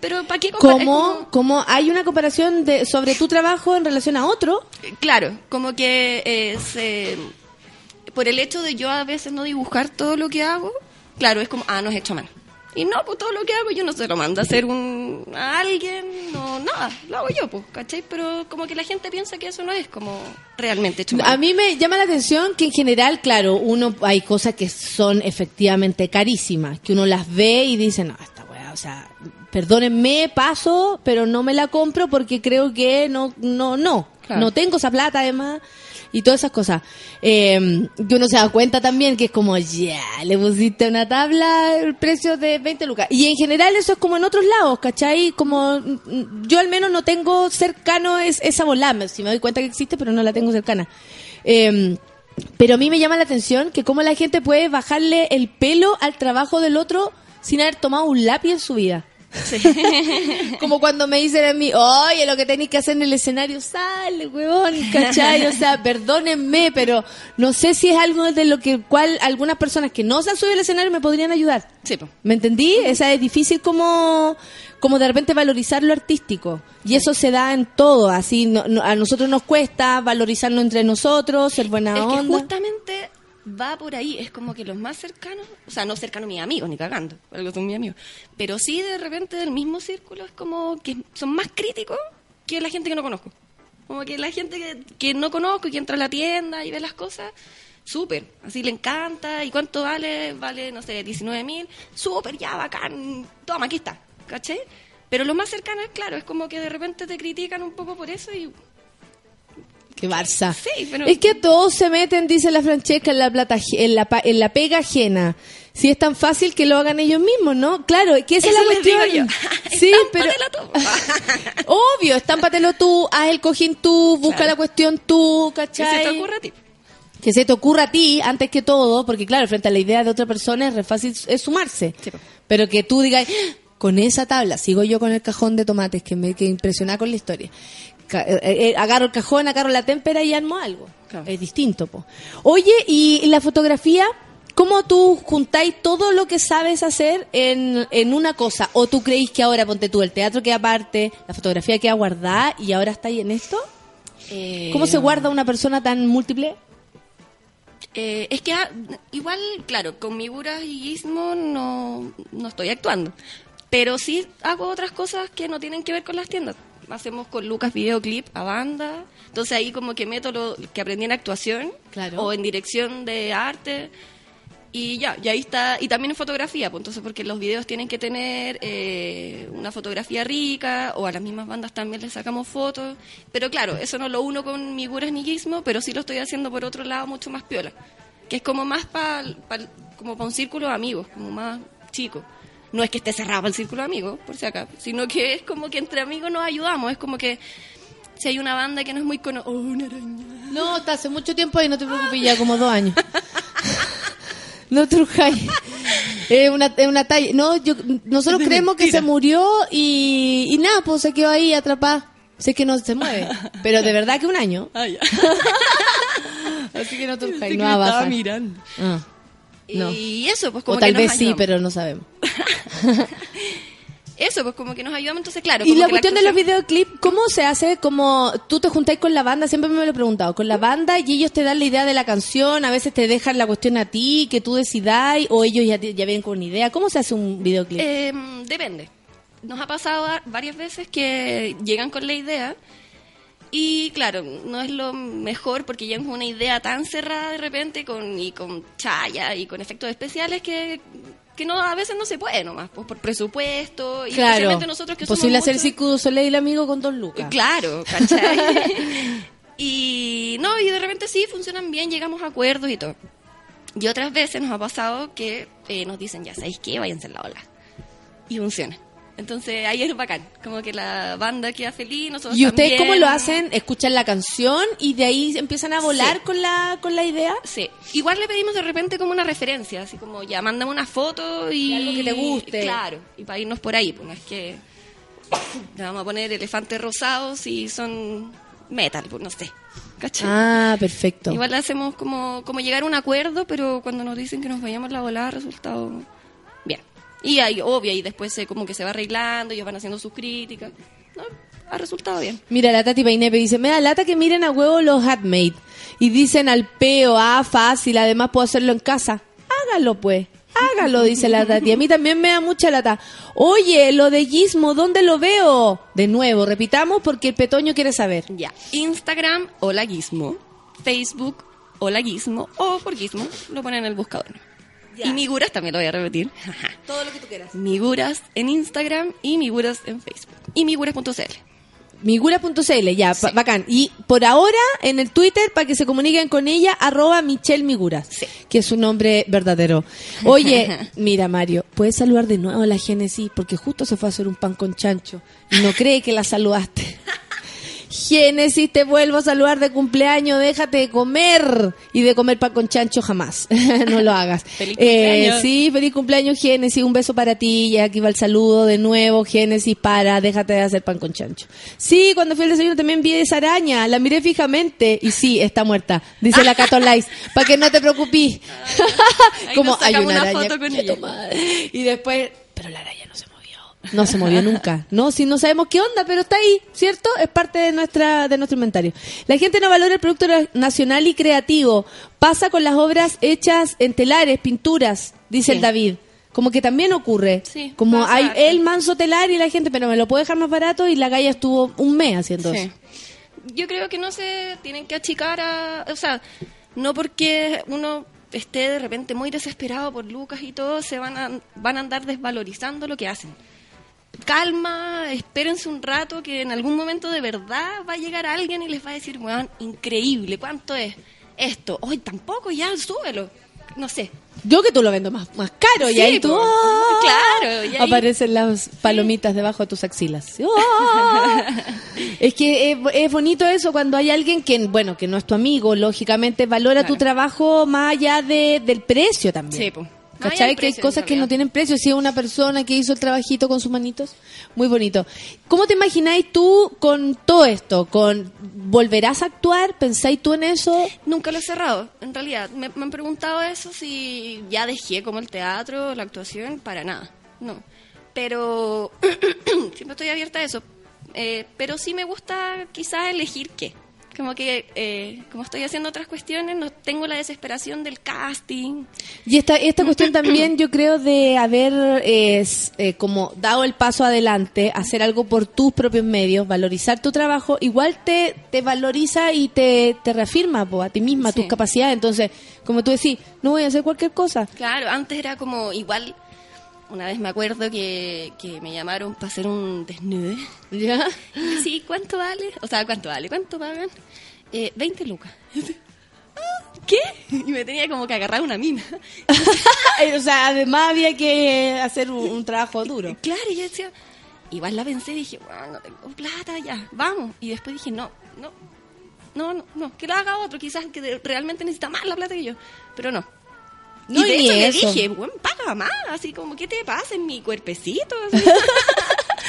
pero ¿para qué comparar? ¿Cómo, como- cómo hay una comparación de, sobre tu trabajo en relación a otro? Claro, como que eh, se- por el hecho de yo a veces no dibujar todo lo que hago, claro, es como, ah, no es hecho a mano. Y no, pues todo lo que hago yo no se lo mando a hacer un, a alguien, no, nada, lo hago yo, pues, ¿cachai? Pero como que la gente piensa que eso no es como realmente hecho a mí me llama la atención que en general, claro, uno hay cosas que son efectivamente carísimas, que uno las ve y dice, no, esta weá, o sea, perdónenme, paso, pero no me la compro porque creo que no, no, no, Claro. no tengo esa plata además y todas esas cosas. Eh, que uno se da cuenta también que es como, ya, le pusiste una tabla el precio de 20 lucas. Y en general eso es como en otros lados, ¿cachai? Como mm, yo al menos no tengo cercano es, esa volada, si me doy cuenta que existe, pero no la tengo cercana. Eh, pero a mí me llama la atención que cómo la gente puede bajarle el pelo al trabajo del otro sin haber tomado un lápiz en su vida. Como cuando me dicen a mí, oye, lo que tenéis que hacer en el escenario, sale, huevón, ¿cachai? O sea, perdónenme, pero no sé si es algo de lo que cual algunas personas que no se han subido al escenario me podrían ayudar. Sí. ¿Me entendí? Esa es difícil como, como de repente valorizar lo artístico. Y eso se da en todo. Así no- no- a nosotros nos cuesta valorizarnos entre nosotros, ser buena Es que onda. justamente va por ahí, es como que los más cercanos, o sea, no cercanos mis amigos, ni cagando, algo son mis amigos, pero sí de repente del mismo círculo es como que son más críticos que la gente que no conozco. Como que la gente que, no conozco y que entra a la tienda y ve las cosas, súper, así le encanta, y cuánto vale, vale, no sé, 19 mil, súper, ya, bacán, toma, aquí está, ¿caché? Pero los más cercanos, claro, es como que de repente te critican un poco por eso y Qué Barça. Sí, pero- Es que todos se meten, dice la Francesca, en la, plata, en, la, en la pega ajena. Si es tan fácil que lo hagan ellos mismos, ¿no? Claro, que esa es la cuestión. Sí, pero... Obvio, estámpatelo tú, haz el cojín tú, busca Claro. la cuestión tú, ¿Qué ¿cachai? se te ocurre a ti? Que se te ocurra a ti antes que todo, porque claro, frente a la idea de otra persona es re fácil es sumarse. Sí. Pero que tú digas, "Ah, con esa tabla, sigo yo con el cajón de tomates, que me que impresionar con la historia. Ca- eh, eh, agarro el cajón, agarro la témpera y armo algo. Claro. Es distinto, po. Oye, ¿y la fotografía? ¿Cómo tú juntáis todo lo que sabes hacer en, en una cosa? ¿O tú creéis que ahora, ponte tú, el teatro queda aparte, la fotografía queda guardada y ahora estáis en esto? ¿Cómo se guarda una persona tan múltiple? Eh, es que ah, igual, claro, con Miguras y Gizmo no, no estoy actuando. Pero sí hago otras cosas que no tienen que ver con las tiendas. Hacemos con Lucas videoclip a banda. Entonces ahí como que meto lo que aprendí en actuación Claro. o en dirección de arte. Y ya, y ahí está. Y también en fotografía, pues entonces porque los videos tienen que tener eh, una fotografía rica o a las mismas bandas también les sacamos fotos. Pero claro, eso no lo uno con Miguras ni Gizmo, pero sí lo estoy haciendo por otro lado mucho más piola. Que es como más para como pa un círculo de amigos, como más chico. No es que esté cerrado el círculo de amigos, por si acá, sino que es como que entre amigos nos ayudamos. Es como que si hay una banda que no es muy conocida. Oh, una araña. No, está hace mucho tiempo y no te preocupes, ya como dos años. No trujáis. Es una, es una talla. No, yo, nosotros creemos que se murió y, y nada, pues se quedó ahí atrapada. Sé que no se mueve, pero de verdad que un año. Ah, ya. Así que no que no va a mirando. Ah, no. Y eso, pues como O tal que nos vez sí, pero no sabemos. Eso, pues como que nos ayudamos, entonces claro. Y la cuestión de los videoclips, ¿cómo se hace? Como tú te juntáis con la banda, siempre me lo he preguntado, con la banda y ellos te dan la idea de la canción, a veces te dejan la cuestión a ti, que tú decidáis, o ellos ya, ya vienen con una idea. ¿Cómo se hace un videoclip? Eh, depende. Nos ha pasado va- varias veces que llegan con la idea y claro, no es lo mejor porque llegan con una idea tan cerrada de repente con, y con chaya y con efectos especiales que, que no a veces no se puede nomás, pues, por presupuesto y claro, especialmente nosotros que posible somos hacer du Soleil amigo con dos lucas. Claro, ¿cachai? y no, y de repente sí, funcionan bien, llegamos a acuerdos y todo. Y otras veces nos ha pasado que eh, nos dicen, ya sabéis qué, váyanse en la ola. Y funciona. Entonces ahí es bacán, como que la banda queda feliz, nosotros ¿Y ustedes también. cómo lo hacen? ¿Escuchan la canción y de ahí empiezan a volar Sí. con la con la idea? Sí, igual le pedimos de repente como una referencia, así como ya, mándame una foto y... De algo que te guste. Claro, y para irnos por ahí, pues no es que le vamos a poner elefantes rosados y son metal, pues no sé, ¿cachai? Ah, perfecto. Igual le hacemos como, como llegar a un acuerdo, pero cuando nos dicen que nos vayamos la volada, resultado. Y ahí, obvio, y después se, como que se va arreglando, ellos van haciendo sus críticas. No, ha resultado bien. Mira, la Tati Painepe dice, me da lata que miren a huevo los handmade y dicen al peo, ah, fácil, además puedo hacerlo en casa. Hágalo pues, hágalo, dice la Tati. A mí también me da mucha lata. Oye, lo de Gizmo, ¿dónde lo veo? De nuevo, repitamos porque el petoño quiere saber. Ya. Instagram, hola Gizmo. Facebook, hola Gizmo. O por Gizmo, lo ponen en el buscador. Y Miguras también lo voy a repetir. Todo lo que tú quieras. Miguras en Instagram y Miguras en Facebook. Y miguras.cl. Migura.cl, ya, bacán. Y por ahora, en el Twitter, para que se comuniquen con ella, arroba Michelle Miguras, Sí. que es su nombre verdadero. Oye, mira Mario, puedes saludar de nuevo a la Génesis, porque justo se fue a hacer un pan con chancho y no cree que la saludaste. Génesis, te vuelvo a saludar de cumpleaños, déjate de comer y de comer pan con chancho jamás. no lo hagas. Feliz Eh, cumpleaños. sí, feliz cumpleaños Génesis, un beso para ti y aquí va el saludo de nuevo, Génesis, para, déjate de hacer pan con chancho. Sí, cuando fui al desayuno también vi esa araña, la miré fijamente y sí, está muerta, dice la Cato Lice, para que no te preocupes. Como hay una una araña. foto con ella. Y después, pero la araña no se movió. Nunca. No, si no sabemos qué onda, pero está ahí, ¿cierto? Es parte de nuestra de nuestro inventario. La gente no valora el producto na- nacional y creativo. Pasa con las obras hechas en telares, pinturas, dice Sí. el David. Como que también ocurre. Sí, Como hay el manso telar y la gente, pero me lo puedo dejar más barato y la galla estuvo un mes haciendo Sí. eso. Yo creo que no se tienen que achicar a... O sea, no porque uno esté de repente muy desesperado por Lucas y todo, se van a, van a andar desvalorizando lo que hacen. Calma, espérense un rato que en algún momento de verdad va a llegar alguien y les va a decir, weón, increíble, ¿cuánto es esto? Hoy tampoco, ya, súbelo. No sé. Yo que tú lo vendo más, más caro y ahí tú... po. ¡ah! Claro, y ahí- Aparecen las palomitas debajo de tus axilas. ¡Ah! es que es, es bonito eso cuando hay alguien que, bueno, que no es tu amigo, lógicamente valora tu trabajo más allá de, del precio también. Sí, po. ¿Cachai? Que hay cosas que no tienen precio. Si es una persona que hizo el trabajito con sus manitos, muy bonito. ¿Cómo te imagináis tú con todo esto? ¿Con ¿Volverás a actuar? ¿Pensáis tú en eso? Nunca lo he cerrado, en realidad. Me, me han preguntado eso, si ya dejé como el teatro, la actuación, para nada. No. Pero siempre estoy abierta a eso. Eh, pero sí me gusta quizás elegir qué. Como que, eh, como estoy haciendo otras cuestiones, no tengo la desesperación del casting. Y esta, esta cuestión también yo creo de haber eh, s- eh, como dado el paso adelante, hacer algo por tus propios medios, valorizar tu trabajo, igual te, te valoriza y te, te reafirma po, a ti misma, Sí. tus capacidades. Entonces, como tú decís, no voy a hacer cualquier cosa. Claro, antes era como igual. Una vez me acuerdo que, que me llamaron para hacer un desnude. ¿Ya? Sí, ¿cuánto vale? O sea, ¿cuánto vale? ¿Cuánto pagan? Eh, 20 lucas. Ah, ¿Qué? Y me tenía como que agarrar una mina. o sea, además había que hacer un, un trabajo duro. Claro, y yo decía, igual la pensé y dije, bueno, no tengo plata, ya, vamos. Y después dije, no, no, no, no, no, que lo haga otro, quizás que realmente necesita más la plata que yo, pero no. No, y de hecho le eso. dije, bueno, paga más, así como, ¿qué te pasa en mi cuerpecito?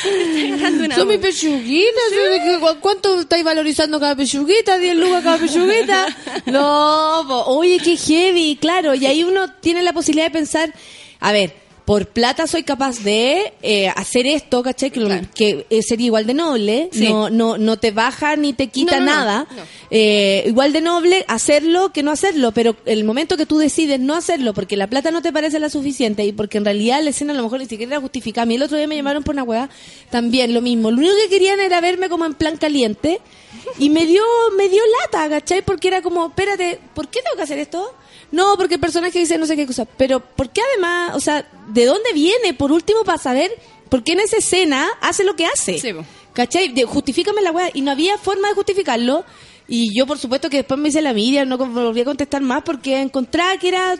Una Son mis pechuguitas. ¿sí? ¿De qué- ¿Cuánto estáis valorizando cada pechuguita? ¿10 lucas cada pechuguita? No, po, oye, qué heavy, claro. Y ahí uno tiene la posibilidad de pensar, a ver, por plata soy capaz de eh, hacer esto, ¿cachai? Que, Claro. que eh, sería igual de noble. Sí. No, no, no te baja ni te quita No, no, no, nada. no. Eh, igual de noble hacerlo que no hacerlo, pero el momento que tú decides no hacerlo porque la plata no te parece la suficiente y porque en realidad la escena a lo mejor ni siquiera era justificada. A mí el otro día me llamaron por una weá, también lo mismo. Lo único que querían era verme como en plan caliente y me dio, me dio lata, ¿cachai? Porque era como, espérate, ¿por qué tengo que hacer esto? No, porque el personaje dice no sé qué cosa. Pero, ¿por qué además? O sea, ¿de dónde viene? Por último, para saber por qué en esa escena hace lo que hace. Sí. ¿Cachai? De, justifícame la weá. Y no había forma de justificarlo. Y yo, por supuesto, que después me hice la Miriam, no me volví a contestar más porque encontraba que era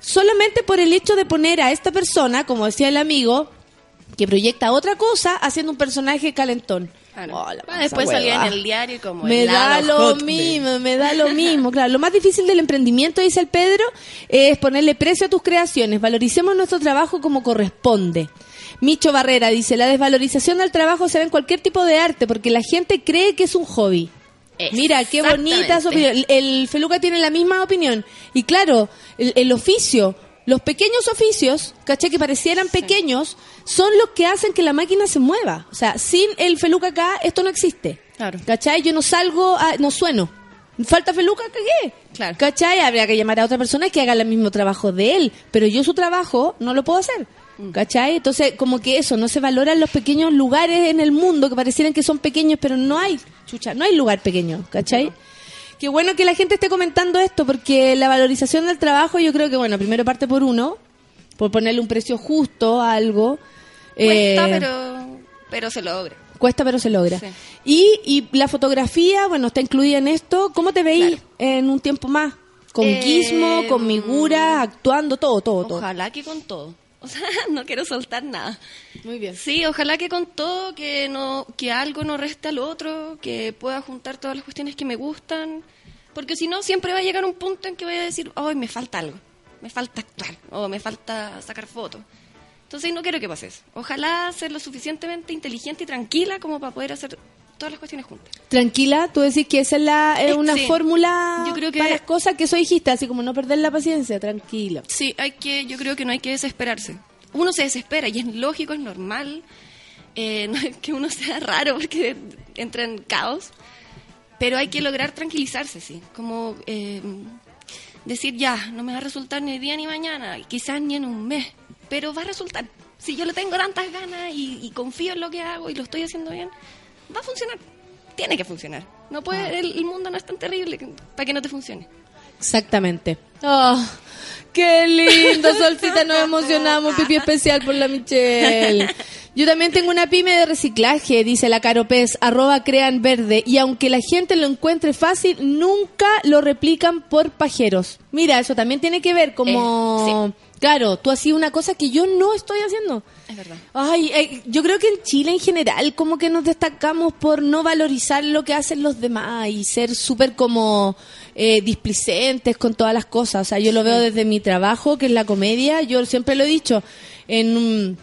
solamente por el hecho de poner a esta persona, como decía el amigo, que proyecta otra cosa haciendo un personaje calentón. Claro. Oh, Ah, después salía en el diario y como Me da lo mismo, me da lo mismo. Claro, lo más difícil del emprendimiento, dice el Pedro, es ponerle precio a tus creaciones. Valoricemos nuestro trabajo como corresponde. Micho Barrera dice, la desvalorización del trabajo se ve en cualquier tipo de arte porque la gente cree que es un hobby. Mira, qué bonita su opinión. El, el Feluca tiene la misma opinión. Y claro, el, el oficio, los pequeños oficios, ¿cachai? Que parecieran pequeños, son los que hacen que la máquina se mueva. O sea, sin el Feluca acá, esto no existe. Claro. ¿Cachai? Yo no salgo, a- no sueno. Falta Feluca, cagué. Claro. ¿Cachai? Habría que llamar a otra persona que haga el mismo trabajo de él. Pero yo su trabajo no lo puedo hacer. Mm. ¿Cachai? Entonces, como que eso, no se valoran los pequeños lugares en el mundo que parecieran que son pequeños, pero no hay, chucha, no hay lugar pequeño, ¿cachai? Qué bueno que la gente esté comentando esto, porque la valorización del trabajo, yo creo que, bueno, primero parte por uno, por ponerle un precio justo a algo. Cuesta, Eh, pero, pero se logra. Cuesta, pero se logra. Sí. Y, y la fotografía, bueno, está incluida en esto. ¿Cómo te veis Claro. en un tiempo más? Con Eh, con Migura, actuando, todo, todo, todo. Ojalá que con todo. O sea, no quiero soltar nada. Muy bien. Sí, ojalá que con todo, que no que algo no reste al otro, que pueda juntar todas las cuestiones que me gustan, porque si no siempre va a llegar un punto en que voy a decir, "Ay, me falta algo. Me falta actuar o me falta sacar fotos." Entonces no quiero que pase eso. Ojalá ser lo suficientemente inteligente y tranquila como para poder hacer todas las cuestiones juntas. Tranquila, tú decís que esa es la, es Eh, una sí. fórmula Yo creo que- para las cosas que eso dijiste, así como no perder la paciencia, tranquila. Sí, hay que, yo creo que no hay que desesperarse. Uno se desespera y es lógico, es normal. Eh, no es que uno sea raro porque entra en caos. Pero hay que lograr tranquilizarse, sí. Como eh, decir, ya, no me va a resultar ni hoy día ni mañana, quizás ni en un mes, pero va a resultar. Si yo le tengo tantas ganas y, y confío en lo que hago y lo estoy haciendo bien, va a funcionar. Tiene que funcionar. No puede, el, el mundo no es tan terrible que- para que no te funcione. Exactamente. Oh, qué lindo, Solcita, nos emocionamos, pipi especial por la Michelle. Yo también tengo una pyme de reciclaje, dice la Caro Pez, arroba crean verde, y aunque la gente lo encuentre fácil, nunca lo replican por pajeros. Mira, eso también tiene que ver como... Claro, tú hacías una cosa que yo no estoy haciendo. Es verdad. Ay, eh, yo creo que en Chile en general como que nos destacamos por no valorizar lo que hacen los demás y ser súper como eh, displicentes con todas las cosas. O sea, yo lo veo desde mi trabajo, que es la comedia. Yo siempre lo he dicho, en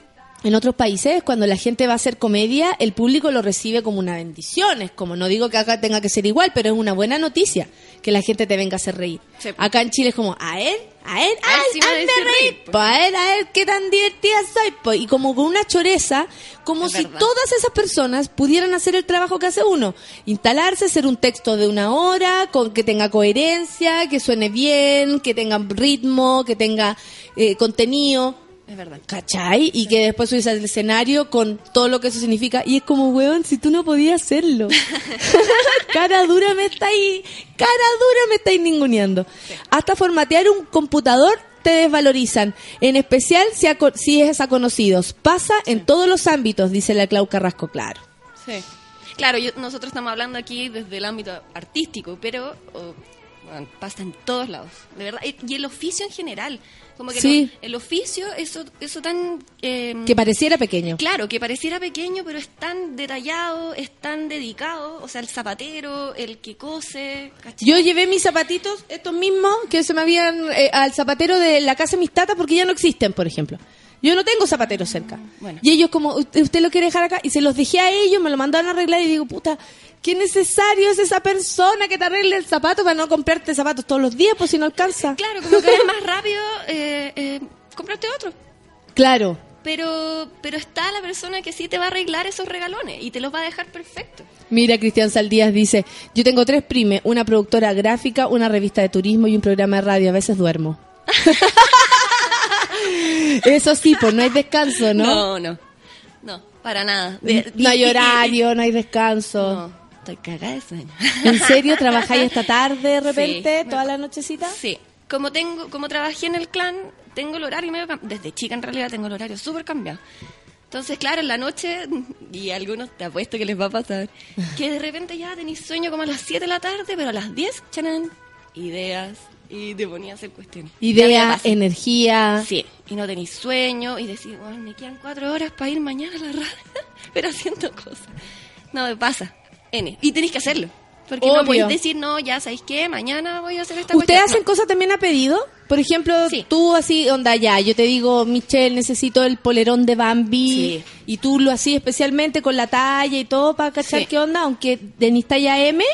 en otros países, cuando la gente va a hacer comedia, el público lo recibe como una bendición. Es como, no digo que acá tenga que ser igual, pero es una buena noticia que la gente te venga a hacer reír. Sí. Acá en Chile es como, a él, a él, A él sí me hazme hace reír, reír, po. po, a él, a él, qué tan divertida soy. po. Y como con una choreza, como Es si verdad. todas esas personas pudieran hacer el trabajo que hace uno. Instalarse, hacer un texto de una hora, con que tenga coherencia, que suene bien, que tenga ritmo, que tenga eh, contenido. Es verdad. ¿Cachai? Y que después subes al escenario con todo lo que eso significa. Y es como, weón, si tú no podías hacerlo. cara dura me está ahí, cara dura me estáis ninguneando. Hasta formatear un computador te desvalorizan. En especial si, a si es a conocidos. Pasa en todos los ámbitos, dice la Clau Carrasco, claro. Sí. Claro, yo- nosotros estamos hablando aquí desde el ámbito artístico, pero oh, bueno, pasa en todos lados, de verdad. Y el oficio en general. Como que Sí. no- el oficio, eso, eso tan... eh, Que pareciera pequeño. Claro, que pareciera pequeño, pero es tan detallado, es tan dedicado. O sea, el zapatero, el que cose. ¿cachai? Yo llevé mis zapatitos, estos mismos, que se me habían eh, al zapatero de la casa de mis tatas porque ya no existen, por ejemplo. Yo no tengo zapateros cerca. Bueno. Y ellos como, "¿Usted- ¿usted lo quiere dejar acá? Y se los dejé a ellos, me lo mandaron a arreglar y digo, puta, qué necesario es esa persona que te arregle el zapato para no comprarte zapatos todos los días, pues si no alcanza. Claro, como que es más rápido eh, eh, comprarte otro. Claro. Pero, pero está la persona que sí te va a arreglar esos regalones y te los va a dejar perfecto. Mira, Cristian Saldías dice, yo tengo tres primes, una productora gráfica, una revista de turismo y un programa de radio, a veces duermo. Eso sí, pues no hay descanso, ¿no? No, no. No, para nada. De- No hay horario, no hay descanso. No, estoy cagada de sueño. ¿En serio trabajáis esta tarde de repente, Sí. toda la nochecita? Sí. Como tengo, como trabajé en el clan, tengo el horario medio desde chica en realidad tengo el horario súper cambiado. Entonces, claro, en la noche, y a algunos te apuesto que les va a pasar, que de repente ya tenéis sueño como a las 7 de la tarde, pero a las 10, chanán, ideas, y te ponías a hacer cuestiones. Idea, energía. Sí, y no tenéis sueño, y decís, bueno, me quedan cuatro horas para ir mañana a la radio, pero haciendo cosas. No, me pasa. N. Y tenéis que hacerlo. Porque Obvio. no podéis decir, no, ya sabéis qué, mañana voy a hacer esta ¿Ustedes cuestión". hacen cosas también a pedido? Por ejemplo, Sí. tú así, onda ya, yo te digo, Michelle, necesito el polerón de Bambi. Sí. Y tú lo así especialmente con la talla y todo para cachar Sí. qué onda, aunque tenéis talla M.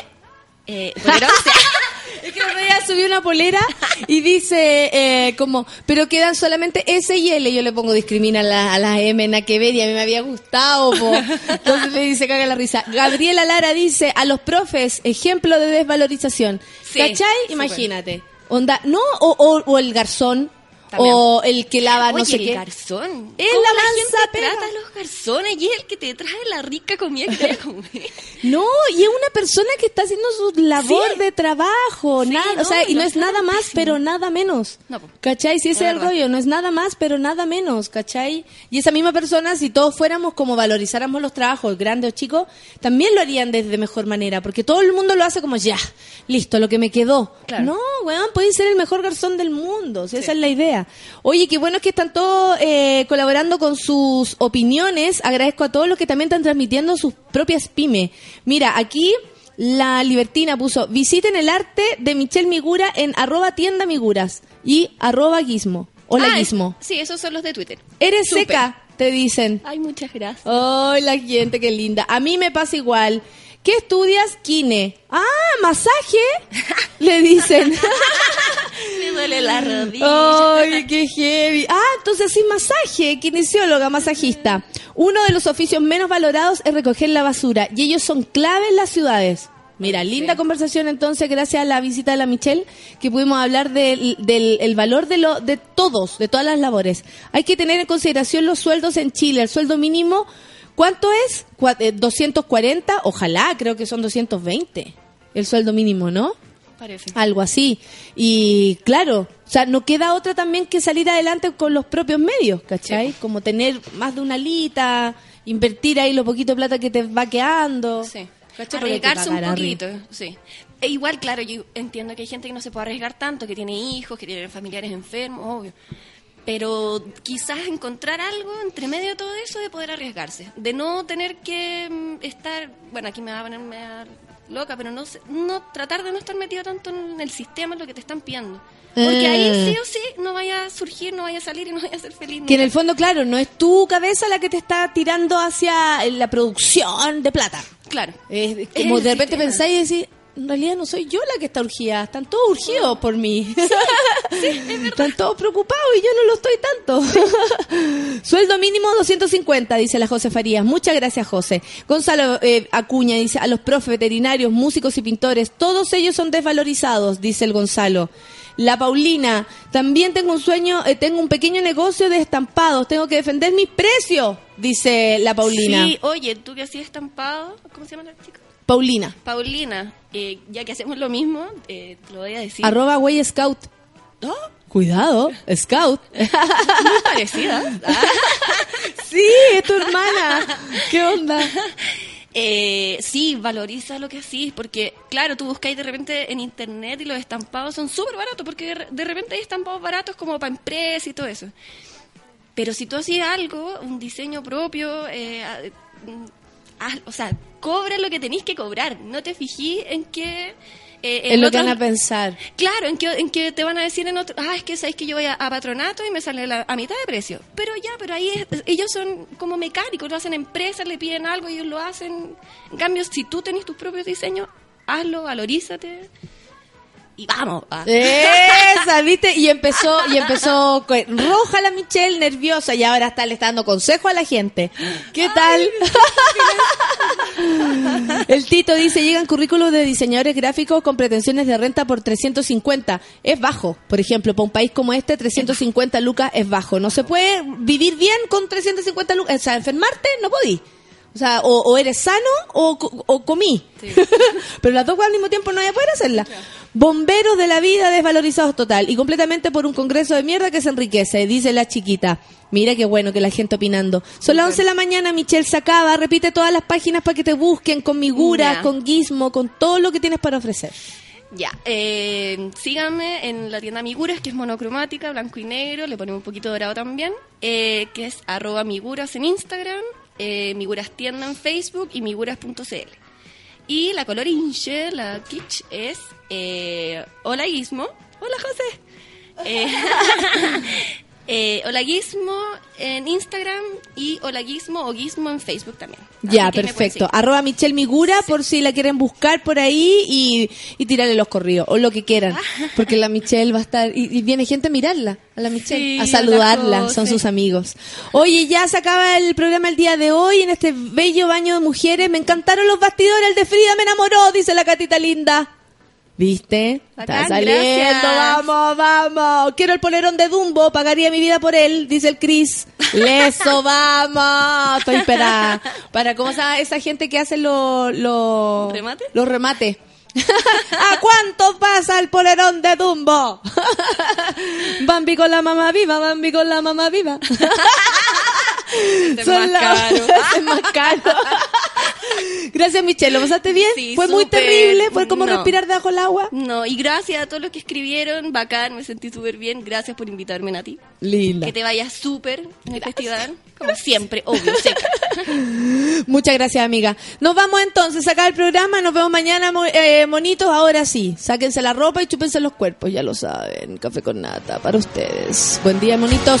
Eh, polerón. Es que el otro día subí una polera y dice eh, como, pero quedan solamente S y L. Yo le pongo discrimina a la- las M, na que ver, y a mí me había gustado. po. Entonces le dice, caga la risa. Gabriela Lara dice, a los profes, ejemplo de desvalorización. Sí, ¿Cachai? Imagínate. Onda, no, o, o, o el garzón, También. o el que lava no sé el qué. garzón. Es ¿Cómo la la gente trata a los garzones y es el que te trae la rica comida que te va a comer. No, y es una persona que está haciendo su labor Sí. de trabajo, Sí, nada, o sea, y no es nada más, pero nada menos. No, po. ¿Cachai? Si ese Es el rollo, no es nada más, pero nada menos, ¿cachai? Y esa misma persona, si todos fuéramos como valorizáramos los trabajos, grandes o chicos, también lo harían desde mejor manera, porque todo el mundo lo hace como ya, listo, lo que me quedó. Claro. No, weón, puede ser el mejor garzón del mundo, si esa es la idea. Oye, qué bueno que están todos eh, colaborando con sus opiniones. Agradezco a todos los que también están transmitiendo sus propias pymes. Mira, aquí la Libertina puso, visiten el arte de Michelle Migura en arroba tienda Miguras y arroba guismo. Hola Ah, guismo. Sí, esos son los de Twitter. Eres seca, te dicen. Ay, muchas gracias. Ay, la gente, qué linda. A mí me pasa igual. ¿Qué estudias? Kine. Ah, masaje. Le dicen. Me duele la rodilla. Ay, qué heavy. Ah, entonces sí, masaje, kinesióloga, masajista. Uno de los oficios menos valorados es recoger la basura y ellos son clave en las ciudades. Mira, linda conversación entonces, gracias a la visita de la Michelle, que pudimos hablar del, del el valor de, lo, de todos, de todas las labores. Hay que tener en consideración los sueldos en Chile. El sueldo mínimo, ¿cuánto es? Cua- eh, 240, ojalá, creo que son 220. El sueldo mínimo, ¿no? Parece. algo así. Y claro, o sea, no queda otra también que salir adelante con los propios medios, ¿cachai? Como tener más de una alita, invertir ahí lo poquito de plata que te va quedando. Sí. Arriesgarse un poquito, sí. E igual, claro, yo entiendo que hay gente que no se puede arriesgar tanto, que tiene hijos, que tiene familiares enfermos, obvio. Pero quizás encontrar algo entre medio de todo eso de poder arriesgarse. De no tener que mm, estar, bueno, aquí me va a poner media loca, pero no, no tratar de no estar metido tanto en el sistema, en lo que te están pidiendo. Porque ahí Ah. sí o sí no vaya a surgir, no vaya a salir y no vaya a ser feliz. Que en el fondo, claro, no es tu cabeza la que te está tirando hacia la producción de plata. Claro. Es como de repente sistema. pensáis y decís, en realidad no soy yo la que está urgida, están todos urgidos por mí. están todos preocupados y yo no lo estoy tanto. Sueldo mínimo 250, dice la José Farías. Muchas gracias, José. Gonzalo eh, Acuña dice, a los profes, veterinarios, músicos y pintores, todos ellos son desvalorizados, dice el Gonzalo. La Paulina, también tengo un sueño, eh, tengo un pequeño negocio de estampados, tengo que defender mis precios, dice la Paulina. Sí, oye, tú que hacías estampado, ¿cómo se llama la chica? Paulina. Paulina, eh, ya que hacemos lo mismo, eh, te lo voy a decir. Arroba Way Scout. Oh, Cuidado, Scout. muy parecida. Ah. sí, es tu hermana. ¿Qué onda? Eh, sí, valoriza lo que hacís, porque claro, tú buscáis de repente en internet y los estampados son súper baratos, porque de re- de repente hay estampados baratos como para empresas y todo eso. Pero si tú hacías algo, un diseño propio, eh, haz- o sea, cobra lo que tenéis que cobrar, no te fijís en que... eh, Es lo que van a pensar. Claro, en que, en que te van a decir en otro, ah, es que sabéis que yo voy a, a patronato y me sale la- a mitad de precio. Pero ya, pero ahí es- ellos son como mecánicos, lo hacen empresas, le piden algo, ellos lo hacen. En cambio, si tú tenés tus propios diseños, hazlo, valorízate y vamos. ah. Esa, ¿viste? Y empezó, y empezó roja la Michelle, nerviosa, y ahora está, le está dando consejo a la gente. ¿Qué tal? El Tito dice, llegan currículos de diseñadores gráficos con pretensiones de renta por 350. Es bajo, por ejemplo, para un país como este, 350 lucas es bajo. No se puede vivir bien con 350 lucas. O sea, enfermarte no podí. O sea, o, o eres sano o, o comí. Pero las dos cosas al mismo tiempo no a poder hacerlas. Bomberos de la vida desvalorizados total y completamente por un congreso de mierda que se enriquece, dice la chiquita. Mira qué bueno que la gente opinando. Son las 11 de la mañana, Michelle se acaba. Repite todas las páginas para que te busquen con Migura, Ya. con Gizmo, con todo lo que tienes para ofrecer. Ya, eh, síganme en la tienda Miguras, que es monocromática, blanco y negro, le ponemos un poquito dorado también, eh, que es arroba Miguras en Instagram, eh, Miguras tienda en Facebook y miguras.cl. Y la color inche, la kitsch, es eh, Hola Gizmo. Hola José. Eh, eh, Hola Gizmo en Instagram y Hola Gizmo o Gizmo en Facebook también. Ya, perfecto. Arroba Michelle Migura por si la quieren buscar por ahí y, y tirarle los corridos o lo que quieran. Porque la Michelle va a estar y, y viene gente a mirarla, a la Michelle, Sí, a saludarla, son sus amigos. Oye, ya se acaba el programa el día de hoy en este bello baño de mujeres. Me encantaron los bastidores, el de Frida me enamoró, dice la catita linda. ¿Viste? Bacán, Está saliendo, gracias. vamos, vamos. Quiero el polerón de Dumbo, pagaría mi vida por él, dice el Chris. Leso, vamos. Estoy para, para ¿cómo se esa gente que hace los los ¿Remate? Los remates. ¿A cuánto pasa el polerón de Dumbo? Bambi con la mamá viva, Bambi con la mamá viva. Este es más la- caro. Este es más caro. Gracias, Michelle. ¿Lo pasaste bien? Sí, ¿Fue muy terrible? ¿Fue como No. respirar debajo el agua? No, y gracias a todos los que escribieron, bacán, me sentí súper bien. Gracias por invitarme, Nati. Linda. Que te vayas súper en el festival, como siempre, obvio, seca. Muchas gracias, amiga. Nos vamos entonces a sacar el programa. Nos vemos mañana, eh, monitos. Ahora sí, sáquense la ropa y chúpense los cuerpos. Ya lo saben. Café con nata para ustedes. Buen día, monitos.